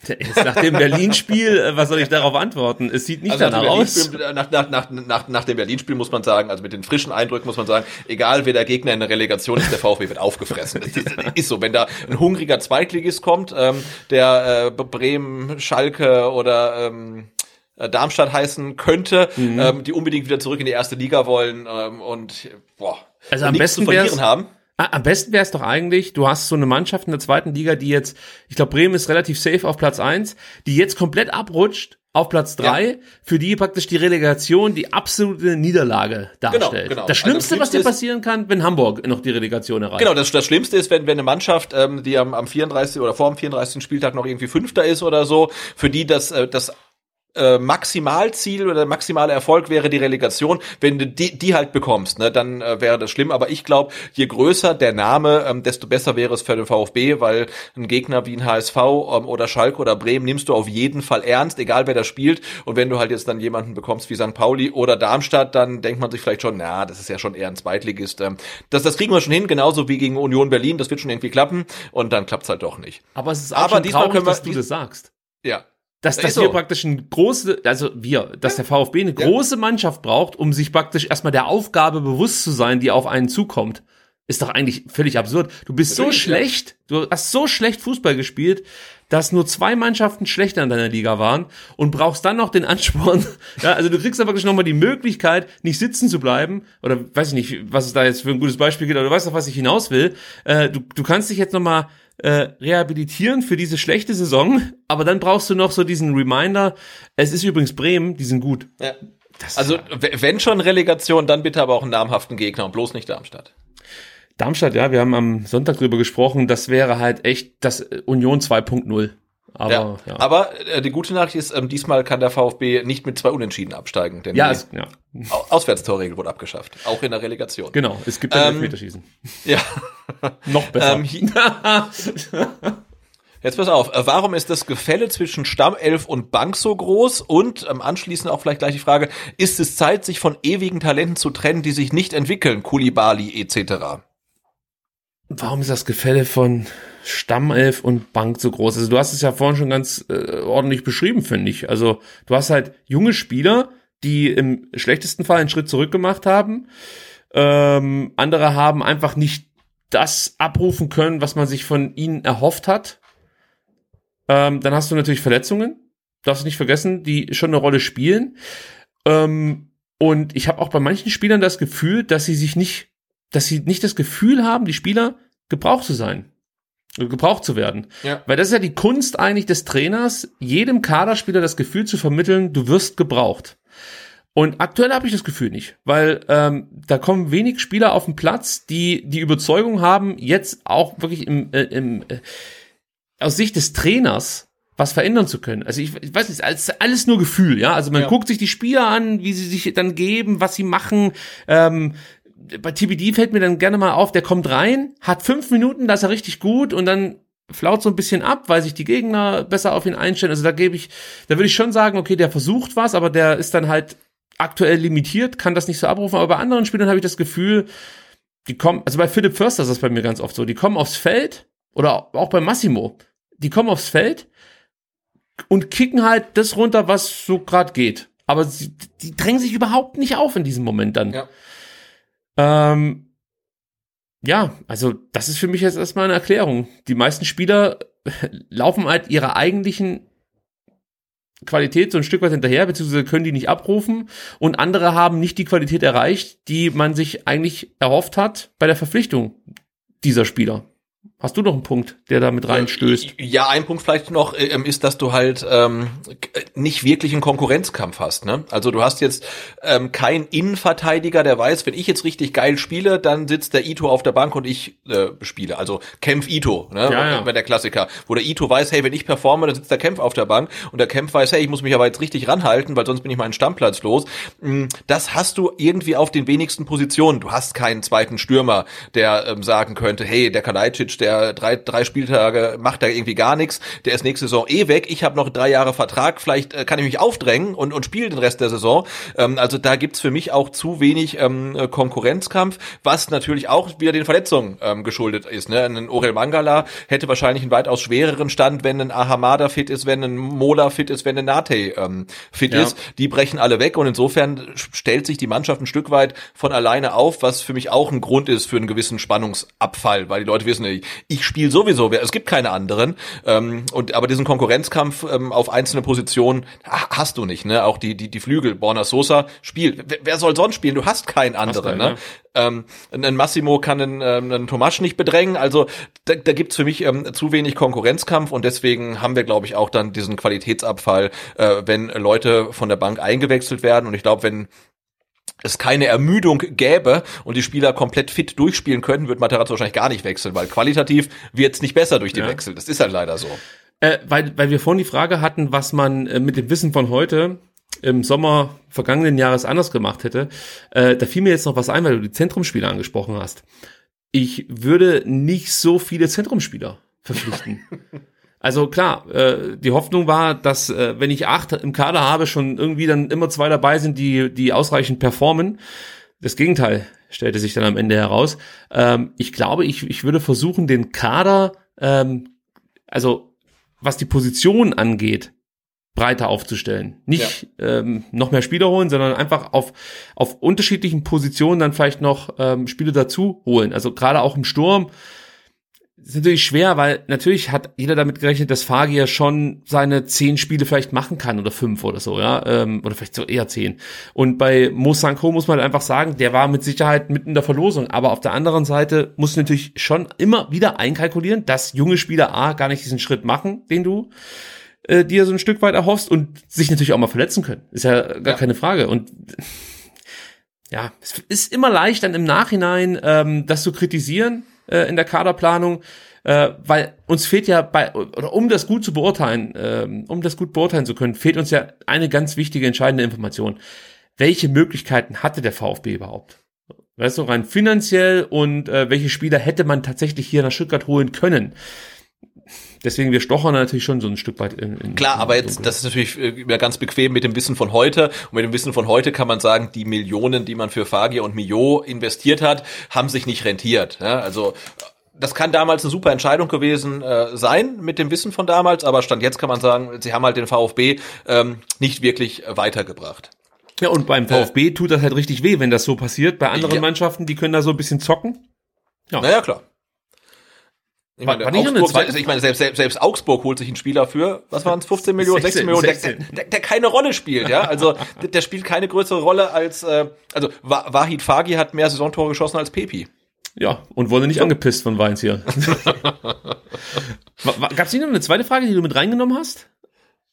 Nach dem Berlin-Spiel, äh, was soll ich darauf antworten? Es sieht nicht also danach aus. Nach, nach, nach, nach, nach dem Berlin-Spiel muss man sagen, also mit den frischen Eindrücken muss man sagen, egal wer der Gegner in der Relegation ist, der VfB wird aufgefressen. Das ist, ist so, wenn da ein hungriger Zweitligist kommt, ähm, der äh, Bremen, Schalke oder ähm, äh, Darmstadt heißen könnte, mhm. ähm, die unbedingt wieder zurück in die erste Liga wollen ähm, und boah, also am besten zu verlieren haben. Ah, am besten wäre es doch eigentlich, du hast so eine Mannschaft in der zweiten Liga, die jetzt, ich glaube, Bremen ist relativ safe auf Platz eins, die jetzt komplett abrutscht auf Platz drei, ja. für die praktisch die Relegation die absolute Niederlage darstellt. Genau, genau. Das Schlimmste, also was dir passieren kann, wenn Hamburg noch die Relegation erreicht. Genau, das, das Schlimmste ist, wenn, wenn eine Mannschaft, ähm, die am, am 34. oder vor dem 34. Spieltag noch irgendwie Fünfter ist oder so, für die das, äh, das äh, Maximalziel oder maximale Erfolg wäre die Relegation. Wenn du die, die halt bekommst, ne, dann äh, wäre das schlimm. Aber ich glaube, je größer der Name, ähm, desto besser wäre es für den VfB, weil ein Gegner wie ein HSV ähm, oder Schalke oder Bremen nimmst du auf jeden Fall ernst, egal wer da spielt. Und wenn du halt jetzt dann jemanden bekommst wie St. Pauli oder Darmstadt, dann denkt man sich vielleicht schon, na, das ist ja schon eher ein Zweitligist. Ähm, das, das kriegen wir schon hin, genauso wie gegen Union Berlin. Das wird schon irgendwie klappen. Und dann klappt's halt doch nicht. Aber es ist auch Aber diesmal traurig, können wir, dass du das sagst. Ja, dass, dass so. wir praktisch ein große, also wir, dass ja. der VfB eine ja. große Mannschaft braucht, um sich praktisch erstmal der Aufgabe bewusst zu sein, die auf einen zukommt, ist doch eigentlich völlig absurd. Du bist Natürlich, so schlecht, ja. du hast so schlecht Fußball gespielt, dass nur zwei Mannschaften schlechter in deiner Liga waren und brauchst dann noch den Ansporn. ja, also du kriegst da wirklich nochmal die Möglichkeit, nicht sitzen zu bleiben, oder weiß ich nicht, was es da jetzt für ein gutes Beispiel gibt, aber du weißt doch, was ich hinaus will. Äh, du, du kannst dich jetzt nochmal äh, rehabilitieren für diese schlechte Saison, aber dann brauchst du noch so diesen Reminder, es ist übrigens Bremen, die sind gut. Ja. also wenn schon Relegation, dann bitte aber auch einen namhaften Gegner und bloß nicht Darmstadt. Darmstadt, ja, wir haben am Sonntag drüber gesprochen, das wäre halt echt das Union 2.0. Aber, ja. ja. aber äh, die gute Nachricht ist, ähm, diesmal kann der VfB nicht mit zwei Unentschieden absteigen, denn ja, es, ja. Auswärtstorregel wurde abgeschafft, auch in der Relegation. Genau, es gibt ein ähm, Elfmeterschießen. Ja. Noch besser. Ähm, Jetzt pass auf, äh, warum ist das Gefälle zwischen Stammelf und Bank so groß? Und ähm, anschließend auch vielleicht gleich die Frage, ist es Zeit, sich von ewigen Talenten zu trennen, die sich nicht entwickeln, Kulibali etc.? Warum ist das Gefälle von Stammelf und Bank so groß? Also du hast es ja vorhin schon ganz äh, ordentlich beschrieben, finde ich. Also du hast halt junge Spieler, die im schlechtesten Fall einen Schritt zurück gemacht haben. Ähm, andere haben einfach nicht das abrufen können, was man sich von ihnen erhofft hat. Ähm, dann hast du natürlich Verletzungen, darfst du nicht vergessen, die schon eine Rolle spielen. Ähm, und ich habe auch bei manchen Spielern das Gefühl, dass sie sich nicht dass sie nicht das Gefühl haben, die Spieler gebraucht zu sein. Gebraucht zu werden. Ja. Weil das ist ja die Kunst eigentlich des Trainers, jedem Kaderspieler das Gefühl zu vermitteln, du wirst gebraucht. Und aktuell habe ich das Gefühl nicht, weil ähm, da kommen wenig Spieler auf den Platz, die die Überzeugung haben, jetzt auch wirklich im, äh, im äh, aus Sicht des Trainers was verändern zu können. Also ich, ich weiß nicht, alles, alles nur Gefühl, ja. Also man ja. guckt sich die Spieler an, wie sie sich dann geben, was sie machen. Ähm, bei TBD fällt mir dann gerne mal auf, der kommt rein, hat fünf Minuten, da ist er richtig gut und dann flaut so ein bisschen ab, weil sich die Gegner besser auf ihn einstellen. Also da gebe ich, da würde ich schon sagen, okay, der versucht was, aber der ist dann halt aktuell limitiert, kann das nicht so abrufen. Aber bei anderen Spielern habe ich das Gefühl, die kommen, also bei Philipp Förster ist das bei mir ganz oft so, die kommen aufs Feld oder auch bei Massimo, die kommen aufs Feld und kicken halt das runter, was so gerade geht. Aber sie, die drängen sich überhaupt nicht auf in diesem Moment dann. Ja. Ähm, ja, also das ist für mich jetzt erstmal eine Erklärung. Die meisten Spieler laufen halt ihrer eigentlichen Qualität so ein Stück weit hinterher, beziehungsweise können die nicht abrufen und andere haben nicht die Qualität erreicht, die man sich eigentlich erhofft hat bei der Verpflichtung dieser Spieler. Hast du noch einen Punkt, der da mit reinstößt? Ja, ein Punkt vielleicht noch ähm, ist, dass du halt ähm, nicht wirklich einen Konkurrenzkampf hast. Ne? Also du hast jetzt ähm, keinen Innenverteidiger, der weiß, wenn ich jetzt richtig geil spiele, dann sitzt der Ito auf der Bank und ich äh, spiele. Also Kempf Ito, ne? Ja, ja. Wenn der Klassiker. Wo der Ito weiß, hey, wenn ich performe, dann sitzt der Kempf auf der Bank und der Kempf weiß, hey, ich muss mich aber jetzt richtig ranhalten, weil sonst bin ich meinen Stammplatz los. Mm, Das hast du irgendwie auf den wenigsten Positionen. Du hast keinen zweiten Stürmer, der ähm, sagen könnte, hey, der Kalajdzic, der drei, drei Spieltage macht da irgendwie gar nichts, der ist nächste Saison eh weg, ich habe noch drei Jahre Vertrag, vielleicht äh, kann ich mich aufdrängen und, und spiele den Rest der Saison. Ähm, also da gibt's für mich auch zu wenig ähm, äh, Konkurrenzkampf, was natürlich auch wieder den Verletzungen ähm, geschuldet ist. Ne? Ein Orel Mangala hätte wahrscheinlich einen weitaus schwereren Stand, wenn ein Ahamada fit ist, wenn ein Mola fit ist, wenn ein Nate ähm, fit Ja. ist. Die brechen alle weg und insofern stellt sich die Mannschaft ein Stück weit von alleine auf, was für mich auch ein Grund ist für einen gewissen Spannungsabfall, weil die Leute wissen, ich, ich spiele sowieso, es gibt keine anderen. Ähm, und aber diesen Konkurrenzkampf ähm, auf einzelne Positionen ha- hast du nicht. Ne? Auch die die die Flügel, Borna Sosa spielt. Wer, wer soll sonst spielen? Du hast keinen anderen. ne? Ähm, ein Massimo kann einen, ähm, einen Tomasch nicht bedrängen. Also da, da gibt's für mich ähm, zu wenig Konkurrenzkampf und deswegen haben wir, glaube ich, auch dann diesen Qualitätsabfall, äh, wenn Leute von der Bank eingewechselt werden. Und ich glaube, wenn es keine Ermüdung gäbe und die Spieler komplett fit durchspielen könnten, wird Materazzo wahrscheinlich gar nicht wechseln, weil qualitativ wird's nicht besser durch die Ja. Wechsel. Das ist halt leider so. Äh, weil, weil wir vorhin die Frage hatten, was man äh, mit dem Wissen von heute im Sommer vergangenen Jahres anders gemacht hätte. Äh, da fiel mir jetzt noch was ein, weil du die Zentrumspieler angesprochen hast. Ich würde nicht so viele Zentrumspieler verpflichten. Also klar, äh, die Hoffnung war, dass äh, wenn ich acht im Kader habe, schon irgendwie dann immer zwei dabei sind, die die ausreichend performen. Das Gegenteil stellte sich dann am Ende heraus. Ähm, ich glaube, ich, ich würde versuchen, den Kader, ähm, also was die Position angeht, breiter aufzustellen. Nicht ähm, noch mehr Spieler holen, sondern einfach auf, auf unterschiedlichen Positionen dann vielleicht noch ähm, Spiele dazu holen. Also gerade auch im Sturm ist natürlich schwer, weil natürlich hat jeder damit gerechnet, dass Fagier schon seine zehn Spiele vielleicht machen kann oder fünf oder so, ja, ähm, oder vielleicht so eher zehn. Und bei Mo Sanko muss man halt einfach sagen, der war mit Sicherheit mitten in der Verlosung. Aber auf der anderen Seite muss natürlich schon immer wieder einkalkulieren, dass junge Spieler A gar nicht diesen Schritt machen, den du äh, dir so ein Stück weit erhoffst und sich natürlich auch mal verletzen können. Ist ja gar Ja. keine Frage. Und ja, es ist immer leicht dann im Nachhinein ähm, das zu kritisieren äh, in der Kaderplanung, äh, weil uns fehlt ja bei oder um das gut zu beurteilen, ähm, um das gut beurteilen zu können, fehlt uns ja eine ganz wichtige entscheidende Information. Welche Möglichkeiten hatte der VfB überhaupt? Weißt du, rein finanziell und äh, welche Spieler hätte man tatsächlich hier nach Stuttgart holen können? Deswegen, wir stochern natürlich schon so ein Stück weit in, in Klar, in aber das jetzt, Dunkel. das ist natürlich äh, ganz bequem mit dem Wissen von heute. Und mit dem Wissen von heute kann man sagen, die Millionen, die man für Fagier und Mio investiert hat, haben sich nicht rentiert. Ja, also das kann damals eine super Entscheidung gewesen äh, sein mit dem Wissen von damals, aber stand jetzt kann man sagen, sie haben halt den VfB ähm, nicht wirklich äh, weitergebracht. Ja, und beim VfB tut das halt richtig weh, wenn das so passiert. Bei anderen Ja. Mannschaften, die können da so ein bisschen zocken. Ja. Naja, klar. Ich meine, Augsburg, zweite ich meine selbst, selbst, selbst Augsburg holt sich einen Spieler für, was waren es, 15 Millionen, 16, 16, Millionen, der, 16. der, der keine Rolle spielt, ja. Also der, der spielt keine größere Rolle als, äh, also Wa- Wahid Fagi hat mehr Saisontore geschossen als Pepi. Ja, und wurde nicht angepisst von Weins hier. Gab es nicht noch eine zweite Frage, die du mit reingenommen hast?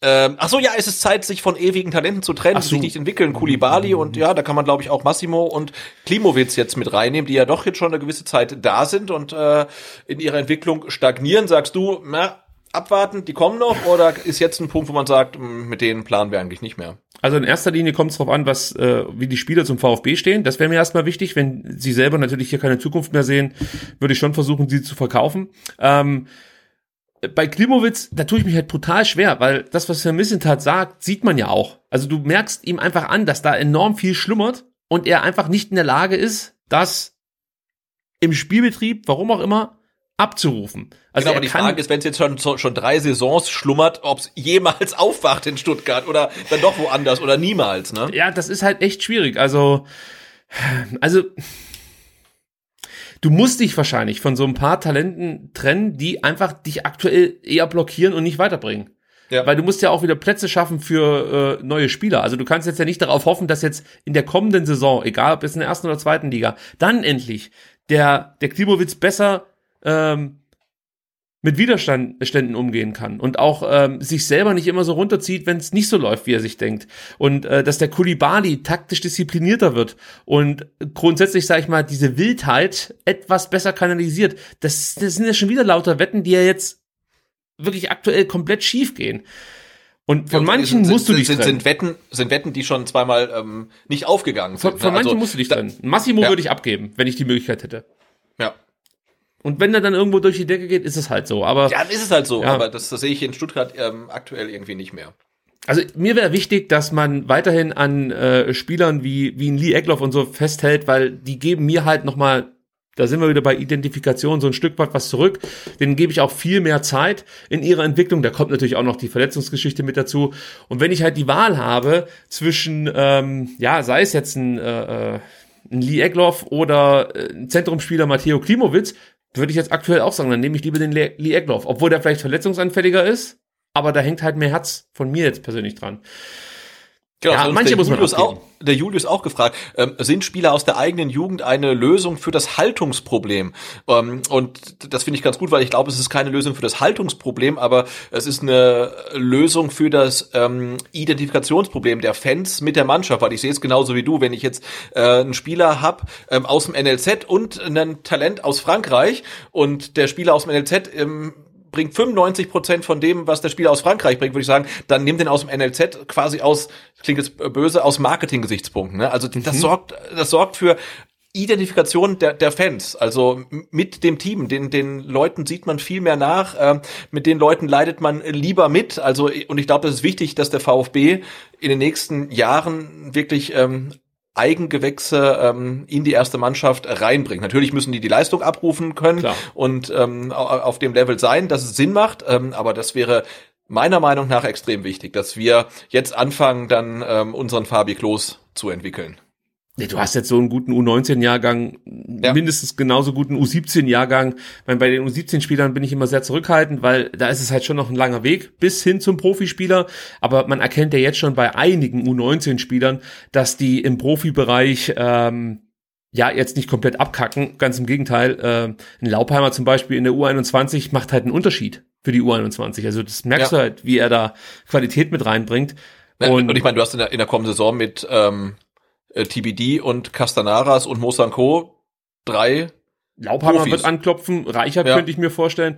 Ähm, ach so, ja, es ist Zeit, sich von ewigen Talenten zu trennen, die so. sich nicht entwickeln. Kulibali und ja, da kann man, glaube ich, auch Massimo und Klimowitz jetzt mit reinnehmen, die ja doch jetzt schon eine gewisse Zeit da sind und äh, in ihrer Entwicklung stagnieren. Sagst du, na, abwarten, die kommen noch, oder ist jetzt ein Punkt, wo man sagt, mh, mit denen planen wir eigentlich nicht mehr? Also in erster Linie kommt es darauf an, was, äh, wie die Spieler zum VfB stehen. Das wäre mir erstmal wichtig. Wenn sie selber natürlich hier keine Zukunft mehr sehen, würde ich schon versuchen, sie zu verkaufen. Ähm, bei Klimowitz, da tue ich mich halt brutal schwer, weil das, was Herr Missentat sagt, sieht man ja auch. Also du merkst ihm einfach an, dass da enorm viel schlummert und er einfach nicht in der Lage ist, das im Spielbetrieb, warum auch immer, abzurufen. Also genau, aber die Frage ist, wenn es jetzt schon, schon drei Saisons schlummert, ob es jemals aufwacht in Stuttgart oder dann doch woanders oder niemals, ne? Ja, das ist halt echt schwierig. Also, also du musst dich wahrscheinlich von so ein paar Talenten trennen, die einfach dich aktuell eher blockieren und nicht weiterbringen. Ja. Weil du musst ja auch wieder Plätze schaffen für äh, neue Spieler. Also du kannst jetzt ja nicht darauf hoffen, dass jetzt in der kommenden Saison, egal ob es in der ersten oder zweiten Liga, dann endlich der, der Klimowitz besser ähm, mit Widerständen umgehen kann und auch ähm, sich selber nicht immer so runterzieht, wenn es nicht so läuft, wie er sich denkt. Und äh, dass der Kulibali taktisch disziplinierter wird und grundsätzlich, sage ich mal, diese Wildheit etwas besser kanalisiert. Das, das sind ja schon wieder lauter Wetten, die ja jetzt wirklich aktuell komplett schief gehen. Und von ja, manchen sind, musst du dich sind, trennen. Sind Wetten, sind Wetten, die schon zweimal ähm, nicht aufgegangen sind. Von, von ne? manchen also, musst du dich trennen. Massimo ja. würde ich abgeben, wenn ich die Möglichkeit hätte. Ja. Und wenn er dann irgendwo durch die Decke geht, ist es halt so. Aber ja, ist es halt so. Ja. Aber das, das sehe ich in Stuttgart ähm, aktuell irgendwie nicht mehr. Also mir wäre wichtig, dass man weiterhin an äh, Spielern wie wie ein Lee Egloff und so festhält, weil die geben mir halt noch mal da sind wir wieder bei Identifikation so ein Stück weit was zurück. Denen gebe ich auch viel mehr Zeit in ihrer Entwicklung. Da kommt natürlich auch noch die Verletzungsgeschichte mit dazu. Und wenn ich halt die Wahl habe zwischen, ähm, ja, sei es jetzt ein, äh, äh ein Lee Egloff oder äh, ein Zentrumspieler Matteo Klimowitz, würde ich jetzt aktuell auch sagen, dann nehme ich lieber den Lee Egloff, obwohl der vielleicht verletzungsanfälliger ist, aber da hängt halt mehr Herz von mir jetzt persönlich dran. Genau, ja, manche muss man Julius auch, der Julius auch gefragt, ähm, sind Spieler aus der eigenen Jugend eine Lösung für das Haltungsproblem? Ähm, und das finde ich ganz gut, weil ich glaube, es ist keine Lösung für das Haltungsproblem, aber es ist eine Lösung für das ähm, Identifikationsproblem der Fans mit der Mannschaft, weil ich sehe es genauso wie du, wenn ich jetzt äh, einen Spieler hab ähm, aus dem NLZ und ein Talent aus Frankreich und der Spieler aus dem NLZ ähm, bringt 95 Prozent von dem, was der Spieler aus Frankreich bringt, würde ich sagen, dann nimm den aus dem NLZ quasi aus, klingt jetzt böse, aus Marketing-Gesichtspunkten. Ne? Also das mhm. sorgt, das sorgt für Identifikation der, der Fans, also mit dem Team, den, den Leuten sieht man viel mehr nach, äh, mit den Leuten leidet man lieber mit. Also und ich glaube, das ist wichtig, dass der VfB in den nächsten Jahren wirklich ähm, Eigengewächse ähm, in die erste Mannschaft reinbringt. Natürlich müssen die die Leistung abrufen können Klar. und ähm, auf dem Level sein, dass es Sinn macht, ähm, aber das wäre meiner Meinung nach extrem wichtig, dass wir jetzt anfangen, dann ähm, unseren Fabi Klos zu entwickeln. Nee, du hast jetzt so einen guten U19-Jahrgang, ja. mindestens genauso guten U17-Jahrgang. Bei den U17-Spielern bin ich immer sehr zurückhaltend, weil da ist es halt schon noch ein langer Weg bis hin zum Profispieler. Aber man erkennt ja jetzt schon bei einigen U19-Spielern, dass die im Profibereich ähm, ja jetzt nicht komplett abkacken. Ganz im Gegenteil. Äh, ein Laupheimer zum Beispiel in der U21 macht halt einen Unterschied für die U21. Also das merkst ja. du halt, wie er da Qualität mit reinbringt. Und, und ich meine, du hast in der, in der kommenden Saison mit ähm äh, TBD und Castanaras und Mosanko drei Laubhammer Profis. wird anklopfen, Reichert ja. könnte ich mir vorstellen.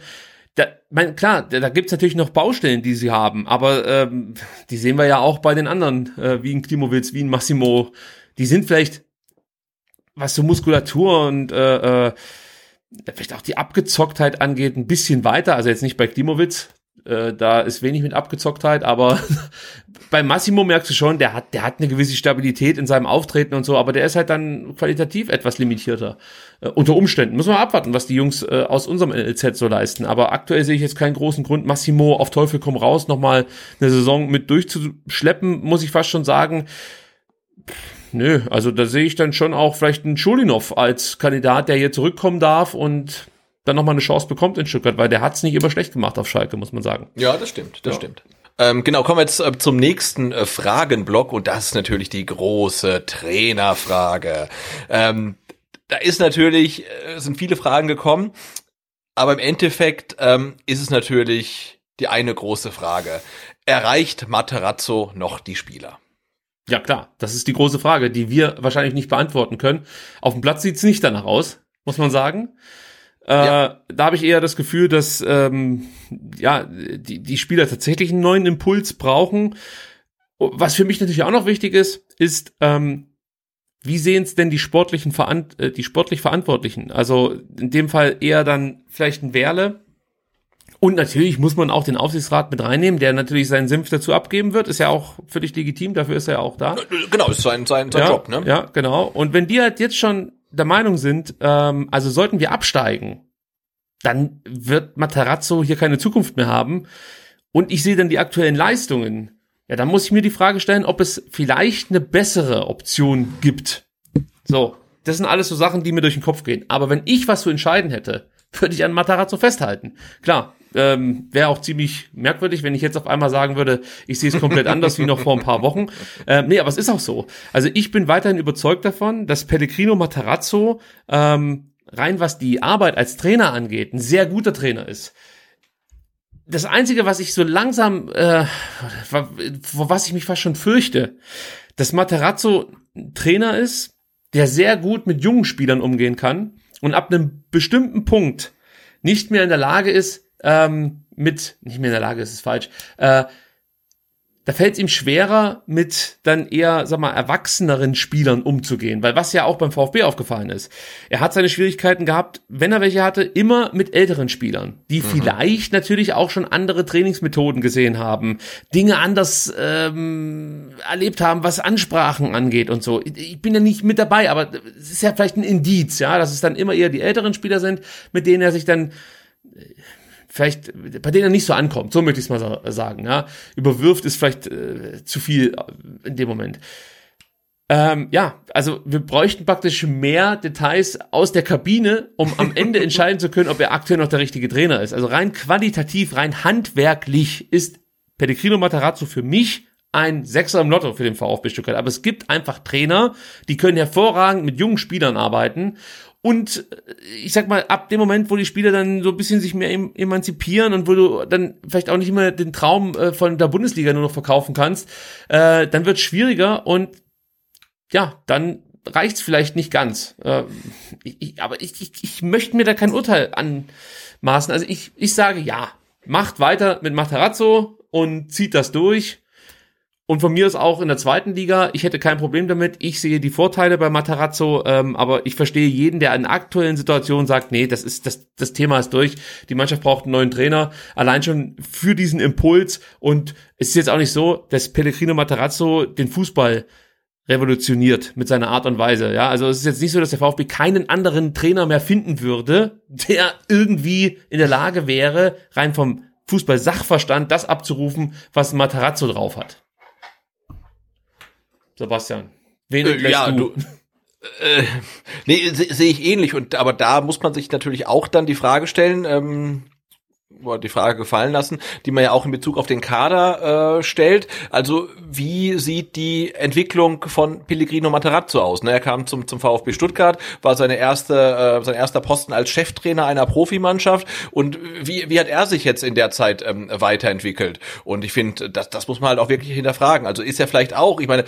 Da, mein, klar, da, da gibt's natürlich noch Baustellen, die sie haben, aber ähm, die sehen wir ja auch bei den anderen, äh, wie ein Klimowitz, wie ein Massimo. Die sind vielleicht, was so Muskulatur und äh, äh, vielleicht auch die Abgezocktheit angeht, ein bisschen weiter. Also jetzt nicht bei Klimowitz, äh, da ist wenig mit Abgezocktheit, aber bei Massimo merkst du schon, der hat, der hat eine gewisse Stabilität in seinem Auftreten und so, aber der ist halt dann qualitativ etwas limitierter. Äh, unter Umständen. Muss man abwarten, was die Jungs äh, aus unserem LZ so leisten. Aber aktuell sehe ich jetzt keinen großen Grund, Massimo auf Teufel komm raus nochmal eine Saison mit durchzuschleppen, muss ich fast schon sagen. nö, also da sehe ich dann schon auch vielleicht einen Schulinov als Kandidat, der hier zurückkommen darf und dann nochmal eine Chance bekommt in Stuttgart, weil der hat's nicht immer schlecht gemacht auf Schalke, muss man sagen. Ja, das stimmt, das ja. stimmt. Ähm, genau, kommen wir jetzt äh, zum nächsten äh, Fragenblock und das ist natürlich die große Trainerfrage. Ähm, da ist natürlich, äh, sind viele Fragen gekommen, aber im Endeffekt ähm, ist es natürlich die eine große Frage. Erreicht Materazzo noch die Spieler? Ja klar, das ist die große Frage, die wir wahrscheinlich nicht beantworten können. Auf dem Platz sieht's nicht danach aus, muss man sagen. Ja. Äh, da habe ich eher das Gefühl, dass ähm, ja die, die Spieler tatsächlich einen neuen Impuls brauchen. Was für mich natürlich auch noch wichtig ist, ist, ähm, wie sehen es denn die sportlichen Verant äh, die sportlich Verantwortlichen? Also in dem Fall eher dann vielleicht ein Werle Und natürlich muss man auch den Aufsichtsrat mit reinnehmen, der natürlich seinen Senf dazu abgeben wird. Ist ja auch völlig legitim, dafür ist er ja auch da. Genau, ist sein, sein, sein ja, Job, ne? Ja, genau. Und wenn die halt jetzt schon der Meinung sind, ähm, also sollten wir absteigen, dann wird Matarazzo hier keine Zukunft mehr haben. Und ich sehe dann die aktuellen Leistungen. Ja, dann muss ich mir die Frage stellen, ob es vielleicht eine bessere Option gibt. So, das sind alles so Sachen, die mir durch den Kopf gehen. Aber wenn ich was zu entscheiden hätte, würde ich an Matarazzo festhalten. Klar, ähm, wäre auch ziemlich merkwürdig, wenn ich jetzt auf einmal sagen würde, ich sehe es komplett anders wie noch vor ein paar Wochen. Ähm, nee, aber es ist auch so. Also ich bin weiterhin überzeugt davon, dass Pellegrino Matarazzo ähm, rein was die Arbeit als Trainer angeht, ein sehr guter Trainer ist. Das Einzige, was ich so langsam, äh, vor was ich mich fast schon fürchte, dass Matarazzo ein Trainer ist, der sehr gut mit jungen Spielern umgehen kann und ab einem bestimmten Punkt nicht mehr in der Lage ist, ähm, mit, nicht mehr in der Lage ist, ist falsch, äh, da fällt es ihm schwerer, mit dann eher, sag mal, erwachseneren Spielern umzugehen, weil was ja auch beim VfB aufgefallen ist. Er hat seine Schwierigkeiten gehabt, wenn er welche hatte, immer mit älteren Spielern, die mhm. vielleicht natürlich auch schon andere Trainingsmethoden gesehen haben, Dinge anders ähm, erlebt haben, was Ansprachen angeht und so. Ich bin ja nicht mit dabei, aber es ist ja vielleicht ein Indiz, ja, dass es dann immer eher die älteren Spieler sind, mit denen er sich dann vielleicht, bei denen er nicht so ankommt, so möchte ich es mal sagen, ja. Überwirft ist vielleicht äh, zu viel in dem Moment. Ähm, ja, also wir bräuchten praktisch mehr Details aus der Kabine, um am Ende entscheiden zu können, ob er aktuell noch der richtige Trainer ist. Also rein qualitativ, rein handwerklich ist Pellegrino Matarazzo für mich ein Sechser im Lotto für den VfB Stuttgart. Aber es gibt einfach Trainer, die können hervorragend mit jungen Spielern arbeiten und äh, ich sag mal, ab dem Moment, wo die Spieler dann so ein bisschen sich mehr emanzipieren und wo du dann vielleicht auch nicht immer den Traum äh, von der Bundesliga nur noch verkaufen kannst, äh, dann wird es schwieriger und ja, dann reicht's vielleicht nicht ganz. Äh, ich, aber ich, ich, ich möchte mir da kein Urteil anmaßen. Also ich, ich sage ja, macht weiter mit Matarazzo und zieht das durch. Und von mir ist auch in der zweiten Liga, ich hätte kein Problem damit. Ich sehe die Vorteile bei Matarazzo, ähm, aber ich verstehe jeden, der in aktuellen Situationen sagt, nee, das ist das, das Thema ist durch. Die Mannschaft braucht einen neuen Trainer. Allein schon für diesen Impuls. Und es ist jetzt auch nicht so, dass Pellegrino Matarazzo den Fußball revolutioniert mit seiner Art und Weise. Ja, also es ist jetzt nicht so, dass der VfB keinen anderen Trainer mehr finden würde, der irgendwie in der Lage wäre, rein vom Fußball-Sachverstand das abzurufen, was Matarazzo drauf hat. Sebastian, wen äh, ja, du? du äh, nee, sehe seh ich ähnlich und aber da muss man sich natürlich auch dann die Frage stellen, ähm, die Frage gefallen lassen, die man ja auch in Bezug auf den Kader äh, stellt. Also wie sieht die Entwicklung von Pellegrino Materazzo aus? Ne, er kam zum, zum VfB Stuttgart, war seine erste, äh, sein erster Posten als Cheftrainer einer Profimannschaft und wie, wie hat er sich jetzt in der Zeit ähm, weiterentwickelt? Und ich finde, das, das muss man halt auch wirklich hinterfragen. Also ist er vielleicht auch, ich meine,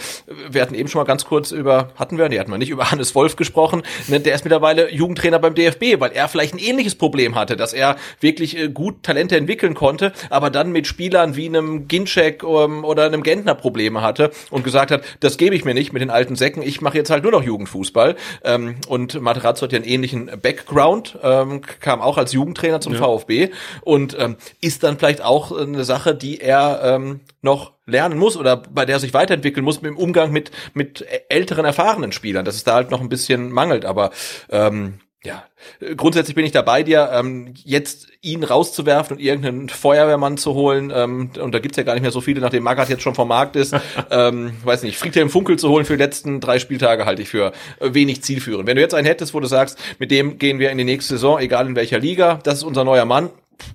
wir hatten eben schon mal ganz kurz über, hatten wir, nee, hatten wir nicht, über Hannes Wolf gesprochen, ne, der ist mittlerweile Jugendtrainer beim DFB, weil er vielleicht ein ähnliches Problem hatte, dass er wirklich äh, gut Talente entwickeln konnte, aber dann mit Spielern wie einem Ginczek ähm, oder einem Gentner Probleme hatte und gesagt hat, das gebe ich mir nicht mit den alten Säcken, ich mache jetzt halt nur noch Jugendfußball. Ähm, und Materazzo hat ja einen ähnlichen Background, ähm, kam auch als Jugendtrainer zum ja. VfB und ähm, ist dann vielleicht auch eine Sache, die er ähm, noch lernen muss oder bei der er sich weiterentwickeln muss im Umgang mit mit älteren erfahrenen Spielern, dass es da halt noch ein bisschen mangelt, aber ähm, ja, grundsätzlich bin ich da bei dir. Ähm, jetzt ihn rauszuwerfen und irgendeinen Feuerwehrmann zu holen, ähm, und da gibt's ja gar nicht mehr so viele, nachdem Magath jetzt schon vom Markt ist, ähm, weiß nicht, Friedhelm Funkel zu holen für die letzten drei Spieltage halte ich für wenig zielführend. Wenn du jetzt einen hättest, wo du sagst, mit dem gehen wir in die nächste Saison, egal in welcher Liga, das ist unser neuer Mann,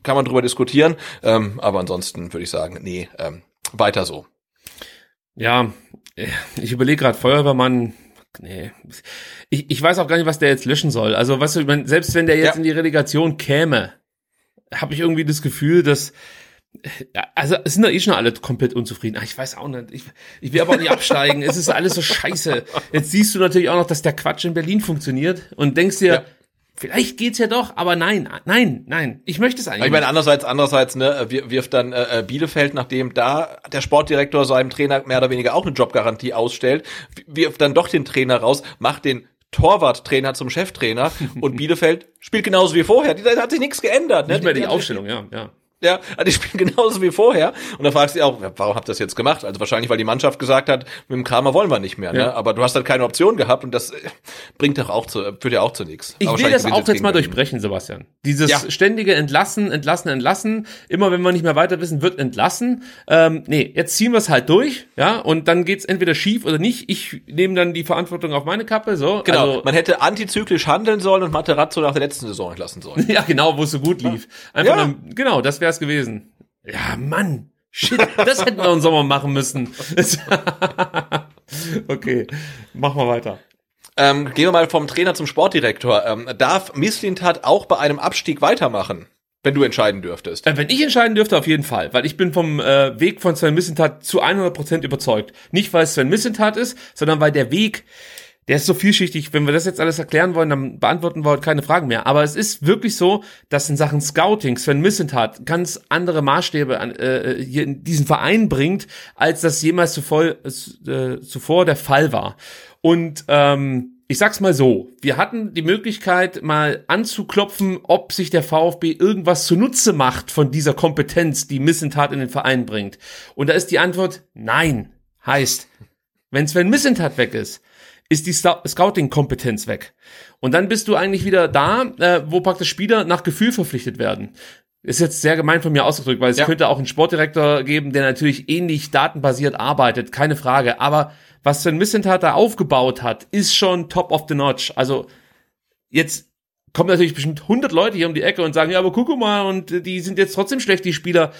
kann man drüber diskutieren, ähm, aber ansonsten würde ich sagen, nee, ähm, weiter so. Ja, ich überlege gerade, Feuerwehrmann, nee. Ich, ich weiß auch gar nicht, was der jetzt löschen soll. Also, weißt du, selbst wenn der jetzt ja. in die Relegation käme, habe ich irgendwie das Gefühl, dass also es sind ja eh schon alle komplett unzufrieden. Ach, ich weiß auch nicht. Ich, ich will aber auch nicht absteigen. Es ist alles so scheiße. Jetzt siehst du natürlich auch noch, dass der Quatsch in Berlin funktioniert und denkst dir, ja. Vielleicht geht's ja doch, aber nein, nein, nein. Ich möchte es eigentlich. Ich meine, andererseits, andererseits, ne, wirft dann äh, äh, Bielefeld, nachdem da der Sportdirektor seinem Trainer mehr oder weniger auch eine Jobgarantie ausstellt, wirft dann doch den Trainer raus, macht den Torwarttrainer zum Cheftrainer und Bielefeld spielt genauso wie vorher. Da hat sich nichts geändert. Ne? Nicht mehr die, die Aufstellung, ja, ja. Ja, also die spielen genauso wie vorher. Und da fragst du dich auch, warum habt ihr das jetzt gemacht? Also wahrscheinlich, weil die Mannschaft gesagt hat, mit dem Kramer wollen wir nicht mehr. Ne? Ja. Ne? Aber du hast halt keine Option gehabt und das äh, bringt doch auch zu, führt ja auch zu nichts. Ich will das auch jetzt mal durchbrechen, Sebastian. Dieses ja. ständige Entlassen, Entlassen, Entlassen. Immer wenn wir nicht mehr weiter wissen, wird entlassen. Ähm, nee, jetzt ziehen wir es halt durch, ja, und dann geht's entweder schief oder nicht. Ich nehme dann die Verantwortung auf meine Kappe. So, genau. Also, man hätte antizyklisch handeln sollen und Materazzo nach der letzten Saison entlassen sollen. ja, genau, wo es so gut lief. Einfach ja. Dann, genau, das wäre es gewesen. Ja, Mann. Shit, das hätten wir im Sommer machen müssen. okay, machen wir weiter. Ähm, gehen wir mal vom Trainer zum Sportdirektor. Ähm, darf Misslintat auch bei einem Abstieg weitermachen? Wenn du entscheiden dürftest. Äh, wenn ich entscheiden dürfte, auf jeden Fall. Weil ich bin vom äh, Weg von Sven Missentat zu 100% überzeugt. Nicht, weil es Sven Missentat ist, sondern weil der Weg, der ist so vielschichtig. Wenn wir das jetzt alles erklären wollen, dann beantworten wir heute keine Fragen mehr. Aber es ist wirklich so, dass in Sachen Scouting Sven Missentat ganz andere Maßstäbe an, äh, hier in diesen Verein bringt, als das jemals zuvor, äh, zuvor der Fall war. Und ähm, ich sag's mal so, wir hatten die Möglichkeit, mal anzuklopfen, ob sich der VfB irgendwas zunutze macht von dieser Kompetenz, die Missentat in den Verein bringt. Und da ist die Antwort nein. Heißt, wenn Sven Missentat weg ist, ist die Scouting-Kompetenz weg. Und dann bist du eigentlich wieder da, äh, wo praktisch Spieler nach Gefühl verpflichtet werden. Ist jetzt sehr gemein von mir ausgedrückt, weil es ja. könnte auch einen Sportdirektor geben, der natürlich ähnlich datenbasiert arbeitet, keine Frage. Aber was Sven Missentat da aufgebaut hat, ist schon top of the notch. Also jetzt kommen natürlich bestimmt 100 Leute hier um die Ecke und sagen, ja, aber guck mal, und die sind jetzt trotzdem schlecht, die Spieler.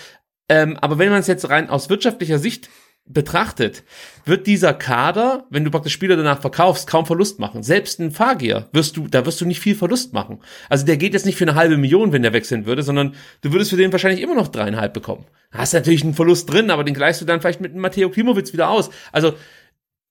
Ähm, aber wenn man es jetzt rein aus wirtschaftlicher Sicht betrachtet, wird dieser Kader, wenn du praktisch Spieler danach verkaufst, kaum Verlust machen. Selbst ein Fagier wirst du, da wirst du nicht viel Verlust machen. Also der geht jetzt nicht für eine halbe Million, wenn der wechseln würde, sondern du würdest für den wahrscheinlich immer noch dreieinhalb bekommen. Da hast natürlich einen Verlust drin, aber den gleichst du dann vielleicht mit Matteo Klimowitz wieder aus. Also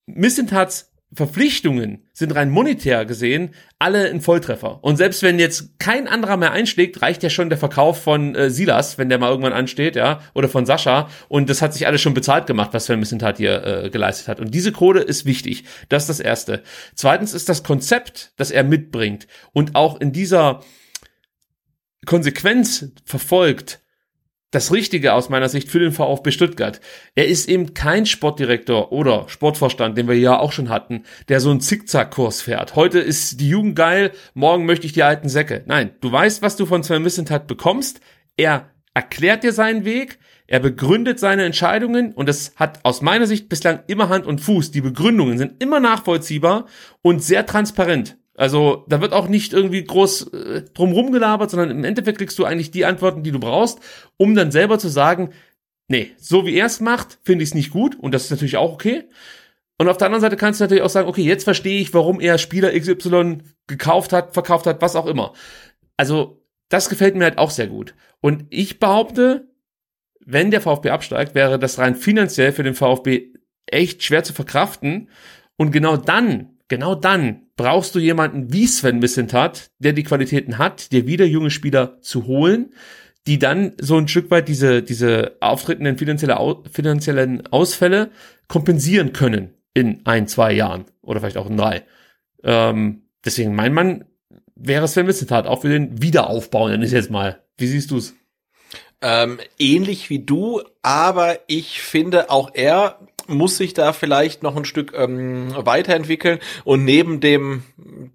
Missentats Verpflichtungen sind rein monetär gesehen alle ein Volltreffer. Und selbst wenn jetzt kein anderer mehr einschlägt, reicht ja schon der Verkauf von äh, Silas, wenn der mal irgendwann ansteht, ja, oder von Sascha. Und das hat sich alles schon bezahlt gemacht, was Sven Missentat hier äh, geleistet hat. Und diese Kohle ist wichtig. Das ist das Erste. Zweitens ist das Konzept, das er mitbringt und auch in dieser Konsequenz verfolgt, das Richtige aus meiner Sicht für den VfB Stuttgart. Er ist eben kein Sportdirektor oder Sportvorstand, den wir ja auch schon hatten, der so einen Zickzackkurs fährt. Heute ist die Jugend geil, morgen möchte ich die alten Säcke. Nein, du weißt, was du von Sven Missentat bekommst. Er erklärt dir seinen Weg, er begründet seine Entscheidungen und das hat aus meiner Sicht bislang immer Hand und Fuß. Die Begründungen sind immer nachvollziehbar und sehr transparent. Also da wird auch nicht irgendwie groß äh, drumrum gelabert, sondern im Endeffekt kriegst du eigentlich die Antworten, die du brauchst, um dann selber zu sagen, nee, so wie er es macht, finde ich es nicht gut und das ist natürlich auch okay. Und auf der anderen Seite kannst du natürlich auch sagen, okay, jetzt verstehe ich, warum er Spieler XY gekauft hat, verkauft hat, was auch immer. Also das gefällt mir halt auch sehr gut. Und ich behaupte, wenn der VfB absteigt, wäre das rein finanziell für den VfB echt schwer zu verkraften. Und genau dann, genau dann brauchst du jemanden wie Sven Missentat, der die Qualitäten hat, dir wieder junge Spieler zu holen, die dann so ein Stück weit diese, diese auftretenden finanzielle, finanziellen Ausfälle kompensieren können in ein, zwei Jahren oder vielleicht auch in drei. Ähm, deswegen mein Mann wäre Sven Missentat, auch für den Wiederaufbau, nenne ich jetzt mal. Wie siehst du es? Ähm, ähnlich wie du, aber ich finde auch er muss sich da vielleicht noch ein Stück ähm, weiterentwickeln. Und neben dem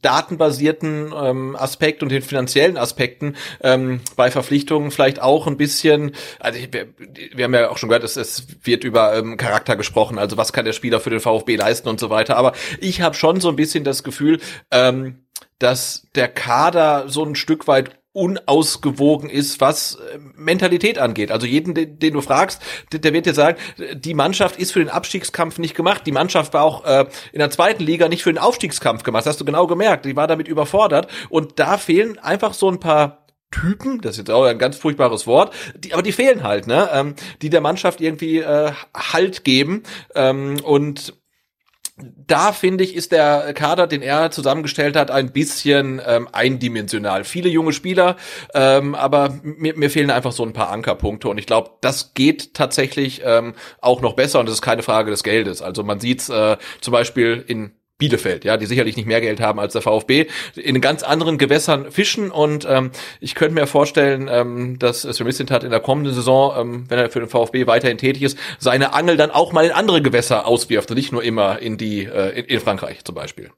datenbasierten ähm, Aspekt und den finanziellen Aspekten ähm, bei Verpflichtungen vielleicht auch ein bisschen, also wir, wir haben ja auch schon gehört, es, es wird über ähm, Charakter gesprochen, also was kann der Spieler für den VfB leisten und so weiter, aber ich habe schon so ein bisschen das Gefühl, ähm, dass der Kader so ein Stück weit unausgewogen ist, was äh, Mentalität angeht. Also jeden, den, den du fragst, der, der, wird dir sagen, die Mannschaft ist für den Abstiegskampf nicht gemacht. Die Mannschaft war auch äh, in der zweiten Liga nicht für den Aufstiegskampf gemacht. Das hast du genau gemerkt. Die war damit überfordert. Und da fehlen einfach so ein paar Typen, das ist jetzt auch ein ganz furchtbares Wort, die, aber die fehlen halt, ne? Ähm, die der Mannschaft irgendwie äh, Halt geben. Ähm, und da finde ich, ist der Kader, den er zusammengestellt hat, ein bisschen ähm, eindimensional. Viele junge Spieler, ähm, aber mir, mir fehlen einfach so ein paar Ankerpunkte und ich glaube, das geht tatsächlich ähm, auch noch besser und das ist keine Frage des Geldes. Also man sieht äh, zum Beispiel in Bielefeld, ja, die sicherlich nicht mehr Geld haben als der VfB, in ganz anderen Gewässern fischen und ähm, ich könnte mir vorstellen, ähm, dass hat in der kommenden Saison, ähm, wenn er für den VfB weiterhin tätig ist, seine Angel dann auch mal in andere Gewässer auswirft und nicht nur immer in die äh, in, in Frankreich zum Beispiel.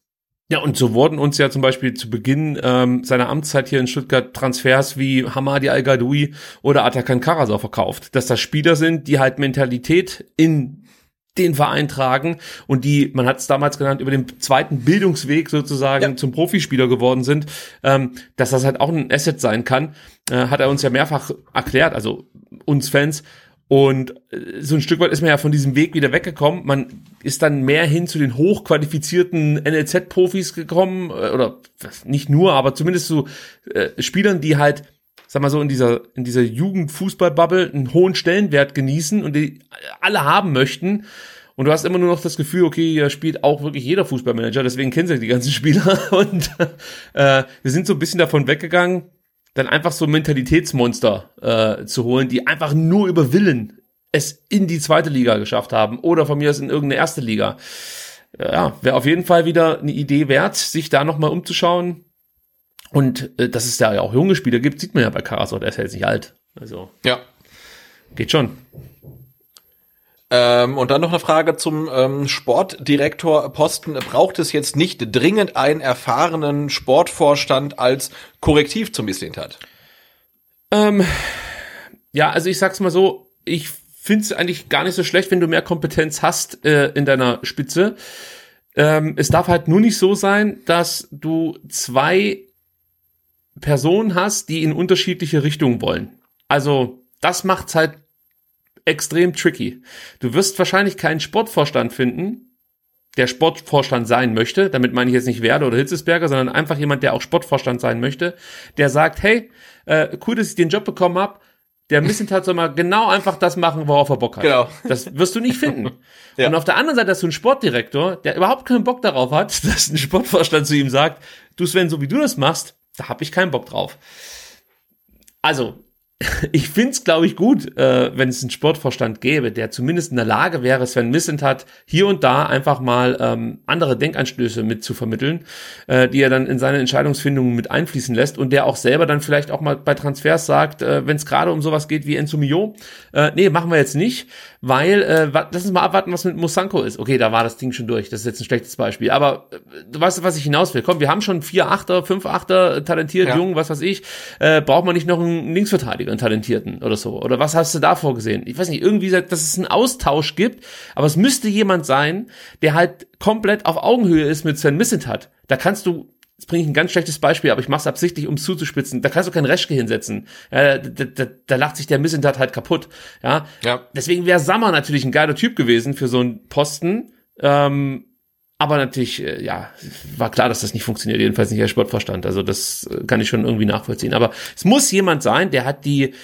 Ja, und so wurden uns ja zum Beispiel zu Beginn ähm, seiner Amtszeit hier in Stuttgart Transfers wie Hamadi Al-Gadoui oder Atakan Karasau verkauft. Dass das Spieler sind, die halt Mentalität in den Verein tragen und die, man hat es damals genannt, über den zweiten Bildungsweg sozusagen ja. zum Profispieler geworden sind, ähm, dass das halt auch ein Asset sein kann, äh, hat er uns ja mehrfach erklärt, also uns Fans. Und äh, so ein Stück weit ist man ja von diesem Weg wieder weggekommen. Man ist dann mehr hin zu den hochqualifizierten NLZ-Profis gekommen, äh, oder nicht nur, aber zumindest zu äh, Spielern, die halt sag mal so, in dieser, in dieser Jugendfußballbubble einen hohen Stellenwert genießen und die alle haben möchten. Und du hast immer nur noch das Gefühl, okay, hier spielt auch wirklich jeder Fußballmanager, deswegen kennen sie die ganzen Spieler. Und äh, wir sind so ein bisschen davon weggegangen, dann einfach so Mentalitätsmonster äh, zu holen, die einfach nur über Willen es in die zweite Liga geschafft haben oder von mir aus in irgendeine erste Liga. Ja, wäre auf jeden Fall wieder eine Idee wert, sich da nochmal umzuschauen. Und äh, dass es da ja auch junge Spieler gibt, sieht man ja bei Karasor, der ist ja jetzt nicht alt. Also. Ja. Geht schon. Ähm, und dann noch eine Frage zum ähm, Sportdirektor-Posten. Braucht es jetzt nicht dringend einen erfahrenen Sportvorstand als Korrektiv zum Misslintat? Ähm, ja, also ich sag's mal so, ich finde es eigentlich gar nicht so schlecht, wenn du mehr Kompetenz hast äh, in deiner Spitze. Ähm, es darf halt nur nicht so sein, dass du zwei Personen hast, die in unterschiedliche Richtungen wollen. Also das macht's halt extrem tricky. Du wirst wahrscheinlich keinen Sportvorstand finden, der Sportvorstand sein möchte. Damit meine ich jetzt nicht Werde oder Hitzesberger, sondern einfach jemand, der auch Sportvorstand sein möchte, der sagt, hey, äh, cool, dass ich den Job bekommen habe. Der Missentat soll mal genau einfach das machen, worauf er Bock hat. Genau. Das wirst du nicht finden. ja. Und auf der anderen Seite hast du einen Sportdirektor, der überhaupt keinen Bock darauf hat, dass ein Sportvorstand zu ihm sagt, du Sven, so wie du das machst, da habe ich keinen Bock drauf. Also, ich find's, glaube ich, gut, äh, wenn es einen Sportvorstand gäbe, der zumindest in der Lage wäre, Sven hat, hier und da einfach mal ähm, andere Denkanstöße mit zu vermitteln, äh, die er dann in seine Entscheidungsfindungen mit einfließen lässt und der auch selber dann vielleicht auch mal bei Transfers sagt, äh, wenn es gerade um sowas geht wie Enzo Mio, äh, nee, machen wir jetzt nicht, weil, äh, lass uns mal abwarten, was mit Musanko ist. Okay, da war das Ding schon durch, das ist jetzt ein schlechtes Beispiel, aber äh, du weißt, was ich hinaus will. Komm, wir haben schon vier Achter, fünf Achter, talentiert, ja. jung, was weiß ich, äh, braucht man nicht noch einen Linksverteidiger einen Talentierten oder so? Oder was hast du da vorgesehen? Ich weiß nicht, irgendwie, dass es einen Austausch gibt, aber es müsste jemand sein, der halt komplett auf Augenhöhe ist mit Sven hat. Da kannst du Jetzt bringe ich ein ganz schlechtes Beispiel, aber ich mache es absichtlich, um es zuzuspitzen. Da kannst du kein Reschke hinsetzen. Ja, da, da, da lacht sich der Missentat halt kaputt. Ja. ja. Deswegen wäre Sammer natürlich ein geiler Typ gewesen für so einen Posten. Ähm, aber natürlich, äh, ja, war klar, dass das nicht funktioniert, jedenfalls nicht der Sportverstand. Also das äh, kann ich schon irgendwie nachvollziehen. Aber es muss jemand sein, der hat die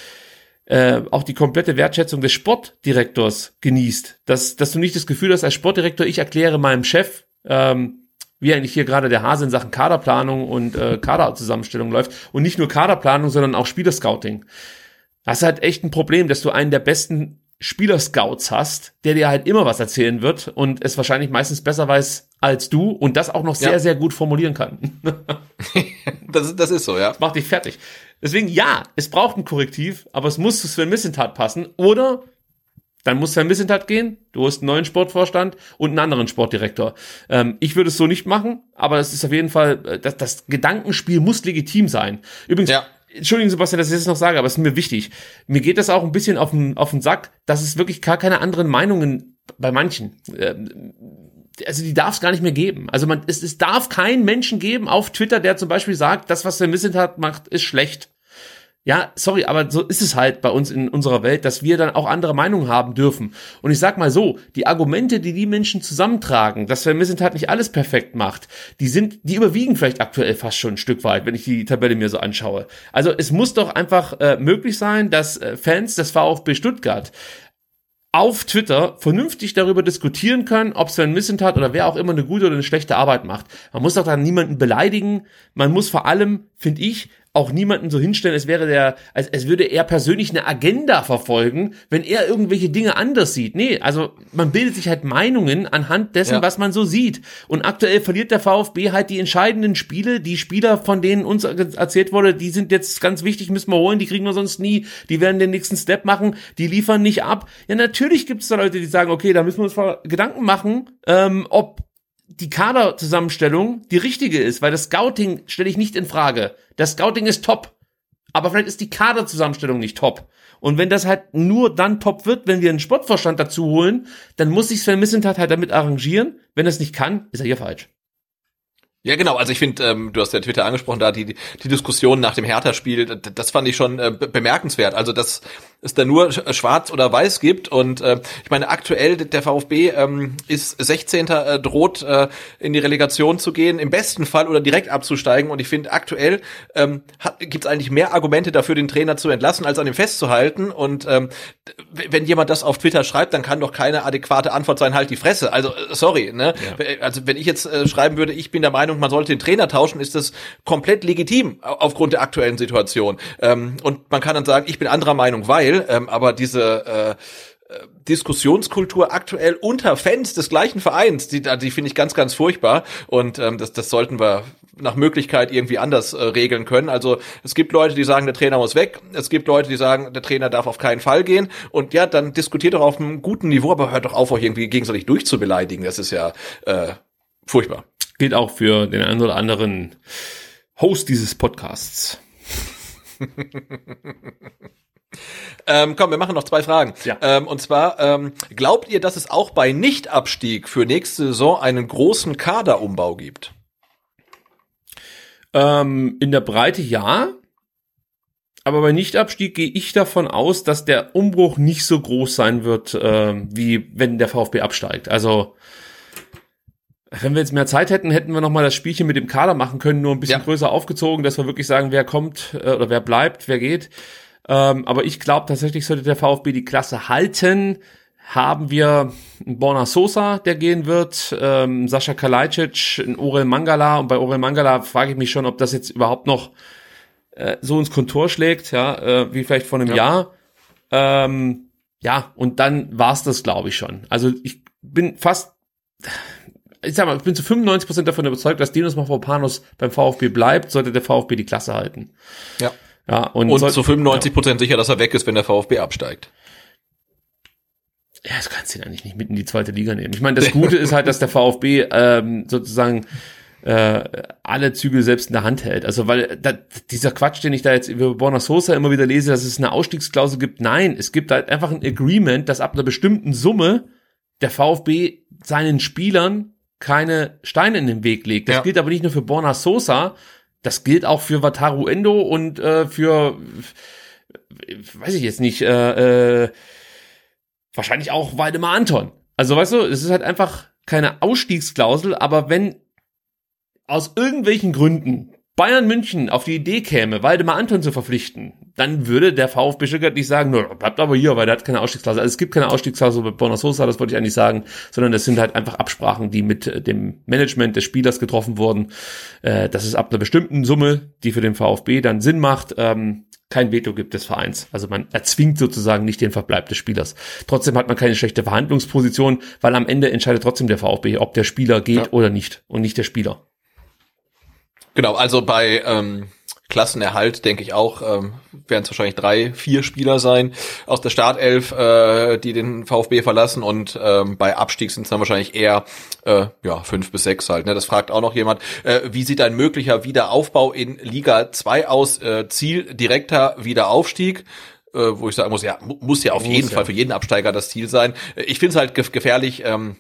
äh, auch die komplette Wertschätzung des Sportdirektors genießt. Dass, dass du nicht das Gefühl hast, als Sportdirektor, ich erkläre meinem Chef, ähm, wie eigentlich hier gerade der Hase in Sachen Kaderplanung und äh, Kaderzusammenstellung läuft. Und nicht nur Kaderplanung, sondern auch Spielerscouting. Das ist halt echt ein Problem, dass du einen der besten Spielerscouts hast, der dir halt immer was erzählen wird und es wahrscheinlich meistens besser weiß als du und das auch noch sehr, ja. sehr gut formulieren kann. das, das ist so, ja. Das macht dich fertig. Deswegen, ja, es braucht ein Korrektiv, aber es muss zu Sven Missentat passen oder dann muss Sven Missentat gehen, du hast einen neuen Sportvorstand und einen anderen Sportdirektor. Ähm, ich würde es so nicht machen, aber es ist auf jeden Fall, äh, das, das Gedankenspiel muss legitim sein. Übrigens, ja. Entschuldigen Sebastian, dass ich das noch sage, aber es ist mir wichtig. Mir geht das auch ein bisschen auf den, auf den Sack, dass es wirklich gar keine anderen Meinungen bei manchen. Ähm, also die darf es gar nicht mehr geben. Also man, es, es darf keinen Menschen geben auf Twitter, der zum Beispiel sagt, das, was der Missentat macht, ist schlecht. Ja, sorry, aber so ist es halt bei uns in unserer Welt, dass wir dann auch andere Meinungen haben dürfen. Und ich sag mal so, die Argumente, die die Menschen zusammentragen, dass Sven Missentat nicht alles perfekt macht, die sind, die überwiegen vielleicht aktuell fast schon ein Stück weit, wenn ich die Tabelle mir so anschaue. Also es muss doch einfach äh, möglich sein, dass äh, Fans des VfB Stuttgart auf Twitter vernünftig darüber diskutieren können, ob Sven Missentat oder wer auch immer eine gute oder eine schlechte Arbeit macht. Man muss doch dann niemanden beleidigen. Man muss vor allem, finde ich, auch niemanden so hinstellen, es wäre der, als, es würde er persönlich eine Agenda verfolgen, wenn er irgendwelche Dinge anders sieht. Nee, also man bildet sich halt Meinungen anhand dessen, Ja. was man so sieht. Und aktuell verliert der VfB halt die entscheidenden Spiele. Die Spieler, von denen uns erzählt wurde, die sind jetzt ganz wichtig, müssen wir holen, die kriegen wir sonst nie, die werden den nächsten Step machen, die liefern nicht ab. Ja, natürlich gibt es da Leute, die sagen, okay, da müssen wir uns Gedanken machen, ähm, ob die Kaderzusammenstellung die richtige ist, weil das Scouting stelle ich nicht in Frage. Das Scouting ist top, aber vielleicht ist die Kaderzusammenstellung nicht top. Und wenn das halt nur dann top wird, wenn wir einen Sportvorstand dazu holen, dann muss sich Sven Missentat halt damit arrangieren. Wenn er es nicht kann, ist er hier falsch. Ja, genau. Also ich finde, ähm, du hast ja Twitter angesprochen, da die, die Diskussion nach dem Hertha-Spiel, das fand ich schon äh, be- bemerkenswert. Also dass es da nur sch- schwarz oder weiß gibt. Und äh, ich meine, aktuell der VfB ähm, ist 16. Äh, droht äh, in die Relegation zu gehen, im besten Fall oder direkt abzusteigen. Und ich finde, aktuell ähm, gibt es eigentlich mehr Argumente dafür, den Trainer zu entlassen, als an ihm festzuhalten. Und ähm, wenn jemand das auf Twitter schreibt, dann kann doch keine adäquate Antwort sein, halt die Fresse. Also äh, sorry, ne? Also wenn ich jetzt äh, schreiben würde, ich bin der Meinung, man sollte den Trainer tauschen, ist das komplett legitim au- aufgrund der aktuellen Situation. Ähm, und man kann dann sagen, ich bin anderer Meinung, weil, ähm, aber diese äh, äh, Diskussionskultur aktuell unter Fans des gleichen Vereins, die, die finde ich ganz, ganz furchtbar. Und ähm, das, das sollten wir nach Möglichkeit irgendwie anders äh, regeln können. Also es gibt Leute, die sagen, der Trainer muss weg. Es gibt Leute, die sagen, der Trainer darf auf keinen Fall gehen. Und ja, dann diskutiert doch auf einem guten Niveau, aber hört doch auf, euch irgendwie gegenseitig durchzubeleidigen. Das ist ja äh, furchtbar. Gilt auch für den einen oder anderen Host dieses Podcasts. Ähm, komm, wir machen noch zwei Fragen. Ja. Ähm, und zwar, ähm, glaubt ihr, dass es auch bei Nichtabstieg für nächste Saison einen großen Kaderumbau gibt? Ähm, in der Breite ja. Aber bei Nichtabstieg gehe ich davon aus, dass der Umbruch nicht so groß sein wird, ähm, wie wenn der VfB absteigt. Also wenn wir jetzt mehr Zeit hätten, hätten wir noch mal das Spielchen mit dem Kader machen können, nur ein bisschen Ja. größer aufgezogen, dass wir wirklich sagen, wer kommt äh, oder wer bleibt, wer geht. Ähm, aber ich glaube tatsächlich, sollte der VfB die Klasse halten, haben wir einen Borna Sosa, der gehen wird, ähm, Sascha Kalajdzic, einen Orel Mangala und bei Orel Mangala frage ich mich schon, ob das jetzt überhaupt noch äh, so ins Kontor schlägt, ja, äh, wie vielleicht vor einem Ja. Jahr. Ähm, ja, und dann war's das, glaube ich schon. Also ich bin fast, ich sag mal, ich bin zu 95% davon überzeugt, dass Dinos Mavropanos beim VfB bleibt, sollte der VfB die Klasse halten. Ja. Ja, und, Und soll- zu 95 Prozent sicher, dass er weg ist, wenn der VfB absteigt. Ja, das kannst du ihn eigentlich nicht mit in die zweite Liga nehmen. Ich meine, das Gute ist halt, dass der VfB ähm, sozusagen äh, alle Zügel selbst in der Hand hält. Also weil da, dieser Quatsch, den ich da jetzt über Borna Sosa immer wieder lese, dass es eine Ausstiegsklausel gibt. Nein, es gibt halt einfach ein Agreement, dass ab einer bestimmten Summe der VfB seinen Spielern keine Steine in den Weg legt. Das Ja. gilt aber nicht nur für Borna Sosa, das gilt auch für Wataru Endo und äh, für weiß ich jetzt nicht, äh, äh, wahrscheinlich auch Waldemar Anton. Also weißt du, es ist halt einfach keine Ausstiegsklausel, aber wenn aus irgendwelchen Gründen Bayern München auf die Idee käme, Waldemar Anton zu verpflichten, dann würde der VfB Stuttgart nicht sagen, "Nö, bleibt aber hier, weil der hat keine Ausstiegsklausel. Also es gibt keine Ausstiegsklausel bei Bonner Sosa, das wollte ich eigentlich sagen, sondern das sind halt einfach Absprachen, die mit äh, dem Management des Spielers getroffen wurden. Äh, dass es ab einer bestimmten Summe, die für den VfB dann Sinn macht, ähm, kein Veto gibt des Vereins. Also man erzwingt sozusagen nicht den Verbleib des Spielers. Trotzdem hat man keine schlechte Verhandlungsposition, weil am Ende entscheidet trotzdem der VfB, ob der Spieler geht Ja. oder nicht und nicht der Spieler. Genau, also bei ähm, Klassenerhalt denke ich auch, ähm, werden es wahrscheinlich drei, vier Spieler sein aus der Startelf, äh, die den VfB verlassen und ähm, bei Abstieg sind es dann wahrscheinlich eher äh, ja fünf bis sechs halt. Ne? Das fragt auch noch jemand. Äh, wie sieht ein möglicher Wiederaufbau in Liga 2 aus? Äh, Ziel direkter Wiederaufstieg äh, wo ich sagen muss, ja, mu- muss ja auf Muss, jeden ja. Fall für jeden Absteiger das Ziel sein. Äh, Ich finde es halt gef gefährlich, ähm,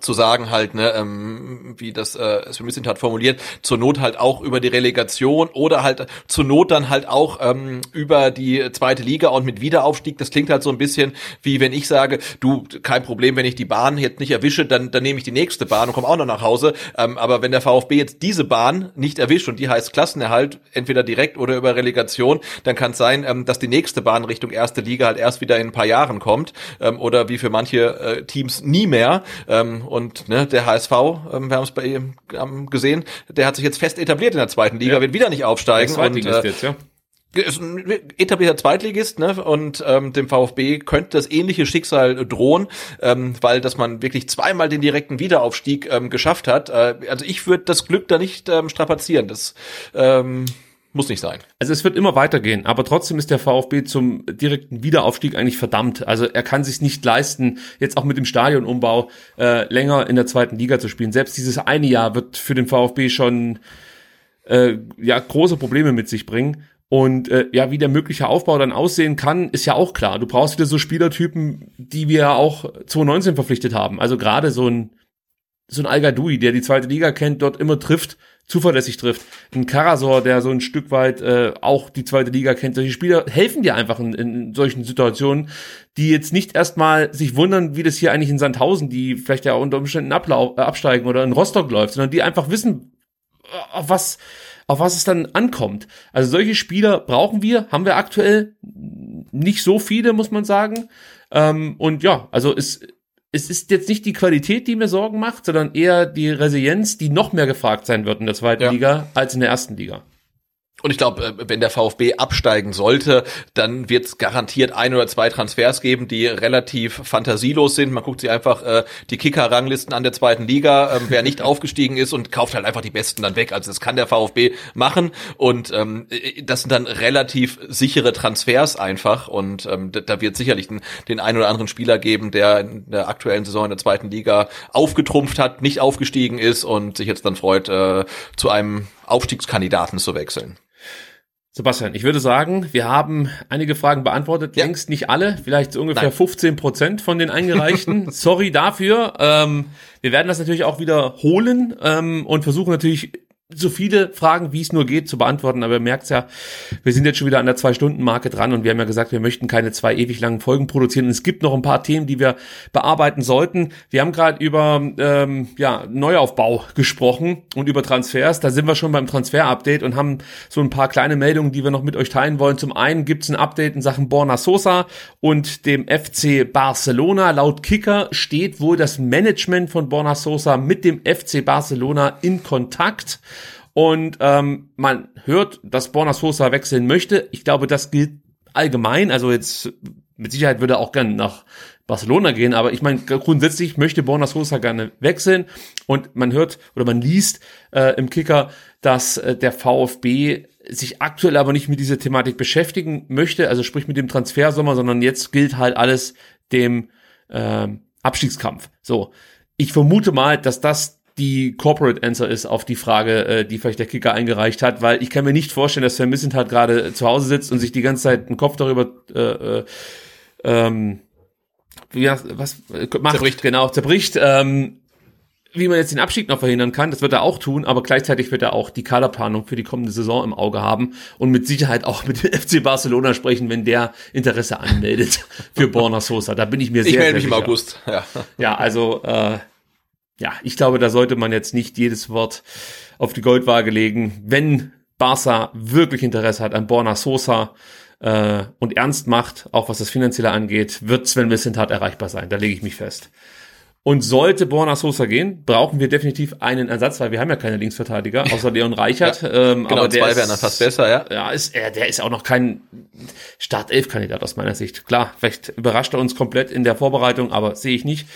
zu sagen halt, ne, ähm, wie das äh, Smith hat formuliert, zur Not halt auch über die Relegation oder halt zur Not dann halt auch ähm, über die zweite Liga und mit Wiederaufstieg. Das klingt halt so ein bisschen wie wenn ich sage, du, kein Problem, wenn ich die Bahn jetzt nicht erwische, dann, dann nehme ich die nächste Bahn und komme auch noch nach Hause. Ähm, aber wenn der VfB jetzt diese Bahn nicht erwischt und die heißt Klassenerhalt, entweder direkt oder über Relegation, dann kann es sein, ähm, dass die nächste Bahn Richtung erste Liga halt erst wieder in ein paar Jahren kommt ähm, oder wie für manche äh, Teams nie mehr. Ähm, Ähm, und ne, der HSV, ähm, wir haben es bei ihm ähm, gesehen, der hat sich jetzt fest etabliert in der zweiten Liga, Ja. wird wieder nicht aufsteigen. Und, Zweitligist äh, jetzt, ja. ist ein etablierter Zweitligist, ne? Und ähm, dem VfB könnte das ähnliche Schicksal drohen, ähm, weil dass man wirklich zweimal den direkten Wiederaufstieg ähm, geschafft hat. Äh, also ich würde das Glück da nicht ähm, strapazieren. Das ähm, muss nicht sein. Also es wird immer weitergehen, aber trotzdem ist der VfB zum direkten Wiederaufstieg eigentlich verdammt. Also er kann sich nicht leisten, jetzt auch mit dem Stadionumbau äh, länger in der zweiten Liga zu spielen. Selbst dieses eine Jahr wird für den VfB schon äh, ja große Probleme mit sich bringen. Und äh, ja, wie der mögliche Aufbau dann aussehen kann, ist ja auch klar. Du brauchst wieder so Spielertypen, die wir ja auch 2019 verpflichtet haben. Also gerade so ein so ein Al-Gadoui, der die zweite Liga kennt, dort immer trifft, zuverlässig trifft. Ein Karasor, der so ein Stück weit äh, auch die zweite Liga kennt. Solche Spieler helfen dir einfach in, in solchen Situationen, die jetzt nicht erstmal sich wundern, wie das hier eigentlich in Sandhausen, die vielleicht ja unter Umständen ablau äh, absteigen oder in Rostock läuft, sondern die einfach wissen, äh, auf was auf was es dann ankommt. Also solche Spieler brauchen wir, haben wir aktuell nicht so viele, muss man sagen. Ähm, und ja, also es, es ist jetzt nicht die Qualität, die mir Sorgen macht, sondern eher die Resilienz, die noch mehr gefragt sein wird in der zweiten Ja. Liga als in der ersten Liga. Und ich glaube, äh, wenn der VfB absteigen sollte, dann wird es garantiert ein oder zwei Transfers geben, die relativ fantasielos sind. Man guckt sich einfach äh, die Kicker-Ranglisten an der zweiten Liga, ähm, wer nicht aufgestiegen ist und kauft halt einfach die Besten dann weg. Also das kann der VfB machen und ähm, äh, das sind dann relativ sichere Transfers einfach und ähm, da, da wird sicherlich den, den einen oder anderen Spieler geben, der in der aktuellen Saison in der zweiten Liga aufgetrumpft hat, nicht aufgestiegen ist und sich jetzt dann freut, äh, zu einem Aufstiegskandidaten zu wechseln. Sebastian, ich würde sagen, wir haben einige Fragen beantwortet, Ja. längst nicht alle, vielleicht so ungefähr Nein. 15 Prozent von den eingereichten. Sorry dafür. Ähm, wir werden das natürlich auch wiederholen ähm, und versuchen natürlich so viele Fragen, wie es nur geht, zu beantworten. Aber ihr merkt's ja, wir sind jetzt schon wieder an der Zwei-Stunden-Marke dran und wir haben ja gesagt, wir möchten keine zwei ewig langen Folgen produzieren. Und es gibt noch ein paar Themen, die wir bearbeiten sollten. Wir haben gerade über ähm, ja, Neuaufbau gesprochen und über Transfers. Da sind wir schon beim Transfer-Update und haben so ein paar kleine Meldungen, die wir noch mit euch teilen wollen. Zum einen gibt's ein Update in Sachen Borna Sosa und dem FC Barcelona. Laut Kicker steht wohl das Management von Borna Sosa mit dem FC Barcelona in Kontakt. Und ähm, man hört, dass Borna Sosa wechseln möchte. Ich glaube, das gilt allgemein. Also jetzt mit Sicherheit würde er auch gerne nach Barcelona gehen, aber ich meine, grundsätzlich möchte Borna Sosa gerne wechseln. Und man hört oder man liest äh, im Kicker, dass äh, der VfB sich aktuell aber nicht mit dieser Thematik beschäftigen möchte, also sprich mit dem Transfersommer, sondern jetzt gilt halt alles dem ähm, Abstiegskampf. So, ich vermute mal, dass das die Corporate Answer ist auf die Frage, äh, die vielleicht der Kicker eingereicht hat, weil ich kann mir nicht vorstellen, dass Sven Missentat gerade zu Hause sitzt und sich die ganze Zeit den Kopf darüber äh, äh, ähm, wie, was äh, macht, Zerbricht. genau, zerbricht, ähm, wie man jetzt den Abstieg noch verhindern kann, das wird er auch tun, aber gleichzeitig wird er auch die Kaderplanung für die kommende Saison im Auge haben und mit Sicherheit auch mit dem FC Barcelona sprechen, wenn der Interesse anmeldet für Borna Sosa. Da bin ich mir sehr, Ich melde mich im. August. Ja. Ja, also äh, ja, ich glaube, da sollte man jetzt nicht jedes Wort auf die Goldwaage legen. Wenn Barca wirklich Interesse hat an Borna Sosa äh, und ernst macht, auch was das Finanzielle angeht, wird Sven Missentat erreichbar sein. Da lege ich mich fest. Und sollte Borna Sosa gehen, brauchen wir definitiv einen Ersatz, weil wir haben ja keine Linksverteidiger, außer Leon Reichert. ähm, Genau, aber der zwei wären dann fast besser, ja. ja, ist, er, der ist auch noch kein Startelf-Kandidat aus meiner Sicht. Klar, vielleicht überrascht er uns komplett in der Vorbereitung, aber sehe ich nicht.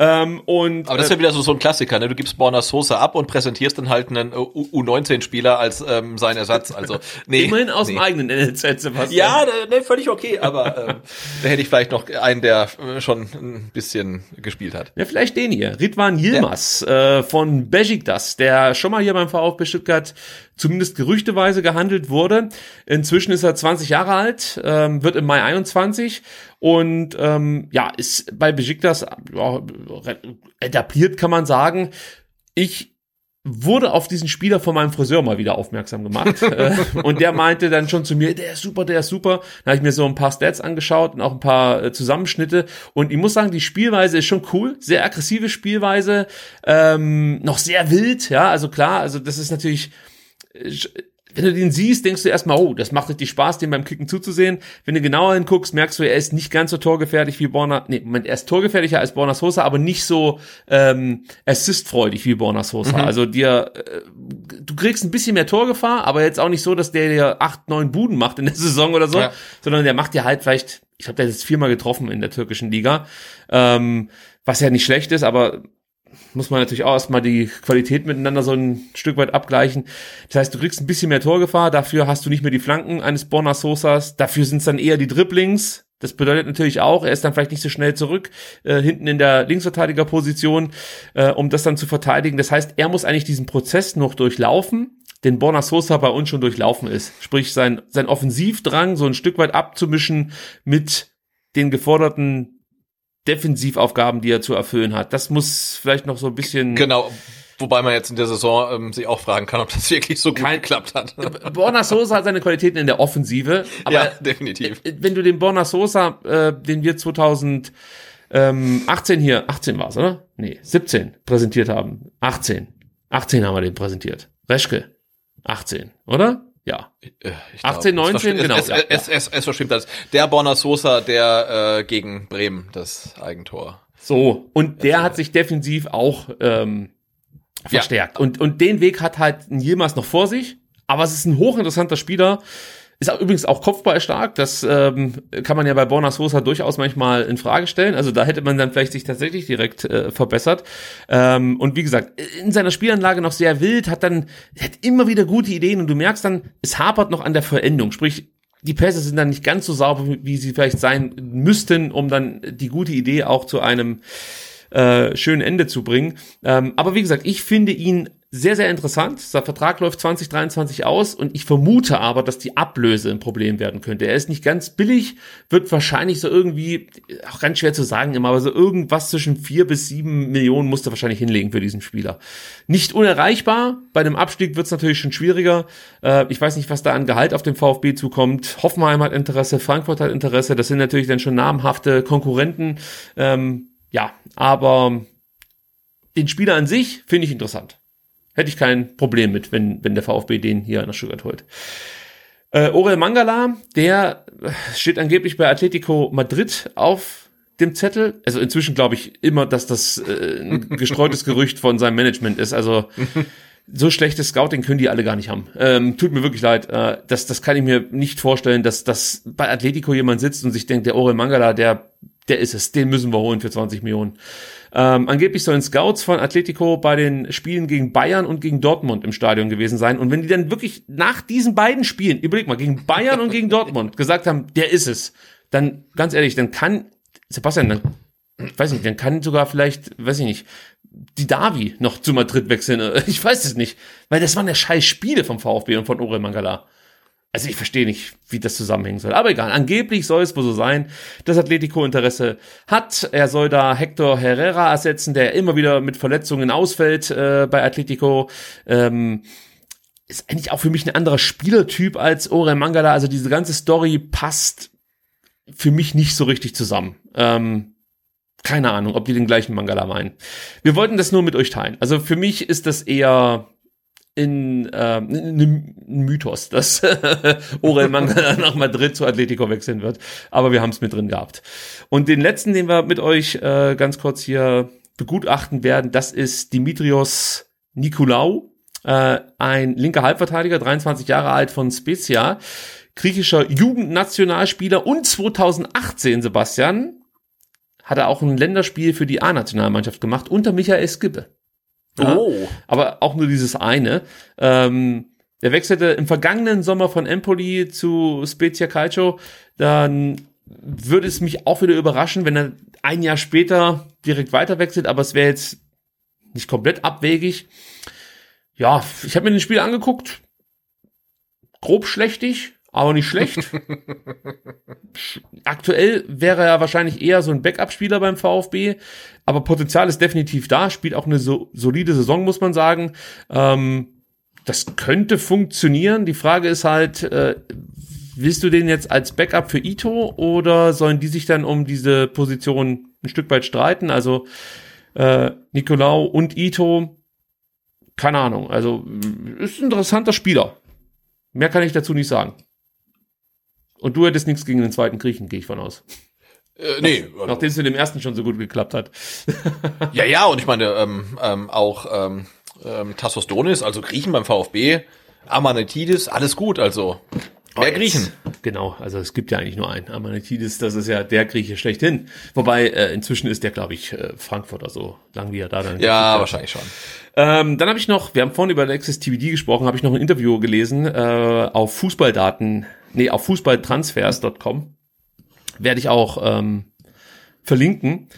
Ähm, und Aber das ist ja wieder so, so ein Klassiker, ne? Du gibst Borna Sosa ab und präsentierst dann halt einen U- U19-Spieler als ähm, sein Ersatz. Also, nee. immerhin aus nee. dem eigenen NLZ, Sebastian. Ja, ne, ne, völlig okay, aber ähm, da hätte ich vielleicht noch einen, der äh, schon ein bisschen gespielt hat. Ja, vielleicht den hier. Ridwan Yilmaz äh, von Besiktas, der schon mal hier beim VfB Stuttgart zumindest gerüchteweise gehandelt wurde. Inzwischen ist er 20 Jahre alt, ähm, wird im Mai 21 und ähm, ja, ist bei Besiktas ja, etabliert, kann man sagen. Ich wurde auf diesen Spieler von meinem Friseur mal wieder aufmerksam gemacht. äh, und der meinte dann schon zu mir, der ist super, der ist super. Dann habe ich mir so ein paar Stats angeschaut und auch ein paar äh, Zusammenschnitte. Und ich muss sagen, die Spielweise ist schon cool. Sehr aggressive Spielweise. Ähm, noch sehr wild, ja. Also klar, also das ist natürlich wenn du den siehst, denkst du erstmal, oh, das macht richtig Spaß, dem beim Kicken zuzusehen. Wenn du genauer hinguckst, merkst du, er ist nicht ganz so torgefährlich wie Borna, nee, Moment, er ist torgefährlicher als Borna Sosa, aber nicht so ähm, assistfreudig wie Borna Sosa. Mhm. Also dir, äh, du kriegst ein bisschen mehr Torgefahr, aber jetzt auch nicht so, dass der dir acht, neun Buden macht in der Saison oder so, ja. sondern der macht dir halt vielleicht, ich glaube, der ist viermal getroffen in der türkischen Liga, ähm, was ja nicht schlecht ist, aber muss man natürlich auch erstmal die Qualität miteinander so ein Stück weit abgleichen. Das heißt, du kriegst ein bisschen mehr Torgefahr, dafür hast du nicht mehr die Flanken eines Borna Sosas, dafür sind es dann eher die Dribblings. Das bedeutet natürlich auch, er ist dann vielleicht nicht so schnell zurück, äh, hinten in der Linksverteidigerposition, äh, um das dann zu verteidigen. Das heißt, er muss eigentlich diesen Prozess noch durchlaufen, den Borna Sosa bei uns schon durchlaufen ist. Sprich, sein, sein Offensivdrang so ein Stück weit abzumischen mit den geforderten Defensivaufgaben, die er zu erfüllen hat. Das muss vielleicht noch so ein bisschen. Genau. Wobei man jetzt in der Saison ähm, sich auch fragen kann, ob das wirklich so Kein, geklappt hat. Borna Sosa hat seine Qualitäten in der Offensive. Aber ja, definitiv. Wenn du den Borna Sosa, äh, den wir 2018 hier, 18 war es, oder? Nee, 17 präsentiert haben. 18. 18 haben wir den präsentiert. Reschke. 18, oder? Ja. Äh, ich 18, 19, genau. Es, es, es, es, es verschwimmt alles. Der Bonner Sosa, der äh, gegen Bremen das Eigentor. So, und der hat sich defensiv auch ähm, verstärkt. Ja. Und, und den Weg hat halt Yilmaz noch vor sich. Aber es ist ein hochinteressanter Spieler. Ist auch übrigens auch Kopfball stark. Das ähm, kann man ja bei Borna Sosa durchaus manchmal in Frage stellen. Also da hätte man dann vielleicht sich tatsächlich direkt äh, verbessert. Ähm, und wie gesagt, in seiner Spielanlage noch sehr wild, hat dann hat immer wieder gute Ideen und du merkst dann, es hapert noch an der Vollendung. Sprich, die Pässe sind dann nicht ganz so sauber, wie sie vielleicht sein müssten, um dann die gute Idee auch zu einem äh, schönen Ende zu bringen. Ähm, aber wie gesagt, ich finde ihn sehr, sehr interessant. Sein Vertrag läuft 2023 aus und ich vermute aber, dass die Ablöse ein Problem werden könnte. Er ist nicht ganz billig, wird wahrscheinlich so irgendwie, auch ganz schwer zu sagen immer, aber so irgendwas zwischen vier bis sieben Millionen musste wahrscheinlich hinlegen für diesen Spieler. Nicht unerreichbar. Bei einem Abstieg wird es natürlich schon schwieriger. Äh, ich weiß nicht, was da an Gehalt auf dem VfB zukommt. Hoffenheim hat Interesse, Frankfurt hat Interesse. Das sind natürlich dann schon namhafte Konkurrenten. Ähm, ja, aber den Spieler an sich finde ich interessant. Hätte ich kein Problem mit, wenn, wenn der VfB den hier nach Stuttgart holt. Äh, Orel Mangala, der steht angeblich bei Atletico Madrid auf dem Zettel. Also inzwischen glaube ich immer, dass das äh, ein gestreutes Gerücht von seinem Management ist. Also so schlechtes Scouting können die alle gar nicht haben. Ähm, tut mir wirklich leid. Äh, das, das kann ich mir nicht vorstellen, dass, dass bei Atletico jemand sitzt und sich denkt, der Orel Mangala, der, der ist es, den müssen wir holen für 20 Millionen. Ähm, angeblich sollen Scouts von Atletico bei den Spielen gegen Bayern und gegen Dortmund im Stadion gewesen sein. Und wenn die dann wirklich nach diesen beiden Spielen, überleg mal, gegen Bayern und gegen Dortmund gesagt haben, der ist es, dann ganz ehrlich, dann kann Sebastian, dann, weiß nicht, dann kann sogar vielleicht, weiß ich nicht, die Davi noch zu Madrid wechseln. Ich weiß es nicht, weil das waren ja scheiß Spiele vom VfB und von Orel Mangala. Also ich verstehe nicht, wie das zusammenhängen soll. Aber egal, angeblich soll es wohl so sein, dass Atletico Interesse hat. Er soll da Hector Herrera ersetzen, der immer wieder mit Verletzungen ausfällt äh, bei Atletico. Ähm, ist eigentlich auch für mich ein anderer Spielertyp als Ore Mangala. Also diese ganze Story passt für mich nicht so richtig zusammen. Ähm, keine Ahnung, ob die den gleichen Mangala meinen. Wir wollten das nur mit euch teilen. Also für mich ist das eher in äh, ein Mythos, dass Orel Manga nach Madrid zu Atletico wechseln wird. Aber wir haben es mit drin gehabt. Und den letzten, den wir mit euch äh, ganz kurz hier begutachten werden, das ist Dimitrios Nikolaou, äh, ein linker Halbverteidiger, 23 Jahre alt von Spezia, griechischer Jugendnationalspieler und 2018, Sebastian, hat er auch ein Länderspiel für die A-Nationalmannschaft gemacht unter Michael Skibbe. Ja, oh. Aber auch nur dieses eine. Ähm, er wechselte im vergangenen Sommer von Empoli zu Spezia Calcio. Dann würde es mich auch wieder überraschen, wenn er ein Jahr später direkt weiter wechselt, aber es wäre jetzt nicht komplett abwegig. Ja, ich habe mir den Spiel angeguckt. Grob schlechtig, aber nicht schlecht. Aktuell wäre er wahrscheinlich eher so ein Backup-Spieler beim VfB, aber Potenzial ist definitiv da, spielt auch eine so, solide Saison, muss man sagen. Ähm, das könnte funktionieren. Die Frage ist halt, äh, willst du den jetzt als Backup für Ito oder sollen die sich dann um diese Position ein Stück weit streiten? Also äh, Nicolau und Ito, keine Ahnung. Also ist ein interessanter Spieler Mehr kann ich dazu nicht sagen. Und du hättest nichts gegen den zweiten Griechen, gehe ich von aus. Äh, nee. Nachdem es mit dem ersten schon so gut geklappt hat. Ja, ja, und ich meine, ähm, ähm, auch ähm, ähm, Tassos Donis, also Griechen beim VfB, Amanetidis, alles gut, also. Wer Griechen? Genau, also es gibt ja eigentlich nur einen. Amanitidis, das ist ja der Grieche schlechthin. Wobei, äh, inzwischen ist der, glaube ich, äh, Frankfurter so lang wie er da dann Ja, hat. wahrscheinlich schon. Ähm, dann habe ich noch, wir haben vorhin über Alexis TBD gesprochen, habe ich noch ein Interview gelesen äh, auf Fußballdaten, nee, auf fußballtransfers.com. Werde ich auch ähm, verlinken.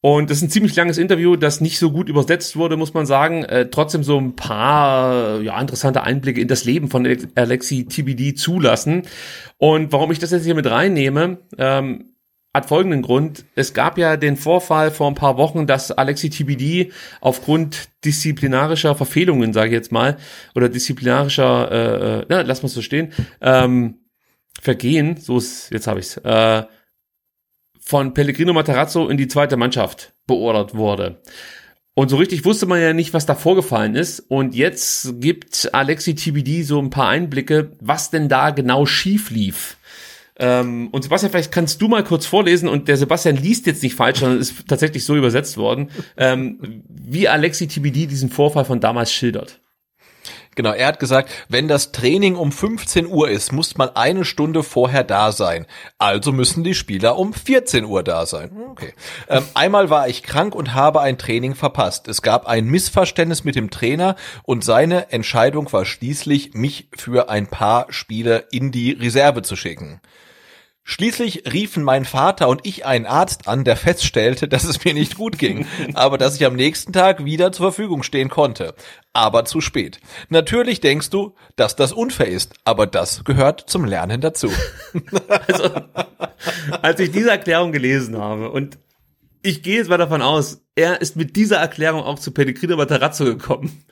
Und das ist ein ziemlich langes Interview, das nicht so gut übersetzt wurde, muss man sagen. Äh, trotzdem so ein paar ja, interessante Einblicke in das Leben von Alex- Alexi TBD zulassen. Und warum ich das jetzt hier mit reinnehme, ähm, hat folgenden Grund. Es gab ja den Vorfall vor ein paar Wochen, dass Alexi TBD aufgrund disziplinarischer Verfehlungen, sage ich jetzt mal, oder disziplinarischer, äh, äh, na, lass mal so stehen, ähm, Vergehen, so ist, jetzt habe ich's, äh, von Pellegrino Matarazzo in die zweite Mannschaft beordert wurde. Und so richtig wusste man ja nicht, was da vorgefallen ist. Und jetzt gibt Alexi TBD so ein paar Einblicke, was denn da genau schief lief. Ähm, und Sebastian, vielleicht kannst du mal kurz vorlesen und der Sebastian liest jetzt nicht falsch, sondern ist tatsächlich so übersetzt worden, ähm, wie Alexi TBD diesen Vorfall von damals schildert. Genau, er hat gesagt, wenn das Training um 15 Uhr ist, muss man eine Stunde vorher da sein. Also müssen die Spieler um 14 Uhr da sein. Okay. Ähm, einmal war ich krank und habe ein Training verpasst. Es gab ein Missverständnis mit dem Trainer und seine Entscheidung war schließlich, mich für ein paar Spiele in die Reserve zu schicken. Schließlich riefen mein Vater und ich einen Arzt an, der feststellte, dass es mir nicht gut ging, aber dass ich am nächsten Tag wieder zur Verfügung stehen konnte. Aber zu spät. Natürlich denkst du, dass das unfair ist, aber das gehört zum Lernen dazu. Also, als ich diese Erklärung gelesen habe und ich gehe jetzt mal davon aus, er ist mit dieser Erklärung auch zu Pellegrino Matarazzo gekommen.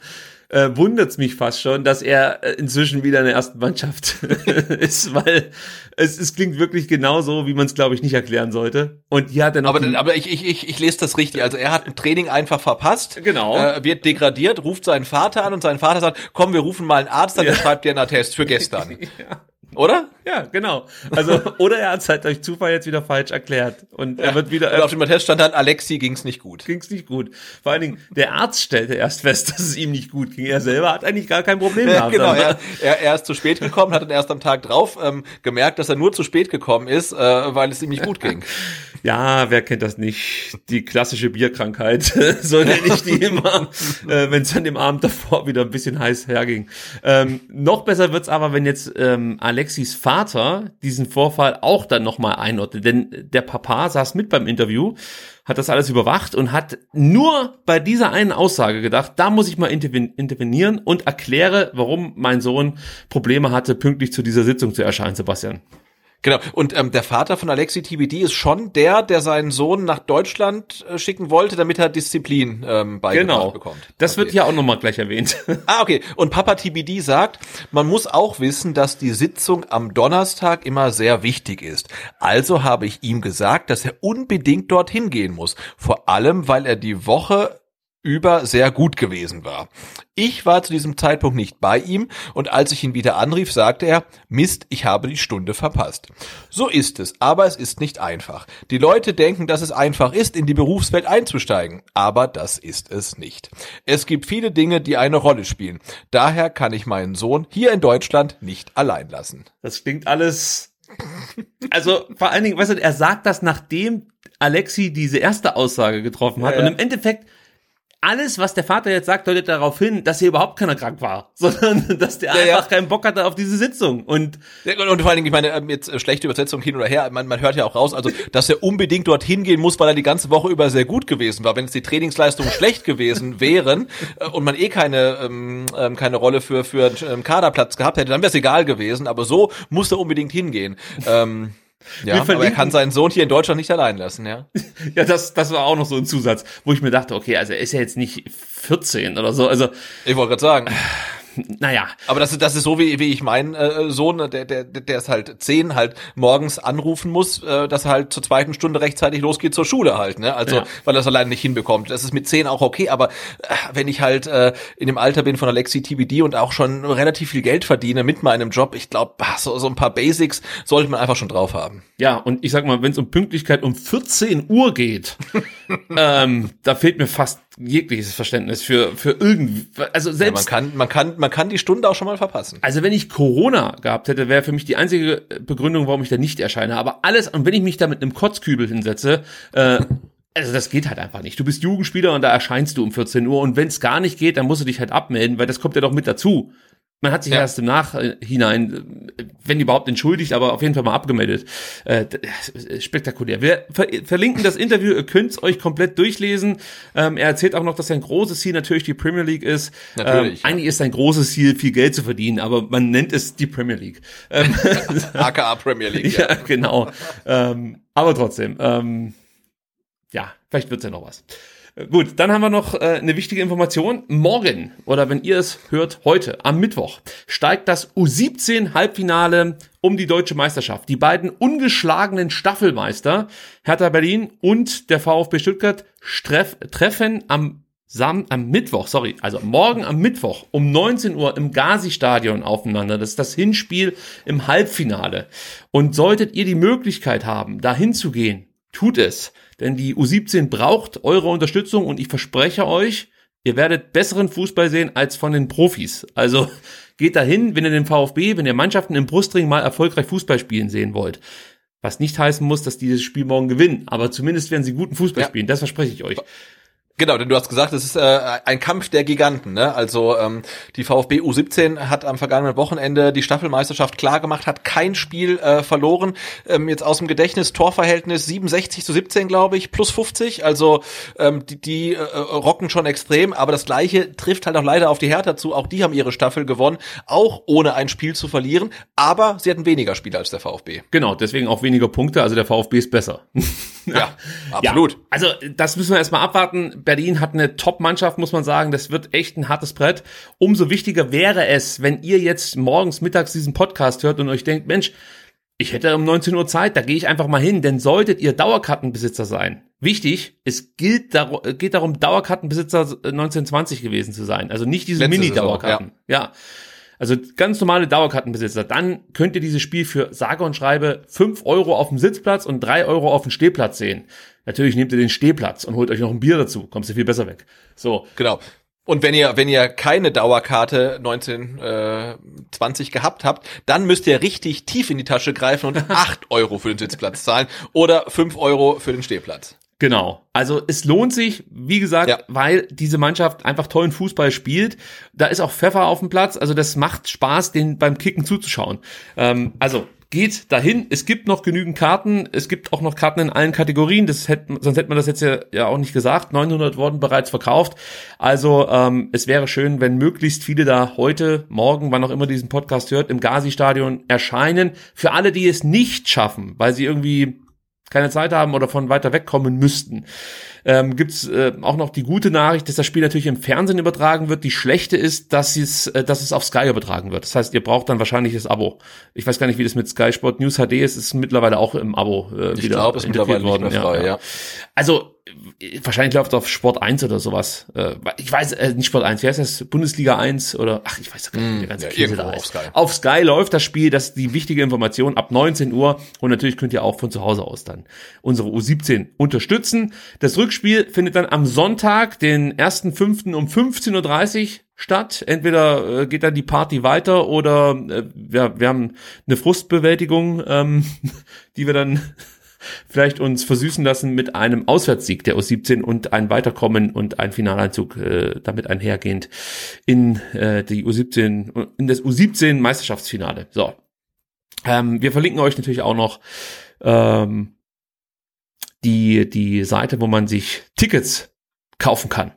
Äh, wundert's mich fast schon, dass er äh, inzwischen wieder in der ersten Mannschaft ist, weil es, es klingt wirklich genauso, wie man es, glaube ich, nicht erklären sollte. Und hier hat er noch Aber, aber ich, ich, ich, ich lese das richtig. Also er hat ein Training einfach verpasst. Genau. Äh, wird degradiert, ruft seinen Vater an und sein Vater sagt, komm, wir rufen mal einen Arzt an, der Ja. schreibt dir einen Attest für gestern. ja. Oder? ja, genau. Also, oder er hat es halt durch Zufall jetzt wieder falsch erklärt. Und er wird wieder, Und auf dem Attest stand dann, Alexi ging's nicht gut. ging's nicht gut. Vor allen Dingen, der Arzt stellte erst fest, dass es ihm nicht gut ging. Er selber hat eigentlich gar kein Problem gehabt. genau, Aber- er, er, er ist zu spät gekommen, hat dann erst am Tag drauf ähm, gemerkt, dass er nur zu spät gekommen ist, äh, weil es ihm nicht gut ging. Ja, wer kennt das nicht? Die klassische Bierkrankheit, so nenne ich die immer, äh, wenn es an dem Abend davor wieder ein bisschen heiß herging. Ähm, noch besser wird's aber, wenn jetzt ähm, Alexis Vater diesen Vorfall auch dann nochmal einordnet. Denn der Papa saß mit beim Interview, hat das alles überwacht und hat nur bei dieser einen Aussage gedacht, da muss ich mal interven intervenieren und erkläre, warum mein Sohn Probleme hatte, pünktlich zu dieser Sitzung zu erscheinen, Sebastian. Genau. Und ähm, der Vater von Alexi TBD ist schon der, der seinen Sohn nach Deutschland äh, schicken wollte, damit er Disziplin ähm, beigebracht Genau. bekommt. Das wird Okay. hier auch nochmal gleich erwähnt. Ah, okay. Und Papa TBD sagt, man muss auch wissen, dass die Sitzung am Donnerstag immer sehr wichtig ist. Also habe ich ihm gesagt, dass er unbedingt dorthin gehen muss. Vor allem, weil er die Woche über sehr gut gewesen war. Ich war zu diesem Zeitpunkt nicht bei ihm und als ich ihn wieder anrief, sagte er, Mist, ich habe die Stunde verpasst. So ist es, aber es ist nicht einfach. Die Leute denken, dass es einfach ist, in die Berufswelt einzusteigen, aber das ist es nicht. Es gibt viele Dinge, die eine Rolle spielen. Daher kann ich meinen Sohn hier in Deutschland nicht allein lassen. Das klingt alles. Also vor allen Dingen, weißt du, er sagt das, nachdem Alexi diese erste Aussage getroffen hat. Ja, ja. Und im Endeffekt, alles, was der Vater jetzt sagt, deutet darauf hin, dass hier überhaupt keiner krank war, sondern dass der Ja, ja. einfach keinen Bock hatte auf diese Sitzung. Und Und, und vor allen Dingen, ich meine, ähm, jetzt äh, schlechte Übersetzung hin oder her, man, man hört ja auch raus, also, dass er unbedingt dorthin gehen muss, weil er die ganze Woche über sehr gut gewesen war. Wenn jetzt die Trainingsleistungen schlecht gewesen wären äh, und man eh keine, ähm, ähm, keine Rolle für, für einen ähm, Kaderplatz gehabt hätte, dann wäre es egal gewesen, aber so muss er unbedingt hingehen. Ähm, ja, aber er kann seinen Sohn hier in Deutschland nicht allein lassen, ja. ja, das, das war auch noch so ein Zusatz, wo ich mir dachte, okay, also er ist ja jetzt nicht 14 oder so. Also Ich wollte gerade sagen. naja. Aber das, ist das ist so, wie, wie ich meinen äh, Sohn, der, der, der ist halt zehn, halt morgens anrufen muss, äh, dass er halt zur zweiten Stunde rechtzeitig losgeht zur Schule halt, ne? Also, Ja. weil er es alleine nicht hinbekommt. Das ist mit zehn auch okay, aber äh, wenn ich halt äh, in dem Alter bin von Alexi TBD und auch schon relativ viel Geld verdiene mit meinem Job, ich glaube, so, so ein paar Basics sollte man einfach schon drauf haben. Ja, und ich sag mal, wenn es um Pünktlichkeit um 14 Uhr geht, ähm, da fehlt mir fast jegliches Verständnis für, für irgendwie, also Ja, man selbst, kann, man kann, man kann die Stunde auch schon mal verpassen. also wenn ich Corona gehabt hätte, wäre für mich die einzige Begründung, warum ich da nicht erscheine. Aber alles, und wenn ich mich da mit einem Kotzkübel hinsetze, äh, also das geht halt einfach nicht. Du bist Jugendspieler und da erscheinst du um 14 Uhr und wenn es gar nicht geht, dann musst du dich halt abmelden, weil das kommt ja doch mit dazu. Man hat sich Ja. erst im Nachhinein, äh, wenn überhaupt entschuldigt, aber auf jeden Fall mal abgemeldet. Äh, spektakulär. Wir ver verlinken das Interview, ihr könnt's euch komplett durchlesen. Ähm, er erzählt auch noch, dass sein großes Ziel natürlich die Premier League ist. Natürlich, Ähm, ja. eigentlich ist sein großes Ziel, viel Geld zu verdienen, aber man nennt es die Premier League. Ähm, AKA Premier League. ja, genau. Ähm, aber trotzdem, ja, vielleicht wird's ja noch was. Gut, dann haben wir noch äh, eine wichtige Information. Morgen, oder wenn ihr es hört, heute, am Mittwoch, steigt das U17-Halbfinale um die deutsche Meisterschaft. Die beiden ungeschlagenen Staffelmeister, Hertha Berlin und der VfB Stuttgart, streff, treffen am Sam am Mittwoch, sorry, also morgen am Mittwoch um 19 Uhr im Gazi-Stadion aufeinander. Das ist das Hinspiel im Halbfinale. Und solltet ihr die Möglichkeit haben, dahin zu gehen, tut es. Denn die U17 braucht eure Unterstützung und ich verspreche euch, ihr werdet besseren Fußball sehen als von den Profis. Also geht dahin, wenn ihr den VfB, wenn ihr Mannschaften im Brustring mal erfolgreich Fußball spielen sehen wollt. Was nicht heißen muss, dass die das Spiel morgen gewinnen, aber zumindest werden sie guten Fußball Ja. spielen. Das verspreche ich euch. Genau, denn du hast gesagt, es ist äh, ein Kampf der Giganten. Ne? Also ähm, die VfB U17 hat am vergangenen Wochenende die Staffelmeisterschaft klar gemacht, hat kein Spiel äh, verloren. Ähm, jetzt aus dem Gedächtnis Torverhältnis 67 zu 17, glaube ich, plus 50. Also ähm, die, die äh, rocken schon extrem, aber das Gleiche trifft halt auch leider auf die Hertha zu. Auch die haben ihre Staffel gewonnen, auch ohne ein Spiel zu verlieren. Aber sie hatten weniger Spiele als der VfB. Genau, deswegen auch weniger Punkte, also der VfB ist besser. Ja, absolut. Ja, also das müssen wir erstmal abwarten. Berlin hat eine Top-Mannschaft, muss man sagen. Das wird echt ein hartes Brett. Umso wichtiger wäre es, wenn ihr jetzt morgens, mittags diesen Podcast hört und euch denkt, Mensch, ich hätte um 19 Uhr Zeit, da gehe ich einfach mal hin. Denn solltet ihr Dauerkartenbesitzer sein, wichtig, es gilt darum, geht darum, Dauerkartenbesitzer 1920 gewesen zu sein. Also nicht diese Mini-Dauerkarten. ja. Also ganz normale Dauerkartenbesitzer. Dann könnt ihr dieses Spiel für sage und schreibe 5 Euro auf dem Sitzplatz und 3 Euro auf dem Stehplatz sehen. Natürlich nehmt ihr den Stehplatz und holt euch noch ein Bier dazu. Kommst du viel besser weg. So. Genau. Und wenn ihr, wenn ihr keine Dauerkarte 1920 gehabt habt, dann müsst ihr richtig tief in die Tasche greifen und 8 Euro für den Sitzplatz zahlen oder 5 Euro für den Stehplatz. Genau. Also es lohnt sich, wie gesagt, Ja. weil diese Mannschaft einfach tollen Fußball spielt. Da ist auch Pfeffer auf dem Platz. Also das macht Spaß, den beim Kicken zuzuschauen. Ähm, also geht dahin. Es gibt noch genügend Karten. Es gibt auch noch Karten in allen Kategorien. Das hätte, sonst hätte man das jetzt ja, ja auch nicht gesagt. 900 wurden bereits verkauft. Also ähm, es wäre schön, wenn möglichst viele da heute, morgen, wann auch immer diesen Podcast hört, im Gazi-Stadion erscheinen. Für alle, die es nicht schaffen, weil sie irgendwie keine Zeit haben oder von weiter weg kommen müssten, ähm, gibt's äh, auch noch die gute Nachricht, dass das Spiel natürlich im Fernsehen übertragen wird. Die schlechte ist, dass es, äh, dass es auf Sky übertragen wird. Das heißt, ihr braucht dann wahrscheinlich das Abo. Ich weiß gar nicht, wie das mit Sky Sport News HD ist. Es ist mittlerweile auch im Abo äh, Ich wieder glaube, es ist mittlerweile nicht mehr frei, ja. Also äh, wahrscheinlich läuft es auf Sport 1 oder sowas. Äh, ich weiß, äh, nicht Sport 1, wie heißt das? Bundesliga 1 oder ach, ich weiß gar nicht, wie der ganze ja, da auf ist. Sky. Auf Sky läuft das Spiel, das ist die wichtige Information ab 19 Uhr und natürlich könnt ihr auch von zu Hause aus dann unsere U17 unterstützen. Das Rückspiel findet dann am Sonntag, den 1.5. um 15.30 Uhr statt. Entweder äh, geht dann die Party weiter oder äh, wir, wir haben eine Frustbewältigung, ähm, die wir dann vielleicht uns versüßen lassen mit einem Auswärtssieg der U17 und ein Weiterkommen und ein Finaleinzug äh, damit einhergehend in äh, die U17 in das U17 Meisterschaftsfinale. So, ähm, wir verlinken euch natürlich auch noch ähm, die die Seite, wo man sich Tickets kaufen kann.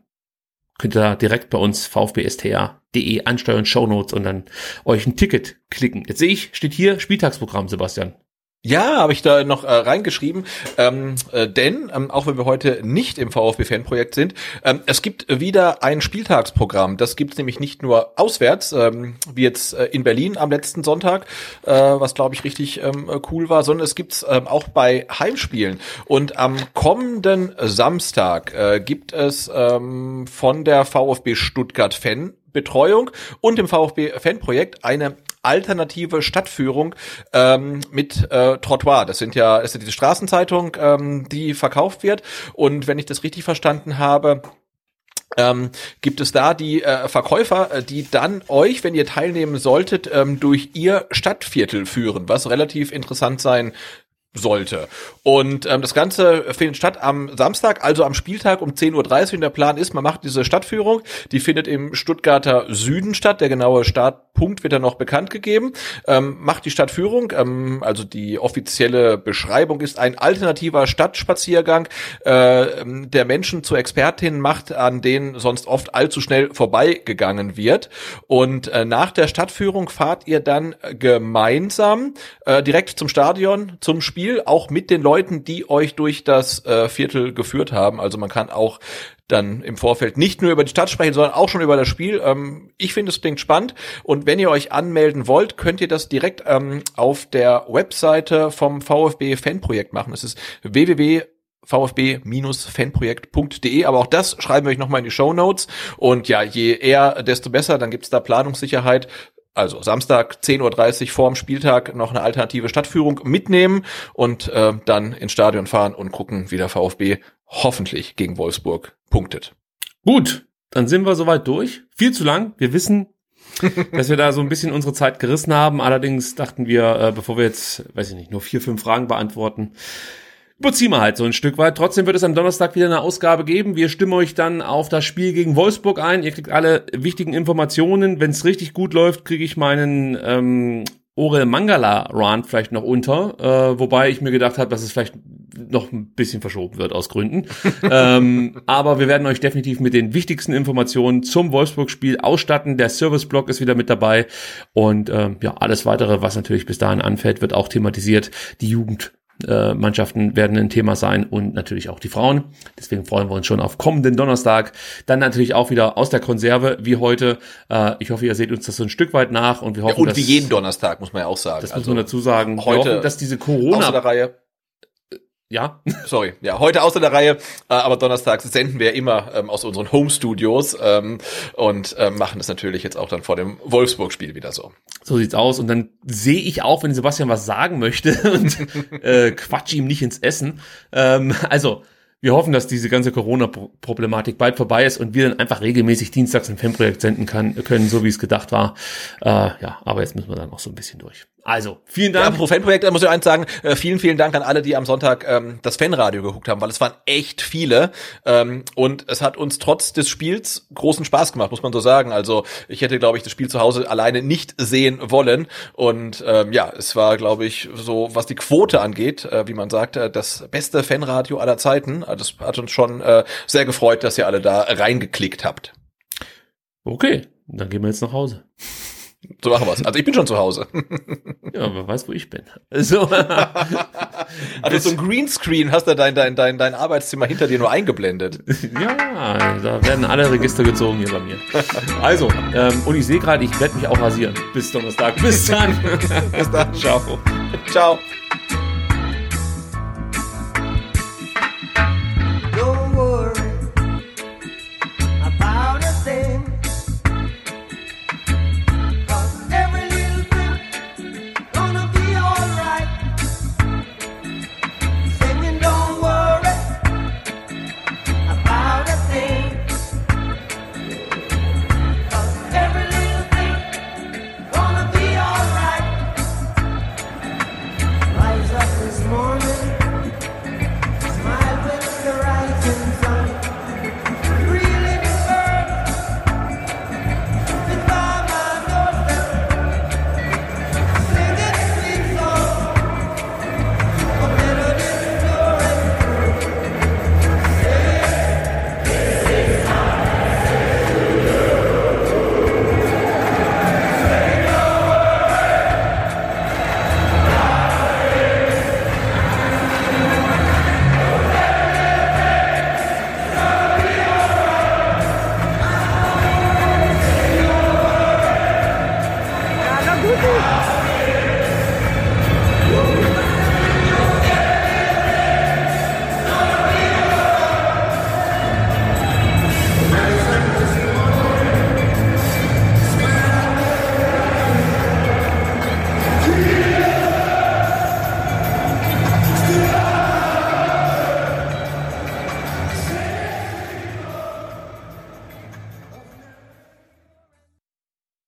Könnt ihr da direkt bei uns vfbstra.de ansteuern, Shownotes und dann euch ein Ticket klicken. Jetzt sehe ich, steht hier Spieltagsprogramm, Sebastian. Ja, habe ich da noch äh, reingeschrieben, ähm, äh, denn ähm, auch wenn wir heute nicht im VfB-Fanprojekt sind, ähm, es gibt wieder ein Spieltagsprogramm. Das gibt es nämlich nicht nur auswärts, ähm, wie jetzt äh, in Berlin am letzten Sonntag, äh, was glaube ich richtig ähm, cool war, sondern es gibt's ähm, auch bei Heimspielen. Und am kommenden Samstag äh, gibt es ähm, von der VfB Stuttgart Fan Betreuung und dem VfB Fanprojekt eine alternative Stadtführung ähm, mit äh, Trottoir. Das sind ja, das ist ja diese Straßenzeitung, ähm, die verkauft wird. Und wenn ich das richtig verstanden habe, ähm, gibt es da die äh, Verkäufer, äh, die dann euch, wenn ihr teilnehmen solltet, ähm, durch ihr Stadtviertel führen, was relativ interessant sein sollte. Und ähm, das Ganze findet statt am Samstag, also am Spieltag um 10.30 Uhr. Und der Plan ist, man macht diese Stadtführung, die findet im Stuttgarter Süden statt. Der genaue Startpunkt wird dann noch bekannt gegeben. Ähm, macht die Stadtführung, ähm, also die offizielle Beschreibung ist ein alternativer Stadtspaziergang, äh, der Menschen zu Expertinnen macht, an denen sonst oft allzu schnell vorbeigegangen wird. Und äh, nach der Stadtführung fahrt ihr dann gemeinsam äh, direkt zum Stadion, zum Spiel Spiel, auch mit den Leuten, die euch durch das äh, Viertel geführt haben. Also man kann auch dann im Vorfeld nicht nur über die Stadt sprechen, sondern auch schon über das Spiel. Ähm, ich finde, es klingt spannend. Und wenn ihr euch anmelden wollt, könnt ihr das direkt ähm, auf der Webseite vom VfB Fanprojekt machen. Es ist www vfb-fanprojekt.de, aber auch das schreiben wir euch nochmal in die Show. Und ja, je eher, desto besser, dann gibt's da Planungssicherheit also Samstag 10.30 Uhr vorm Spieltag noch eine alternative Stadtführung mitnehmen und äh, dann ins Stadion fahren und gucken, wie der VfB hoffentlich gegen Wolfsburg punktet. Gut, dann sind wir soweit durch. Viel zu lang. Wir wissen, dass wir da so ein bisschen unsere Zeit gerissen haben. Allerdings dachten wir, äh, bevor wir jetzt, weiß ich nicht, nur vier, fünf Fragen beantworten, überziehen wir halt so ein Stück weit. Trotzdem wird es am Donnerstag wieder eine Ausgabe geben. Wir stimmen euch dann auf das Spiel gegen Wolfsburg ein. Ihr kriegt alle wichtigen Informationen. Wenn es richtig gut läuft, kriege ich meinen ähm, Orel Mangala Run vielleicht noch unter, äh, wobei ich mir gedacht habe, dass es vielleicht noch ein bisschen verschoben wird aus Gründen. ähm, aber wir werden euch definitiv mit den wichtigsten Informationen zum Wolfsburg-Spiel ausstatten. Der Service-Blog ist wieder mit dabei und ähm, ja, alles weitere, was natürlich bis dahin anfällt, wird auch thematisiert. Die Jugend äh, Mannschaften werden ein Thema sein und natürlich auch die Frauen. Deswegen freuen wir uns schon auf kommenden Donnerstag. Dann natürlich auch wieder aus der Konserve wie heute. Äh, ich hoffe, ihr seht uns das so ein Stück weit nach und wir hoffen, ja, und dass, wie jeden Donnerstag muss man ja auch sagen. Das also muss man dazu sagen. Heute, hoffen, dass diese Corona ja. Sorry. Ja, heute außer der Reihe, äh, aber donnerstags senden wir immer ähm, aus unseren Home-Studios ähm, und ähm, machen das natürlich jetzt auch dann vor dem Wolfsburg-Spiel wieder so. So sieht's aus. Und dann sehe ich auch, wenn Sebastian was sagen möchte und äh, quatsch ihm nicht ins Essen. Ähm, also, wir hoffen, dass diese ganze Corona-Problematik bald vorbei ist und wir dann einfach regelmäßig dienstags ein Fanprojekt senden kann, können, so wie es gedacht war. Äh, ja, aber jetzt müssen wir dann auch so ein bisschen durch. Also, vielen Dank. Ja, pro Fanprojekt muss ich eins sagen, äh, vielen, vielen Dank an alle, die am Sonntag ähm, das Fanradio geguckt haben, weil es waren echt viele ähm, und es hat uns trotz des Spiels großen Spaß gemacht, muss man so sagen. Also ich hätte, glaube ich, das Spiel zu Hause alleine nicht sehen wollen und ähm, ja, es war, glaube ich, so, was die Quote angeht, äh, wie man sagt, äh, das beste Fanradio aller Zeiten. Also das hat uns schon äh, sehr gefreut, dass ihr alle da reingeklickt habt. Okay, dann gehen wir jetzt nach Hause. So machen wir's. Also ich bin schon zu Hause. ja, wer weiß, wo ich bin. So. also so ein Greenscreen hast du dein, dein, dein, dein Arbeitszimmer hinter dir nur eingeblendet. ja, da werden alle Register gezogen hier bei mir. Also, ähm, und ich sehe gerade, ich werde mich auch rasieren. Bis Donnerstag. Bis dann. Bis dann. Ciao. Ciao.